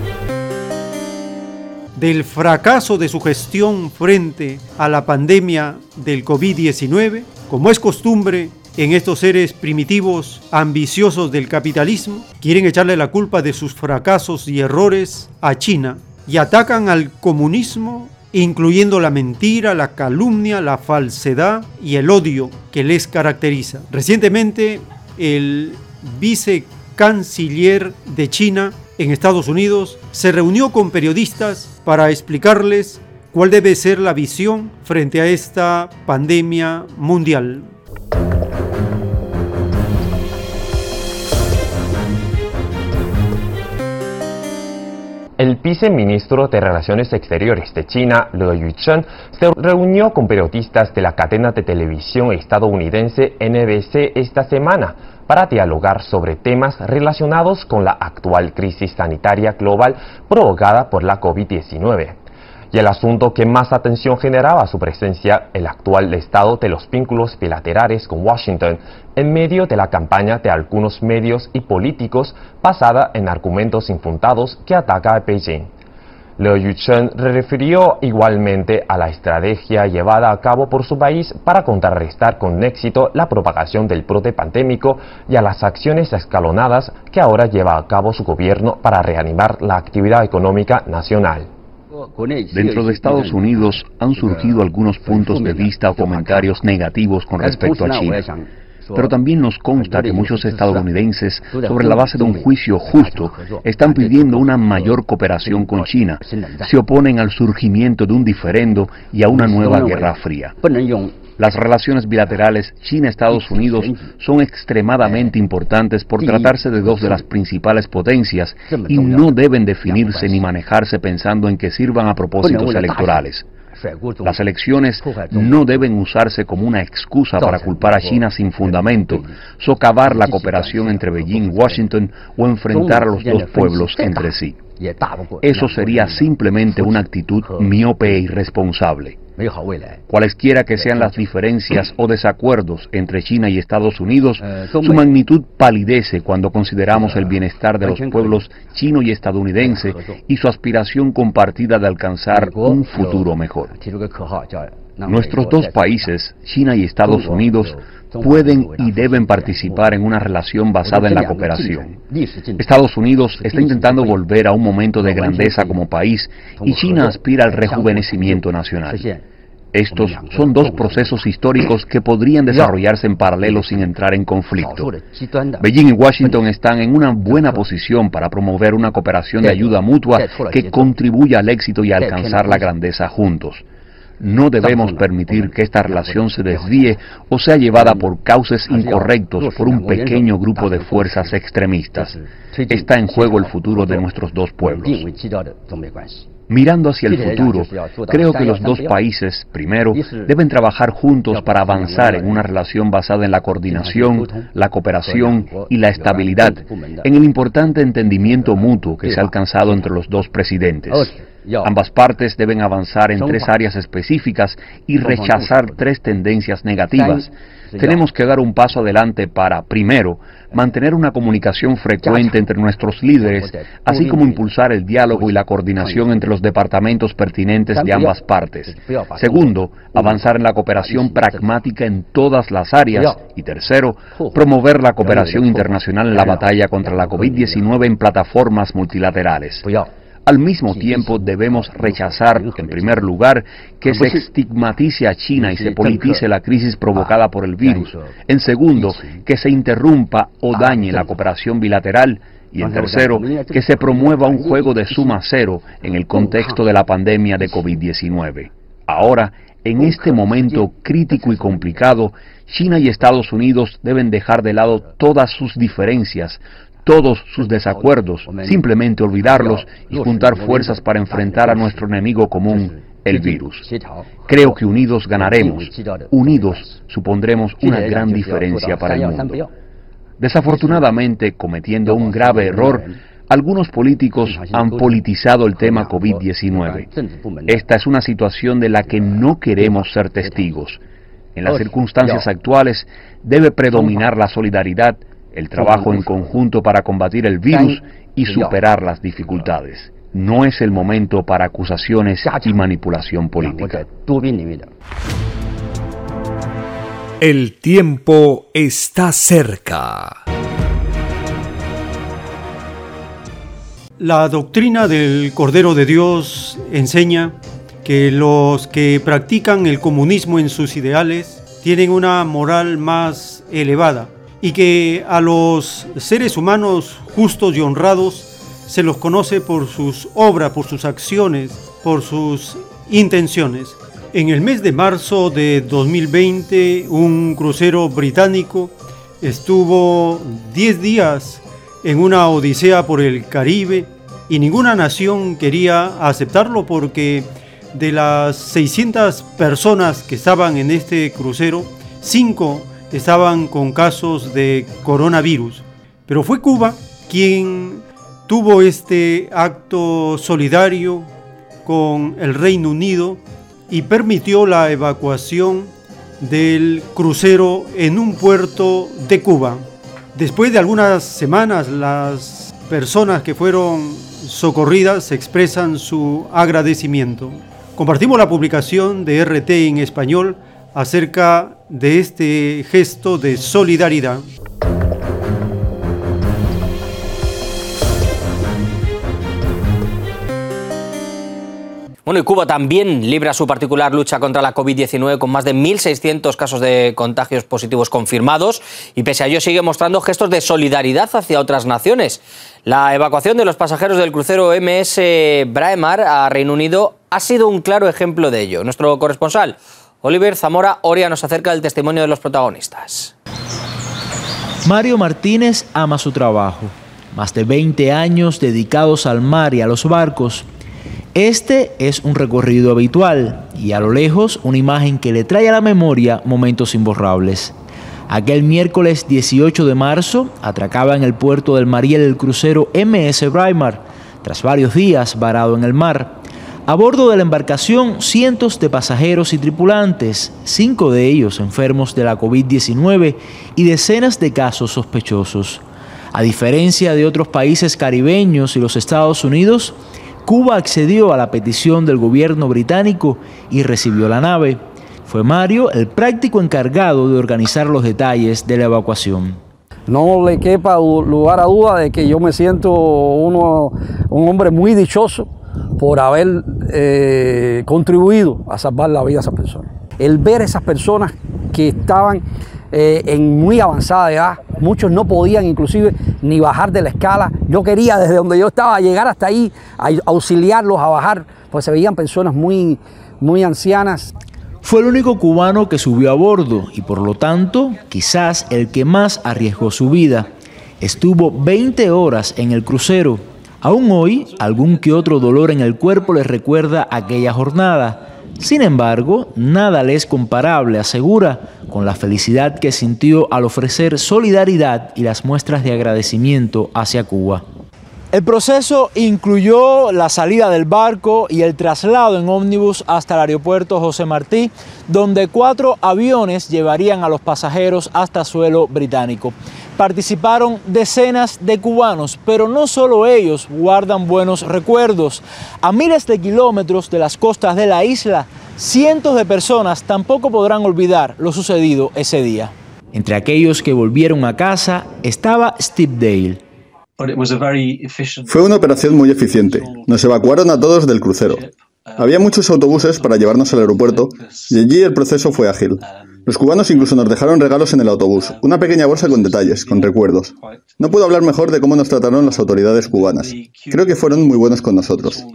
Del fracaso de su gestión frente a la pandemia del COVID-19, como es costumbre en estos seres primitivos, ambiciosos del capitalismo, quieren echarle la culpa de sus fracasos y errores a China y atacan al comunismo incluyendo la mentira, la calumnia, la falsedad y el odio que les caracteriza. Recientemente, el vicecanciller de China en Estados Unidos se reunió con periodistas para explicarles cuál debe ser la visión frente a esta pandemia mundial. El viceministro de Relaciones Exteriores de China, Le Yucheng, se reunió con periodistas de la cadena de televisión estadounidense NBC esta semana para dialogar sobre temas relacionados con la actual crisis sanitaria global provocada por la COVID-19 y el asunto que más atención generaba su presencia, el actual estado de los vínculos bilaterales con Washington, en medio de la campaña de algunos medios y políticos basada en argumentos infundados que ataca a Beijing. Liu Yuchen refirió igualmente a la estrategia llevada a cabo por su país para contrarrestar con éxito la propagación del brote pandémico y a las acciones escalonadas que ahora lleva a cabo su gobierno para reanimar la actividad económica nacional. Dentro de Estados Unidos han surgido algunos puntos de vista o comentarios negativos con respecto a China. Pero también nos consta que muchos estadounidenses, sobre la base de un juicio justo, están pidiendo una mayor cooperación con China. Se oponen al surgimiento de un diferendo y a una nueva guerra fría. Las relaciones bilaterales China-Estados Unidos son extremadamente importantes por tratarse de dos de las principales potencias y no deben definirse ni manejarse pensando en que sirvan a propósitos electorales. Las elecciones no deben usarse como una excusa para culpar a China sin fundamento, socavar la cooperación entre Beijing y Washington o enfrentar a los dos pueblos entre sí. Eso sería simplemente una actitud miope e irresponsable. Cualesquiera que sean las diferencias o desacuerdos entre China y Estados Unidos, su magnitud palidece cuando consideramos el bienestar de los pueblos chino y estadounidense y su aspiración compartida de alcanzar un futuro mejor. Nuestros dos países, China y Estados Unidos, pueden y deben participar en una relación basada en la cooperación. Estados Unidos está intentando volver a un momento de grandeza como país y China aspira al rejuvenecimiento nacional. Estos son dos procesos históricos que podrían desarrollarse en paralelo sin entrar en conflicto. Beijing y Washington están en una buena posición para promover una cooperación de ayuda mutua que contribuya al éxito y a alcanzar la grandeza juntos. No debemos permitir que esta relación se desvíe o sea llevada por cauces incorrectos por un pequeño grupo de fuerzas extremistas. Está en juego el futuro de nuestros dos pueblos. Mirando hacia el futuro, creo que los dos países, primero, deben trabajar juntos para avanzar en una relación basada en la coordinación, la cooperación y la estabilidad, en el importante entendimiento mutuo que se ha alcanzado entre los dos presidentes. Ambas partes deben avanzar en tres áreas específicas y rechazar tres tendencias negativas. Tenemos que dar un paso adelante para, primero, mantener una comunicación frecuente entre nuestros líderes, así como impulsar el diálogo y la coordinación entre los departamentos pertinentes de ambas partes. Segundo, avanzar en la cooperación pragmática en todas las áreas. Y tercero, promover la cooperación internacional en la batalla contra la COVID-19 en plataformas multilaterales. Al mismo tiempo debemos rechazar, en primer lugar, que se estigmatice a China y se politice la crisis provocada por el virus. En segundo, que se interrumpa o dañe la cooperación bilateral. Y en tercero, que se promueva un juego de suma cero en el contexto de la pandemia de COVID-19. Ahora, en este momento crítico y complicado, China y Estados Unidos deben dejar de lado todas sus diferencias, todos sus desacuerdos, simplemente olvidarlos y juntar fuerzas para enfrentar a nuestro enemigo común, el virus. Creo que unidos ganaremos, unidos supondremos una gran diferencia para el mundo. Desafortunadamente, cometiendo un grave error, algunos políticos han politizado el tema COVID-19. Esta es una situación de la que no queremos ser testigos. En las circunstancias actuales debe predominar la solidaridad, el trabajo en conjunto para combatir el virus y superar las dificultades. No es el momento para acusaciones y manipulación política. El tiempo está cerca. La doctrina del Cordero de Dios enseña que los que practican el comunismo en sus ideales tienen una moral más elevada y que a los seres humanos justos y honrados se los conoce por sus obras, por sus acciones, por sus intenciones. En el mes de marzo de 2020, un crucero británico estuvo 10 días en una odisea por el Caribe y ninguna nación quería aceptarlo porque de las 600 personas que estaban en este crucero, 5 estaban con casos de coronavirus. Pero fue Cuba quien tuvo este acto solidario con el Reino Unido y permitió la evacuación del crucero en un puerto de Cuba. Después de algunas semanas, las personas que fueron socorridas expresan su agradecimiento. Compartimos la publicación de RT en español acerca de este gesto de solidaridad. Bueno, y Cuba también libra su particular lucha contra la COVID-19 con más de 1.600 casos de contagios positivos confirmados y pese a ello sigue mostrando gestos de solidaridad hacia otras naciones. La evacuación de los pasajeros del crucero MS Braemar a Reino Unido ha sido un claro ejemplo de ello. Nuestro corresponsal Oliver Zamora Oria nos acerca del testimonio de los protagonistas. Mario Martínez ama su trabajo. Más de 20 años dedicados al mar y a los barcos. Este es un recorrido habitual y a lo lejos una imagen que le trae a la memoria momentos imborrables. Aquel miércoles 18 de marzo atracaba en el puerto del Mariel el crucero MS Braimar, tras varios días varado en el mar. A bordo de la embarcación, cientos de pasajeros y tripulantes, cinco de ellos enfermos de la COVID-19 y decenas de casos sospechosos. A diferencia de otros países caribeños y los Estados Unidos, Cuba accedió a la petición del gobierno británico y recibió la nave. Fue Mario el práctico encargado de organizar los detalles de la evacuación. No le quepa lugar a duda de que yo me siento uno, un hombre muy dichoso por haber eh, contribuido a salvar la vida de esas personas. El ver a esas personas que estaban eh, en muy avanzada edad, muchos no podían inclusive ni bajar de la escala. Yo quería desde donde yo estaba llegar hasta ahí, a auxiliarlos a bajar, pues se veían personas muy, muy ancianas. Fue el único cubano que subió a bordo y por lo tanto quizás el que más arriesgó su vida. Estuvo 20 horas en el crucero Aún hoy, algún que otro dolor en el cuerpo les recuerda aquella jornada. Sin embargo, nada le es comparable, asegura, con la felicidad que sintió al ofrecer solidaridad y las muestras de agradecimiento hacia Cuba. El proceso incluyó la salida del barco y el traslado en ómnibus hasta el aeropuerto José Martí, donde cuatro aviones llevarían a los pasajeros hasta suelo británico participaron decenas de cubanos, pero no solo ellos guardan buenos recuerdos. A miles de kilómetros de las costas de la isla, cientos de personas tampoco podrán olvidar lo sucedido ese día. Entre aquellos que volvieron a casa estaba Steve Dale. Fue una operación muy eficiente. Nos evacuaron a todos del crucero. Había muchos autobuses para llevarnos al aeropuerto y allí el proceso fue ágil. Los cubanos incluso nos dejaron regalos en el autobús, una pequeña bolsa con detalles, con recuerdos. No puedo hablar mejor de cómo nos trataron las autoridades cubanas. Creo que fueron muy buenos con nosotros.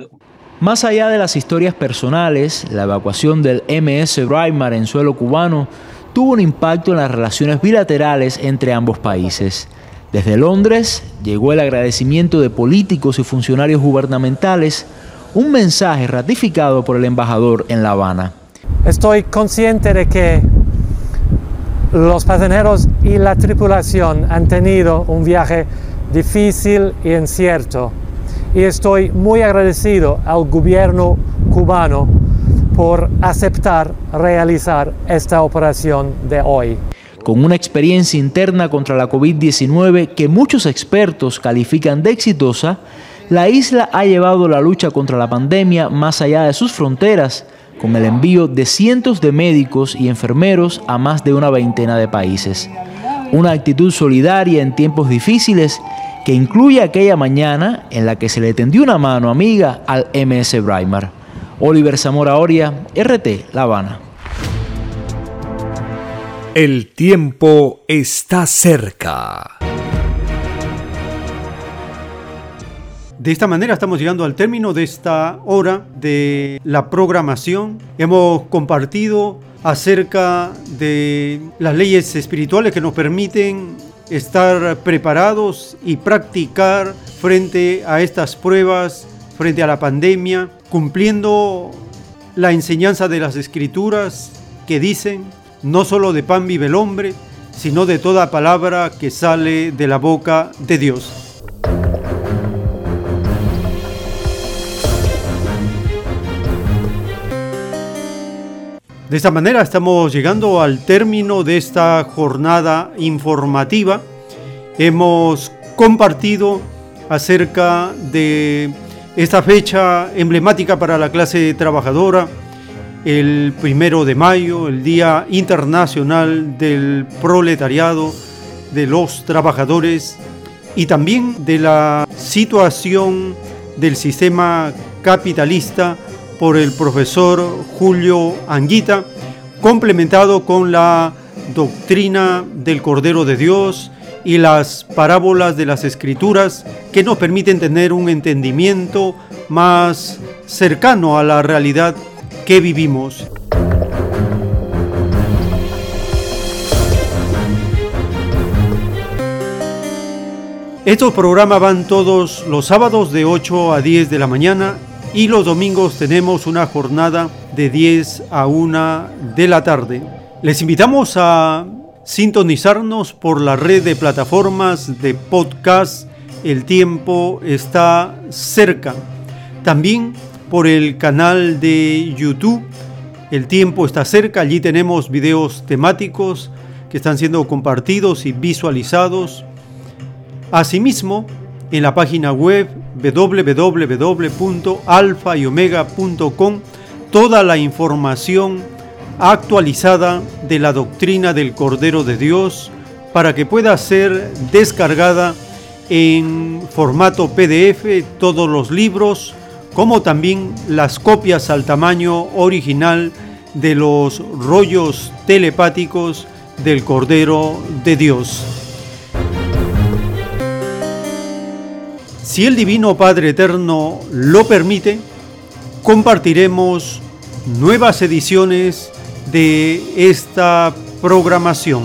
Más allá de las historias personales, la evacuación del MS Breitmar en suelo cubano tuvo un impacto en las relaciones bilaterales entre ambos países. Desde Londres llegó el agradecimiento de políticos y funcionarios gubernamentales, un mensaje ratificado por el embajador en La Habana. Estoy consciente de que los pasajeros y la tripulación han tenido un viaje difícil y incierto y estoy muy agradecido al gobierno cubano por aceptar realizar esta operación de hoy. Con una experiencia interna contra la COVID-19 que muchos expertos califican de exitosa, la isla ha llevado la lucha contra la pandemia más allá de sus fronteras con el envío de cientos de médicos y enfermeros a más de una veintena de países. Una actitud solidaria en tiempos difíciles que incluye aquella mañana en la que se le tendió una mano amiga al MS Breimar. Oliver Zamora Oria, RT La Habana. El tiempo está cerca. De esta manera estamos llegando al término de esta hora de la programación. Hemos compartido acerca de las leyes espirituales que nos permiten estar preparados y practicar frente a estas pruebas, frente a la pandemia, cumpliendo la enseñanza de las escrituras que dicen, no solo de pan vive el hombre, sino de toda palabra que sale de la boca de Dios. De esta manera estamos llegando al término de esta jornada informativa. Hemos compartido acerca de esta fecha emblemática para la clase trabajadora, el primero de mayo, el Día Internacional del Proletariado, de los Trabajadores y también de la situación del sistema capitalista por el profesor Julio Anguita, complementado con la doctrina del Cordero de Dios y las parábolas de las Escrituras que nos permiten tener un entendimiento más cercano a la realidad que vivimos. Estos programas van todos los sábados de 8 a 10 de la mañana y los domingos tenemos una jornada de 10 a 1 de la tarde. Les invitamos a sintonizarnos por la red de plataformas de podcast El tiempo está cerca. También por el canal de YouTube. El tiempo está cerca, allí tenemos videos temáticos que están siendo compartidos y visualizados. Asimismo, en la página web www.alfayomega.com toda la información actualizada de la doctrina del Cordero de Dios para que pueda ser descargada en formato PDF todos los libros, como también las copias al tamaño original de los rollos telepáticos del Cordero de Dios. Si el Divino Padre Eterno lo permite, compartiremos nuevas ediciones de esta programación.